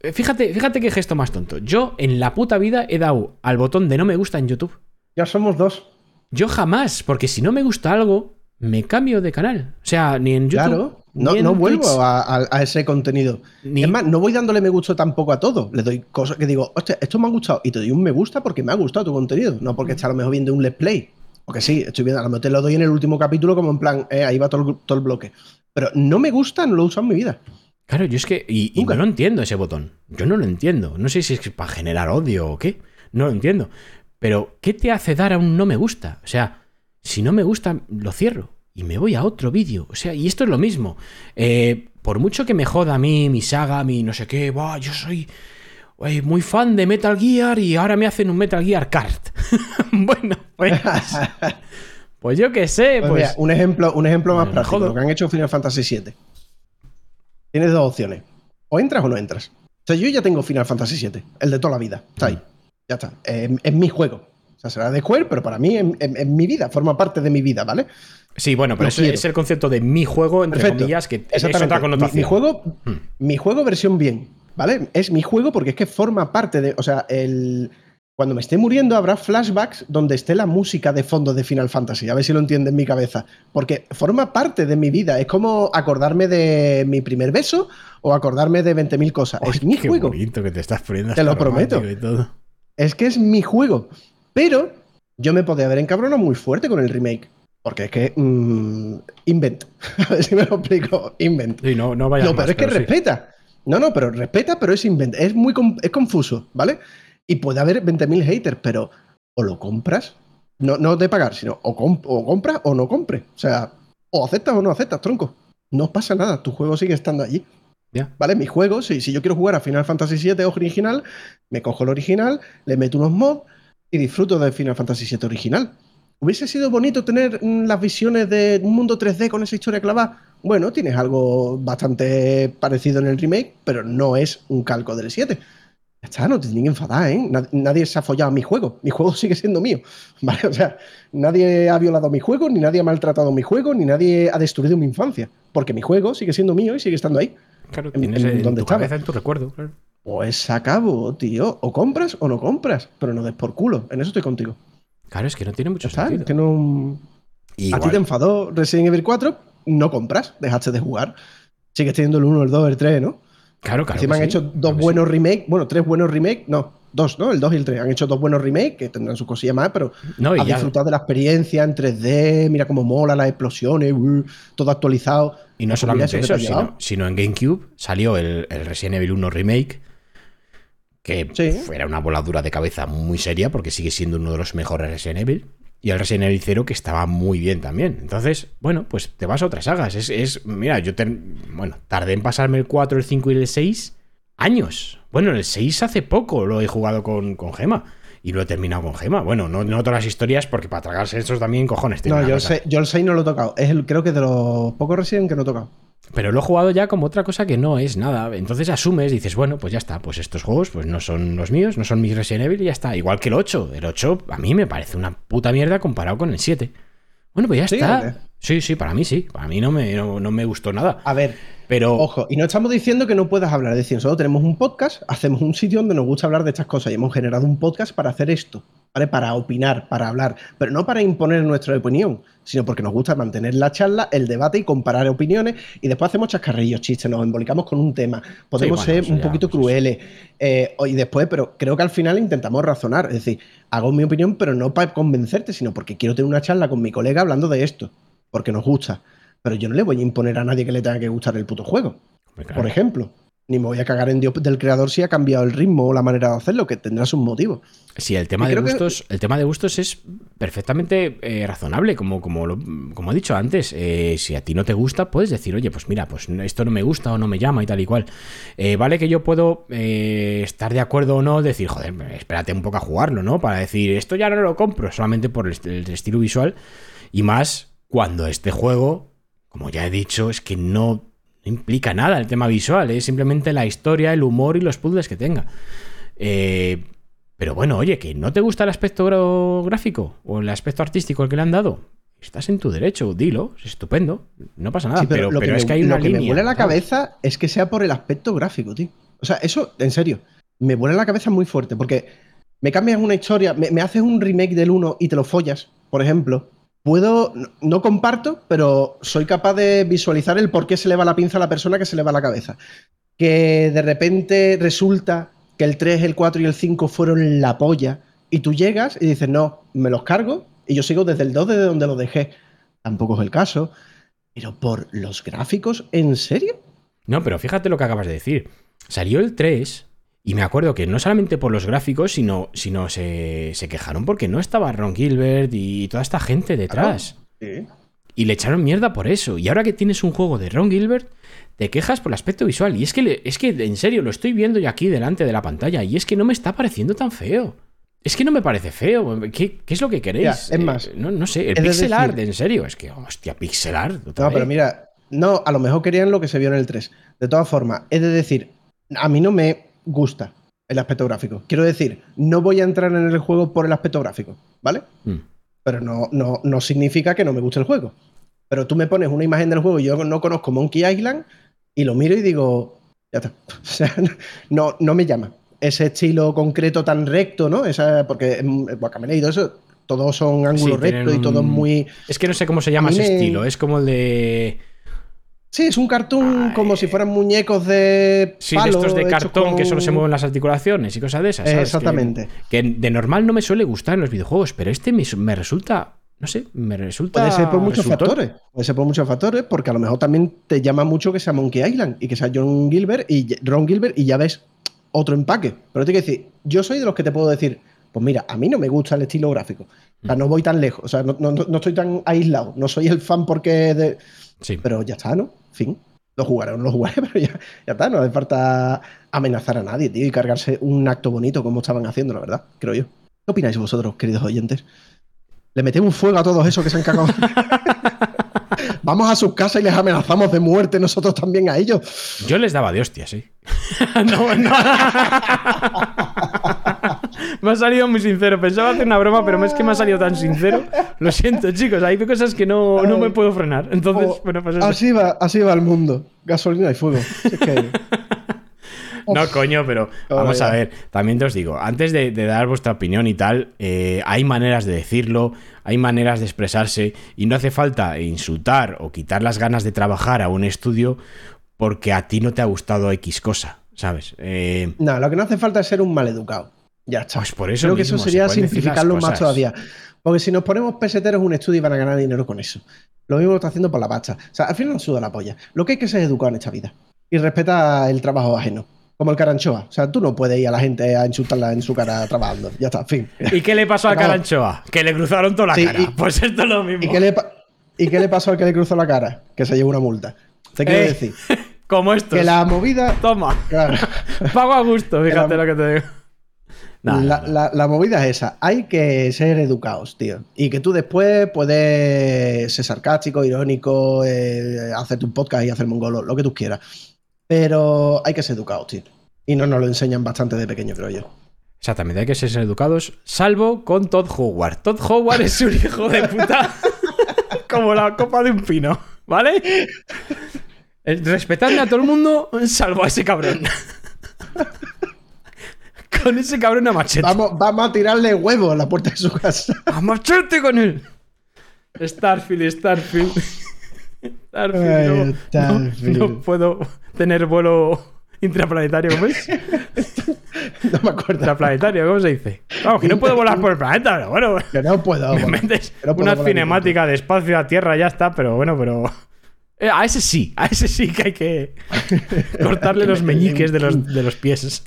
Eh, Fíjate, fíjate qué gesto más tonto. Yo en la puta vida he dado al botón de no me gusta en YouTube. Ya somos dos. Yo jamás, porque si no me gusta algo, me cambio de canal. O sea, ni en YouTube. Claro. No, ni en no vuelvo a, a- a ese contenido. Ni- Es más, no voy dándole me gusta tampoco a todo. Le doy cosas que digo, hostia, esto me ha gustado. Y te doy un me gusta porque me ha gustado tu contenido. No porque está a lo mejor viendo un let's play. Porque sí, estoy viendo, a lo mejor te lo doy en el último capítulo como en plan, eh, ahí va todo el, todo el bloque. Pero no me gusta, no lo he usado en mi vida. Claro, yo es que. Y, y no lo entiendo ese botón. Yo no lo entiendo. No sé si es para generar odio o qué. No lo entiendo. Pero, ¿qué te hace dar a un no me gusta? O sea, si no me gusta, lo cierro. Y me voy a otro vídeo. O sea, y esto es lo mismo. Eh, por mucho que me joda a mí, mi saga, mi no sé qué, "Buah, yo soy eh, muy fan de Metal Gear y ahora me hacen un Metal Gear Kart. bueno, pues. Pues yo qué sé, Pues pues. mira, un ejemplo, un ejemplo más práctico, jodo. lo que han hecho Final Fantasy VII. Tienes dos opciones. O entras o no entras. O sea, yo ya tengo Final Fantasy VII, el de toda la vida. Está ahí. Ya está. Es, es mi juego. O sea, será de Square, pero para mí es, es- es mi vida, forma parte de mi vida, ¿vale? Sí, bueno, pero es el concepto de mi juego, entre Perfecto. comillas, que es otra Mi- connotación. Mi, juego, Hmm. mi juego versión bien, ¿vale? Es mi juego porque es que forma parte de. O sea, el. Cuando me esté muriendo habrá flashbacks donde esté la música de fondo de Final Fantasy. A ver si lo entiende en mi cabeza. Porque forma parte de mi vida. Es como acordarme de mi primer beso o acordarme de 20.000 cosas. Ay, es mi qué juego. bonito que te estás poniendo. Te lo prometo. y todo. Es que es mi juego. Pero yo me podía haber encabronado muy fuerte con el remake. Porque es que. mm, invent. A ver si me lo explico. Invent. Sí, no, no Lo peor es que sí. respeta. No, no, pero respeta, pero es invent. Es muy es confuso, ¿vale? Y puede haber 20.000 haters, pero o lo compras, no, no de pagar, sino o, o compras o no compres. O sea, o aceptas o no aceptas, tronco. No pasa nada, tu juego sigue estando allí. Ya. ¿Vale? Mi juego, si, si yo quiero jugar a Final Fantasy VII original, me cojo el original, le meto unos mods y disfruto de Final Fantasy VII original. ¿Hubiese sido bonito tener mm, las visiones de un mundo 3D con esa historia clavada? Bueno, tienes algo bastante parecido en el remake, pero no es un calco del 7. Ya está, no te tienen que enfadar, ¿eh? Nad- Nadie se ha follado a mi juego. Mi juego sigue siendo mío. ¿Vale? O sea, nadie ha violado mi juego, ni nadie ha maltratado mi juego, ni nadie ha destruido mi infancia. Porque mi juego sigue siendo mío y sigue estando ahí. Claro, en- tienes en en, donde tu cabeza, en tu recuerdo. claro. Pues se acabó, tío. O compras o no compras, pero no des por culo. En eso estoy contigo. Claro, es que no tiene mucho está, sentido. que no... A ti te enfadó Resident Evil 4, no compras, dejaste de jugar. Sigues teniendo el 1, el 2, el 3, ¿no? Claro, claro. Encima han sí, hecho claro dos que sí. buenos remakes, bueno, tres buenos remakes, no, dos, ¿no? El 2 y el 3. Han hecho dos buenos remakes que tendrán sus cosillas más, pero No, has disfrutado de la experiencia en 3D, mira cómo mola las explosiones, uh, todo actualizado. Y no solamente eso, sino, sino en GameCube salió el, el Resident Evil 1 Remake, que Sí. fuera una voladura de cabeza muy seria, porque sigue siendo uno de los mejores Resident Evil. Y el Resident Evil 0, que estaba muy bien también. Entonces, bueno, pues te vas a otras sagas. Es, es- mira, yo bueno, tardé en pasarme el 4, el 5 y el 6 años. Bueno, el 6 hace poco lo he jugado con, con Gema. Y lo he terminado con Gema. Bueno, no, no todas las historias, porque para tragarse estos también, cojones. No, yo, cosa. sé, yo el 6 no lo he tocado. Es el, creo que de los pocos Resident que no he tocado. Pero lo he jugado ya como otra cosa que no es nada. Entonces asumes, dices, bueno, pues ya está, pues estos juegos pues no son los míos, no son mis Resident Evil y ya está. Igual que el 8. El 8 a mí me parece una puta mierda comparado con el 7. Bueno, pues ya Sí, está. Sí, sí, para mí sí. Para mí no me, no, no me gustó nada. A ver, Pero Ojo, y no estamos diciendo que no puedas hablar, es decir, nosotros tenemos un podcast, hacemos un sitio donde nos gusta hablar de estas cosas y hemos generado un podcast para hacer esto, ¿vale? Para opinar, para hablar, pero no para imponer nuestra opinión, sino porque nos gusta mantener la charla, el debate y comparar opiniones y después hacemos chascarrillos, chistes, nos embolicamos con un tema, podemos bueno, ser un poquito pues crueles eh, y después, pero creo que al final intentamos razonar, es decir, hago mi opinión, pero no para convencerte, sino porque quiero tener una charla con mi colega hablando de esto, porque nos gusta. Pero yo no le voy a imponer a nadie que le tenga que gustar el puto juego por ejemplo. ni me voy a cagar en Dios del creador si ha cambiado el ritmo o la manera de hacerlo, que tendrá sus motivos. Sí, el tema, Y de que- gustos, el tema de gustos es perfectamente eh, razonable, como, como, lo- como he dicho antes. Eh, si a ti no te gusta, puedes decir, oye, pues mira, pues esto no me gusta o no me llama y tal y cual. Eh, vale que yo puedo estar de acuerdo o no, decir, joder, espérate un poco a jugarlo, ¿no? Para decir, esto ya no lo compro, solamente por el estilo visual. Y más cuando este juego, como ya he dicho, es que no implica nada el tema visual, es simplemente la historia, el humor y los puzzles que tenga. Eh, pero bueno, oye, que no te gusta el aspecto gráfico o el aspecto artístico al que le han dado, estás en tu derecho, dilo, es estupendo, no pasa nada. Sí, pero lo pero que, es me, que hay lo que me vuela la cabeza es que sea por el aspecto gráfico, tío. O sea, eso, en serio, me vuela la cabeza muy fuerte, porque me cambias una historia, me, me haces un remake del 1 y te lo follas, por ejemplo. Puedo, no, comparto, pero soy capaz de visualizar el por qué se le va la pinza a la persona que se le va la cabeza. Que de repente resulta que el 3, el 4 y el 5 fueron la polla, y tú llegas y dices, no, me los cargo, y yo sigo desde el 2 desde donde lo dejé. Tampoco es el caso. Pero por los gráficos, ¿en serio? No, pero fíjate lo que acabas de decir. Salió el 3 y me acuerdo que no solamente por los gráficos, sino, sino se, se quejaron porque no estaba Ron Gilbert y toda esta gente detrás. Sí. Y le echaron mierda por eso. Y ahora que tienes un juego de Ron Gilbert, te quejas por el aspecto visual. Y es que, le- es que en serio, lo estoy viendo yo aquí delante de la pantalla. Y es que no me está pareciendo tan feo. Es que no me parece feo. ¿Qué, qué es lo que queréis? Ya, es más, Eh, no, no sé, el pixel decir- art, en serio. Es que, hostia, pixel art. No, pero mira, no, a lo mejor querían lo que se vio en el 3. De todas formas, es de decir, a mí no me gusta el aspecto gráfico. Quiero decir, no voy a entrar en el juego por el aspecto gráfico, ¿vale? Mm. Pero no, no, no significa que no me guste el juego. Pero tú me pones una imagen del juego y yo no conozco Monkey Island y lo miro y digo, ya está. O sea, no, no me llama. Ese estilo concreto tan recto, ¿no? Esa, porque mm, Guacamelee y todo eso, todos son ángulos tienen rectos y todo un- muy. Es que no sé cómo se llama ese me- estilo. Es como el de. Sí, es un cartoon Ay. como si fueran muñecos de. Sí, de estos de cartón que solo se mueven las articulaciones y cosas de esas. ¿sabes? Exactamente. Que, que de normal no me suele gustar en los videojuegos, pero este me, me resulta. No sé, me resulta. Puede ser por muchos factores. Puede ser por muchos factores, porque a lo mejor también te llama mucho que sea Monkey Island y que sea John Gilbert y Ron Gilbert y ya ves otro empaque. Pero te quiero decir, yo soy de los que te puedo decir, pues mira, a mí no me gusta el estilo gráfico. O sea, no voy tan lejos. O sea, no, no- no estoy tan aislado. No soy el fan porque. de- Sí. Pero ya está, ¿no? Fin. Lo jugaré o no lo jugaré, pero ya, ya está. No hace falta amenazar a nadie, tío, y cargarse un acto bonito como estaban haciendo, la verdad, creo yo. ¿Qué opináis vosotros, queridos oyentes? Le metemos fuego a todos esos que se han cagado. Vamos a sus casas y les amenazamos de muerte nosotros también a ellos. Yo les daba de hostias, sí. no, no. Me ha salido muy sincero. Pensaba hacer una broma, pero es que me ha salido tan sincero. Lo siento, chicos. Hay cosas que no, no me puedo frenar. Entonces, Oh, bueno, pues eso. así, va, así va el mundo. Gasolina y fuego. Si es que- No, coño, pero vamos a ver. También te os digo, antes de, de dar vuestra opinión y tal, eh, hay maneras de decirlo, hay maneras de expresarse y no hace falta insultar o quitar las ganas de trabajar a un estudio porque a ti no te ha gustado X cosa, ¿sabes? Eh, No, lo que no hace falta es ser un maleducado. Ya está. Pues por eso Creo que eso mismo, se sería simplificarlo más todavía. Porque si nos ponemos peseteros un estudio y van a ganar dinero con eso. Lo mismo lo está haciendo por la pasta. O sea, al final nos suda la polla. Lo que hay que es educado en esta vida. Y respeta el trabajo ajeno. Como el caranchoa. O sea, tú no puedes ir a la gente a insultarla en su cara trabajando. Ya está, fin. ¿Y qué le pasó a Acabó. Caranchoa? Que le cruzaron toda la Sí, cara. y- pues esto es lo mismo. ¿Y qué, le pa- ¿Y qué le pasó al que le cruzó la cara? Que se llevó una multa. Te quiero Eh, decir. Como esto. Que la movida. Toma. Claro. Pago a gusto, fíjate la- lo que te digo. Nah, la, nah, nah. la- la movida es esa. Hay que ser educados, tío. Y que tú después puedes ser sarcástico, irónico, eh, hacerte un podcast y hacer mongolo, lo que tú quieras. Pero hay que ser educados, tío. Y no nos lo enseñan bastante de pequeño, creo yo. Exactamente, hay que ser educados, salvo con Todd Howard. Todd Howard es un hijo de puta como la copa de un pino, ¿vale? Eh, Respetadme a todo el mundo, salvo a ese cabrón. con ese cabrón a machete. Vamos, vamos a tirarle huevos a la puerta de su casa. ¡A machete con él! Starfield, Starfield. Starfield, Ay, no, no- Starfield. no puedo tener vuelo intraplanetario, ¿cómo es? No me acuerdo. Intraplanetario, ¿cómo se dice? Vamos, que no puedo volar por el planeta, pero bueno. Que no puedo. Me bueno. metes Que no puedo una cinemática de espacio a tierra, ya está, pero bueno, pero. Eh, a ese sí, a ese sí que hay que cortarle los meñiques de los, de los pies.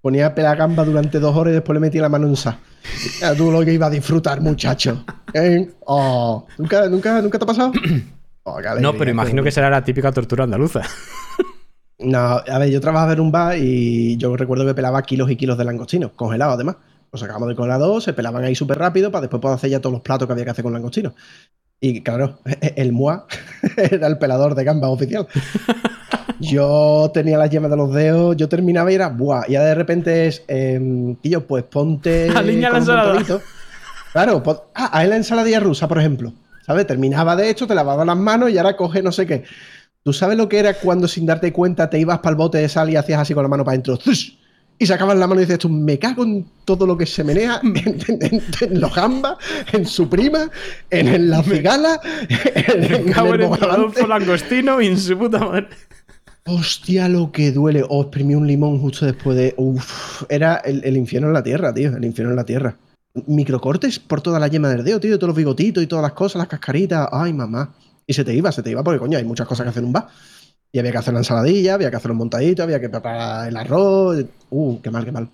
Ponía a pelar gamba durante dos horas y después le metía la mano en un sa. Tú lo que iba a disfrutar, muchacho. ¿Eh? Oh, ¿Nunca, nunca, ¿Nunca te ha pasado? Oh, No, pero imagino que será la típica tortura andaluza. No, a ver, yo trabajaba en un bar y yo recuerdo que pelaba kilos y kilos de langostinos, congelados además. Los sacábamos del congelador, se pelaban ahí súper rápido para después poder hacer ya todos los platos que había que hacer con langostinos. Y claro, el MUA era el pelador de gambas oficial. Yo tenía las yemas de los dedos, yo terminaba y era ¡buah! Y de repente es, em, tío, pues ponte. Aliña la ensalada. Claro, pon- ah, ahí la ensaladilla rusa, por ejemplo. ¿Sabes? Terminaba de hecho, te lavaba las manos y ahora coge no sé qué. ¿Tú sabes lo que era cuando sin darte cuenta te ibas para el bote de sal y hacías así con la mano para adentro? ¡zush! Y sacabas la mano y dices tú, me cago en todo lo que se menea, en, en- en- en los gambas, en su prima, en, en la cigala, en, en Me cago en el. Rodolfo langostino y en su puta madre. Hostia, lo que duele. O exprimí un limón justo después de. Uf, era el, el infierno en la tierra, tío. El infierno en la tierra. Microcortes por toda la yema del dedo, tío. Todos los bigotitos y todas las cosas, las cascaritas. Ay, mamá. Y se te iba, se te iba, porque coño, hay muchas cosas que hacer en un bar. Y había que hacer la ensaladilla, había que hacer un montadito, había que preparar el arroz. Uh, qué mal, qué mal.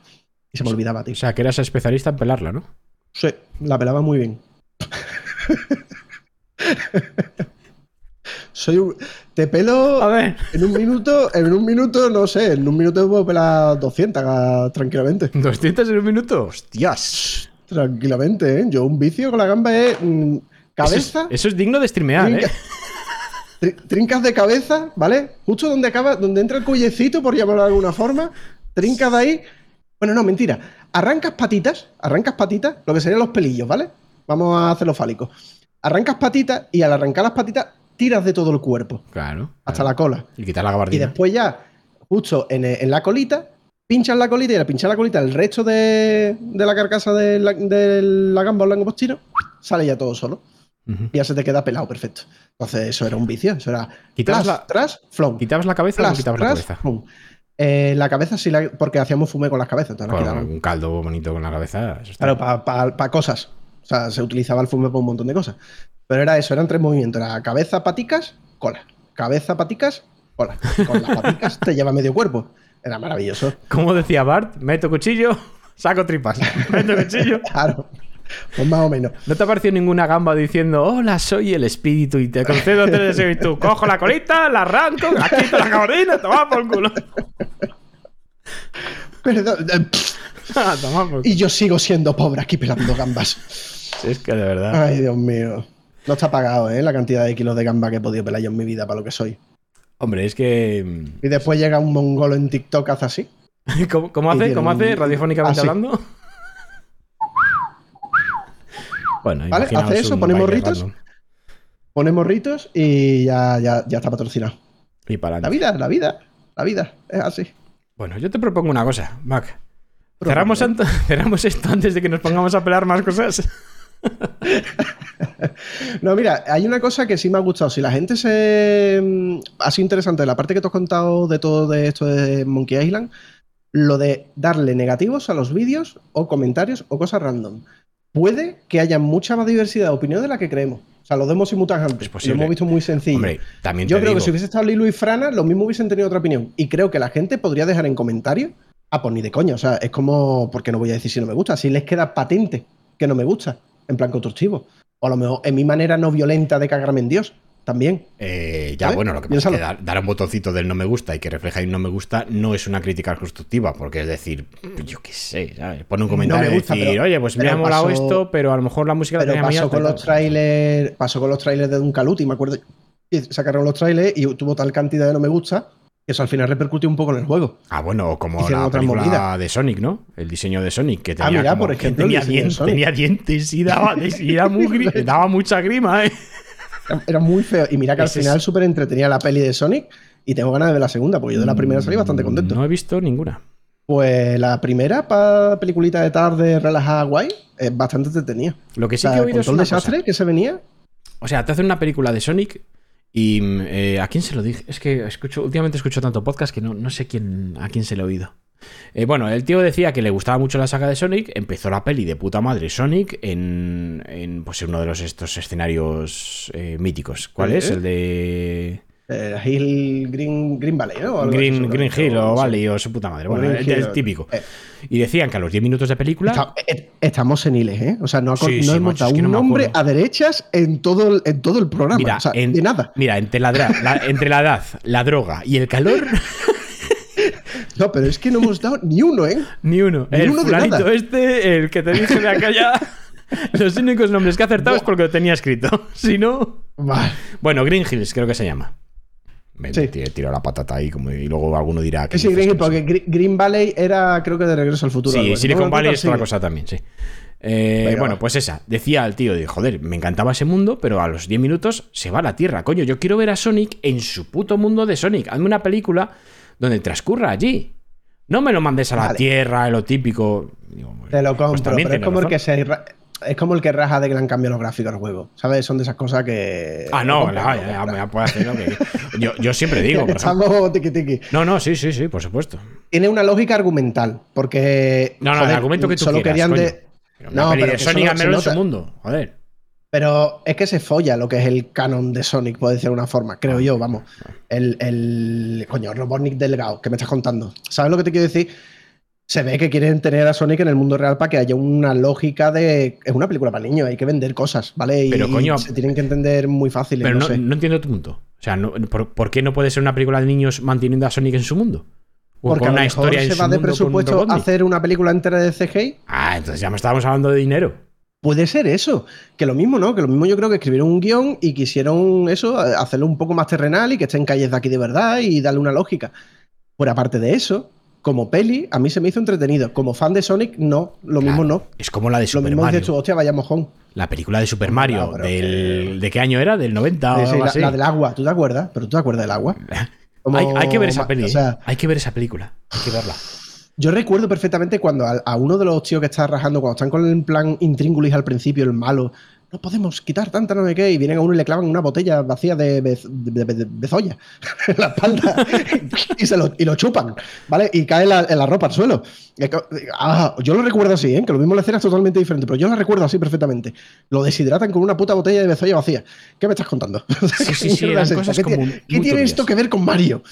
Y se me olvidaba, tío. O sea, que eras especialista en pelarla, ¿no? Sí, la pelaba muy bien. Soy un. Te pelo. A ver. En un minuto, en un minuto, no sé, en un minuto puedo pelar 200 ah, tranquilamente. 200 en un minuto. Hostias. Tranquilamente, ¿eh? Yo un vicio con la gamba es mm, Eso cabeza, es, eso es digno de streamear, ¿eh? tri- trincas de cabeza, ¿vale? Justo donde acaba, donde entra el cuellecito, por llamarlo de alguna forma, trincas de ahí. Bueno, no, mentira. Arrancas patitas, arrancas patitas, lo que serían los pelillos, ¿vale? Vamos a hacerlo fálico. Arrancas patitas y al arrancar las patitas tiras de todo el cuerpo, Claro. hasta la cola. Y quitar la Y gabardina. después ya, justo en, en la colita, pinchas la colita y al pinchar la colita el resto de, de la carcasa de la, de la gamba o langostino, sale ya todo solo. Ya se te queda pelado, perfecto. Entonces eso era un vicio, eso era ¿Quitabas la- tras, flon. ¿Quitabas la cabeza o no Tras, quitabas la tras, cabeza? flon. Eh, la cabeza sí, la- porque hacíamos fumé con las cabezas. Con un caldo bonito con la cabeza. Eso está. Claro, para cosas. O sea, se utilizaba el fume para un montón de cosas. Pero era eso, eran tres movimientos. Era cabeza, paticas, cola. Cabeza, paticas, cola. Con las paticas te lleva medio cuerpo. Era maravilloso. Como decía Bart, meto cuchillo, saco tripas. Meto cuchillo. Claro. Pues más o menos. ¿No te ha parecido ninguna gamba diciendo, hola, soy el espíritu y te concedo tres deseos y tú cojo la colita, la arranco, la quito la gabardina, toma por culo? Perdón, eh, Ah, toma por culo. y yo sigo siendo pobre aquí pelando gambas. Sí, es que de verdad. Ay, Dios mío. No está pagado, ¿eh? La cantidad de kilos de gamba que he podido pelar yo en mi vida para lo que soy. Hombre, es que. Y después llega un mongolo en TikTok, hace así. ¿Cómo, cómo hace? ¿Cómo hace? Radiofónicamente así. hablando. Bueno, Vale, hace eso, ponemos ritos. random. Ponemos ritos y ya, ya, ya está patrocinado. Y para La vida, la vida, la vida. Es así. Bueno, yo te propongo una cosa, Mac. Cerramos, esto antes de que nos pongamos a pelar más cosas. No, mira, hay una cosa que sí me ha gustado. Si la gente se. mm, Ha sido interesante, la parte que te has contado de todo de esto de Monkey Island, lo de darle negativos a los vídeos o comentarios o cosas random. Puede que haya mucha más diversidad de opinión de la que creemos. O sea, lo demos simultáneamente. Es Lo hemos visto muy sencillo. Hombre, también Yo creo digo, que si hubiese estado Lilo y Frana, lo mismo hubiesen tenido otra opinión. Y creo que la gente podría dejar en comentarios. Ah, pues ni de coña. O sea, es como. Porque no voy a decir si no me gusta. Si les queda patente que no me gusta. En plan constructivo. O a lo mejor en mi manera no violenta de cagarme en Dios. También. Eh, ya, ¿Sabes? bueno, lo que pasa es que dar, dar un botoncito del no me gusta y que refleja un no me gusta no es una crítica constructiva, porque es decir, yo qué sé, ¿sabes? Pone un No comentario me y gusta, decir, pero- oye, pues me ha molado esto, pero a lo mejor la música la Pero tenía muy pasó con y los tal". trailers. Pasó con los trailers de Duncaluti, me acuerdo. que Sacaron los trailers y tuvo tal cantidad de no me gusta. Que eso al final repercutió un poco en el juego. Ah, bueno, como Hicieron la otra película movida. de Sonic, ¿no? El diseño de Sonic, que Ah, tenía, mira, como- por ejemplo, tenía, dientes, tenía y daba, y muy gri- daba mucha grima, ¿eh? Era- muy feo. Y mira que al Ese es- final súper entretenía la peli de Sonic. Y tengo ganas de ver la segunda, porque yo de la primera salí bastante contento. No he visto ninguna. Pues la primera, para peliculita de tarde, relajada, guay, es bastante entretenida. Lo que O sí sea, que he oído es una desastre cosa. que se venía. O sea, te hacen una película de Sonic y eh, ¿a quién se lo dije? Es que escucho, últimamente escucho tanto podcast que no, no sé quién, a quién se lo he oído. Eh, bueno, el tío decía que le gustaba mucho la saga de Sonic, empezó la peli de puta madre Sonic en, en pues, uno de los estos escenarios eh, míticos. ¿Cuál ¿Eh? es? El de Eh, Hill Green, Green Valley, ¿no? O Green, así, Green Hill o. Valley o su puta madre. Bueno, el, típico. eh. Y decían que a los 10 minutos de película... Está- eh, estamos seniles, ¿eh? O sea, no, ha Sí, no sí, hemos macho, dado es que no un nombre a derechas en todo el, en todo el programa. Mira, o sea, en- de nada. Mira, entre la- entre la edad, la droga y el calor, No, pero es que no hemos dado ni uno, ¿eh? ni uno. Ni el uno fulanito este, el que te dije de acá ya... Los únicos nombres que he acertado es porque lo tenía escrito. Si no... Vale. Bueno, Green Hills creo que se llama. Me Sí. tiro, la patata ahí como, y luego alguno dirá que... Sí, Green que Hill, no sé. porque Gre- Green Valley era, creo que de regreso al futuro. Sí. Silicon Valley es otra cosa también, sí. Eh, Venga, bueno, va. pues esa. Decía el tío, de, joder, me encantaba ese mundo, pero a los 10 minutos se va a la Tierra. Coño, yo quiero ver a Sonic en su puto mundo de Sonic. Hazme una película donde transcurra allí. No me lo mandes a la Vale. Tierra, lo típico. Digo, Te lo pues compro, también pero es como, el que se, es como el que raja de que le han cambiado los gráficos al juego. ¿Sabes? Son de esas cosas que. Ah, no, compras, ya, lo ya, ya, puede hacer lo que- Yo, yo siempre digo, por. Estamos tiqui tiqui. No, no, sí, sí, sí, por supuesto. Tiene una lógica argumental, porque. No, no, el joder, argumento que tú solo quieras, querían coño. de. Pero No, pero de que Sonic al menos en su mundo. Joder. Pero es que se folla lo que es el canon de Sonic, puede decir de una forma, creo yo, vamos. El, el coño, Robotnik delgado, que me estás contando. ¿Sabes lo que te quiero decir? Se ve que quieren tener a Sonic en el mundo real para que haya una lógica de. Es una película para niños, hay que vender cosas, ¿vale? Y, Pero, coño, y se tienen que entender muy fácil. Pero no, no, sé. no entiendo tu punto. O sea, no- ¿por, por qué no puede ser una película de niños manteniendo a Sonic en su mundo? Porque a lo mejor se va de presupuesto hacer una película entera de CGI. Ah, entonces ya me estábamos hablando de dinero. Puede ser eso. Que lo mismo, ¿no? Que lo mismo yo creo que escribieron un guion y quisieron eso, eh, hacerlo un poco más terrenal y que esté en calles de aquí de verdad y darle una lógica. Por aparte de eso, como peli, a mí se me hizo entretenido. Como fan de Sonic, no. Lo mismo no. Es como la de Lo Super mismo Mario. dices tú, hostia, vaya mojón. La película de Super Mario. No, pero del, que- ¿De qué año era? ¿Del 90 o Sí, algo la, así? la del agua, ¿tú te acuerdas? Pero tú te acuerdas del agua. Como- hay, hay que ver esa peli. O sea, hay que ver esa película. Hay que verla. Yo recuerdo perfectamente cuando a, a uno de los tíos que está rajando, cuando están con el plan intríngulis al principio, el malo, no podemos quitar tanta no sé qué, y vienen a uno y le clavan una botella vacía de, bez- de, de- de bezoya en la espalda y, se lo, y lo chupan, ¿vale? Y cae la, en la ropa al suelo. Ah, yo lo recuerdo así, ¿eh? Que lo mismo la escena es totalmente diferente, pero yo la recuerdo así perfectamente. Lo deshidratan con una puta botella de bezoya vacía. ¿Qué me estás contando? Sí, sí, ¿Qué sí, cosas ¿Qué, como tiene- muy ¿Qué tiene turbias. esto que ver con Mario?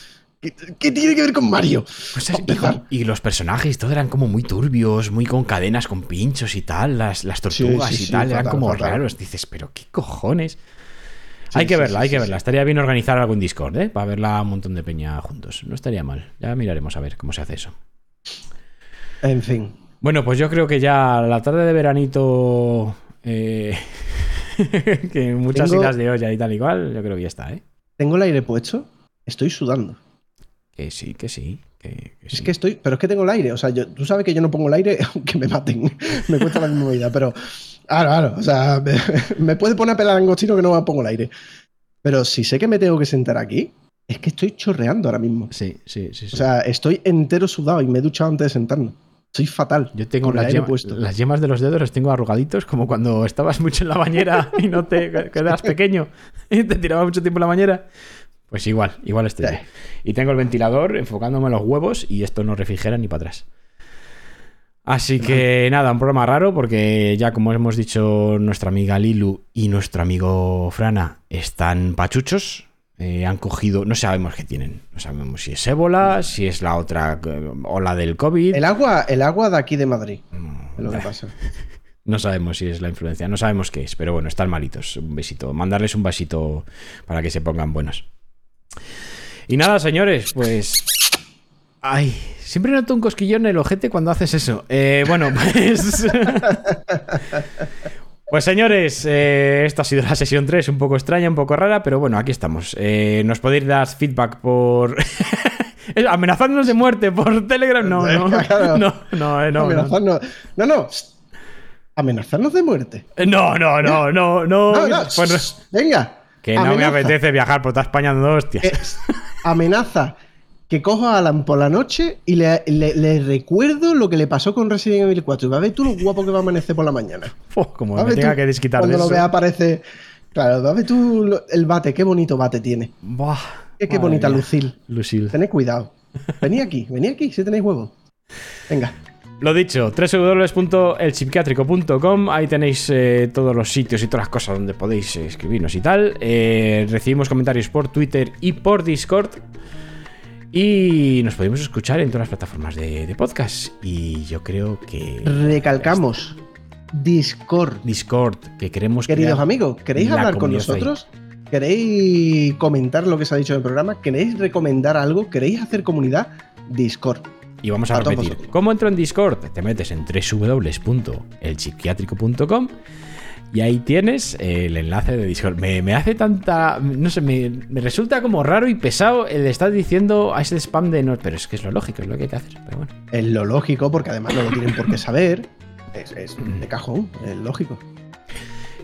¿Qué, qué tiene que ver con Mario? Pues es- y, empezar. con- y los personajes, todo eran como muy turbios, muy con cadenas, con pinchos y tal. Las, las tortugas sí, y sí, tal, eran como fatal. raros. Dices, pero qué cojones. Hay que verla, hay que verla. Estaría bien organizar algo en Discord, ¿eh? Para verla un montón de peña juntos. No estaría mal. Ya miraremos a ver cómo se hace eso. En fin. Bueno, pues yo creo que ya la tarde de veranito. eh, que muchas Tengo- de olla y tal igual, yo creo que ya está, ¿eh? Tengo el aire puesto, estoy sudando. Que sí, que sí. Que, que Es sí. que estoy, pero es que tengo el aire. O sea, yo- tú sabes que yo no pongo el aire aunque me maten. me cuesta la misma vida, pero. Claro, claro. O sea, me, me puede poner a pelar angostino que no me pongo el aire. Pero si sé que me tengo que sentar aquí, es que estoy chorreando ahora mismo. Sí, sí, sí. sí. O sea, estoy entero sudado y me he duchado antes de sentarme. Soy fatal. Yo tengo las, aire yema- las yemas de los dedos, los tengo arrugaditos, como cuando estabas mucho en la bañera y no te quedas pequeño y te tiraba mucho tiempo en la bañera. Pues igual, igual estoy. Sí. Y tengo el ventilador enfocándome en los huevos y esto no refrigera ni para atrás. Así que nada, un programa raro porque ya como hemos dicho nuestra amiga Lilu y nuestro amigo Frana están pachuchos. Eh, han cogido, no sabemos qué tienen. No sabemos si es ébola, si es la otra eh, ola del COVID. El agua, el agua de aquí de Madrid. Mm, Es lo que pasa. No sabemos si es la influencia, no sabemos qué es, pero bueno, están malitos. Un besito, mandarles un vasito para que se pongan buenos. Y nada, señores, pues. Ay, siempre noto un cosquillón en el ojete cuando haces eso. Eh, bueno, pues. Pues señores, eh, esta ha sido la sesión 3, un poco extraña, un poco rara, pero bueno, aquí estamos. Eh, nos podéis dar feedback por... Amenazarnos de muerte por Telegram, no, no, no, no, no, no. Amenazarnos. No, no. Amenazarnos de muerte. No, no, no, no, no. No, no. Pues, Venga. Que no me apetece viajar por toda España dando hostias. Eh, amenaza que cojo a Alan por la noche y le, le- le recuerdo lo que le pasó con Resident Evil 4. Y va a ver tú lo guapo que va a amanecer por la mañana. Uf, como me tenga que desquitar de Cuando lo eso. vea aparece. Claro, va a ver tú lo- el bate, qué bonito bate tiene. Buah, Qué, bonita. Lucil. Lucille. Tened cuidado. Vení aquí, vení aquí si tenéis huevo. Venga. Lo dicho, www.elpsiquiátrico.com, ahí tenéis eh, todos los sitios y todas las cosas donde podéis eh, escribirnos y tal. Eh, recibimos comentarios por Twitter y por Discord. Y nos podemos escuchar en todas las plataformas de, de podcast. Y yo creo que... Recalcamos. Discord. Discord, que queremos... Queridos amigos, ¿queréis la hablar con ahí. nosotros? ¿Queréis comentar lo que se ha dicho en el programa? ¿Queréis recomendar algo? ¿Queréis hacer comunidad? Discord. Y vamos a repetir. ¿Cómo entro en Discord? Te metes en www.elpsiquiátrico.com y ahí tienes el enlace de Discord. Me, me hace tanta. No sé, me, me resulta como raro y pesado el estar diciendo a ese spam de no. Pero es que es lo lógico, es lo que hay que hacer. Pero bueno. Es lo lógico, porque además no lo tienen por qué saber. Es, es de cajón, es lógico.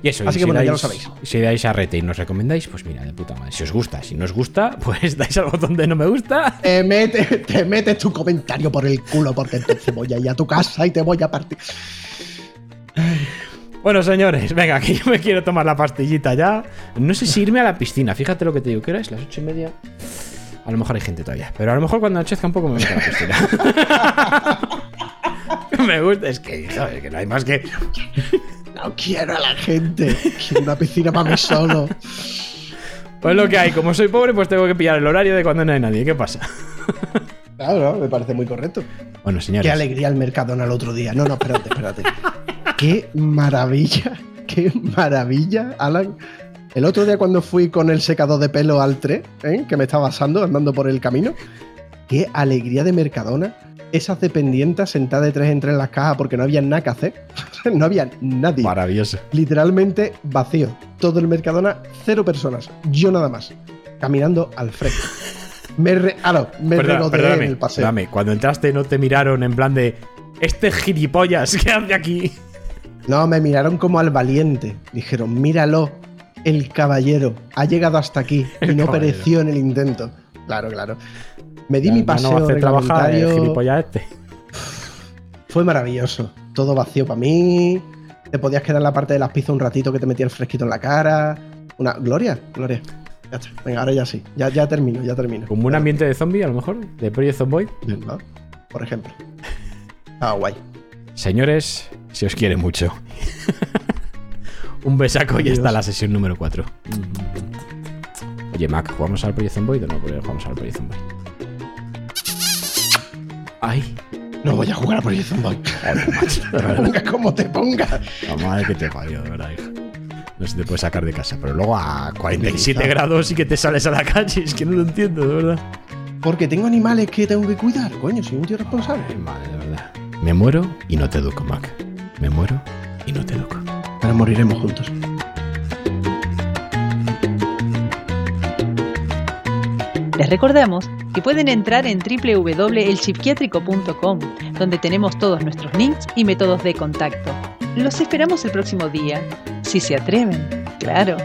Y eso, Así y que bueno, ya lo sabéis. Si dais a rete y nos recomendáis, pues mira, de puta madre. Si os gusta, si no os gusta, pues dais al botón de no me gusta. Te metes, te metes tu comentario por el culo, porque entonces voy a ir a tu casa y te voy a partir. Bueno, señores, venga, que yo me quiero tomar la pastillita ya. No sé si irme a la piscina, fíjate lo que te digo, ¿qué hora es? Las ocho y media. A lo mejor hay gente todavía, pero a lo mejor cuando anochezca un poco me meto a la piscina. me gusta, es que, joder, que no hay más que. No quiero a la gente. Quiero una piscina para mí solo. Pues lo que hay, como soy pobre, pues tengo que pillar el horario de cuando no hay nadie. ¿Qué pasa? Claro, me parece muy correcto. Bueno, señores. Qué alegría el Mercadona el otro día. No, no, espérate, espérate. Qué maravilla, qué maravilla, Alan. El otro día cuando fui con el secador de pelo al 3, ¿eh? que me estaba asando andando por el camino, qué alegría de Mercadona. Esas dependientas sentadas de tres en tres en las cajas porque no había nada que hacer. no había nadie. Maravilloso. Literalmente vacío. Todo el Mercadona, cero personas. Yo nada más. Caminando al fresco. Me, re- claro, me perdóname, en el paseo. perdóname, Cuando entraste no te miraron en plan de. Este gilipollas, ¿qué hace aquí? No, me miraron como al valiente. Dijeron, míralo, el caballero ha llegado hasta aquí y El no caballero. pereció en el intento. Claro, claro. Me di Ya- mi paseo no trabajar el reglamentario. gilipollas este. Fue maravilloso. Todo vacío para mí. Te podías quedar en la parte de las pizzas un ratito que te metía el fresquito en la cara. Una gloria, gloria. Ya está. Venga, ahora ya sí. Ya, ya termino, ya termino. Como un ambiente de zombie, a lo mejor, de Project Zomboid. ¿No? Por ejemplo. Ah, guay. Señores, se os quiere mucho. un besaco y Adiós. hasta la sesión número 4. Oye, Mac, ¿jugamos al Project Zomboid o no jugamos al Project Zomboid? Ay, No voy a jugar a Project Zomboid. Ponga como te ponga. La madre que te parió, de verdad, hija. No se te puede sacar de casa, pero luego a 47 Utilizar. grados y que te sales a la calle, es que no lo entiendo, de verdad. Porque tengo animales que tengo que cuidar, coño, soy un tío responsable. Ay, madre, de verdad. Me muero y no te educo, Mac. Me muero y no te educo. Pero moriremos juntos. Les recordamos que pueden entrar en www.elpsiquiátrico.com, donde tenemos todos nuestros links y métodos de contacto. Los esperamos el próximo día, si se atreven, claro.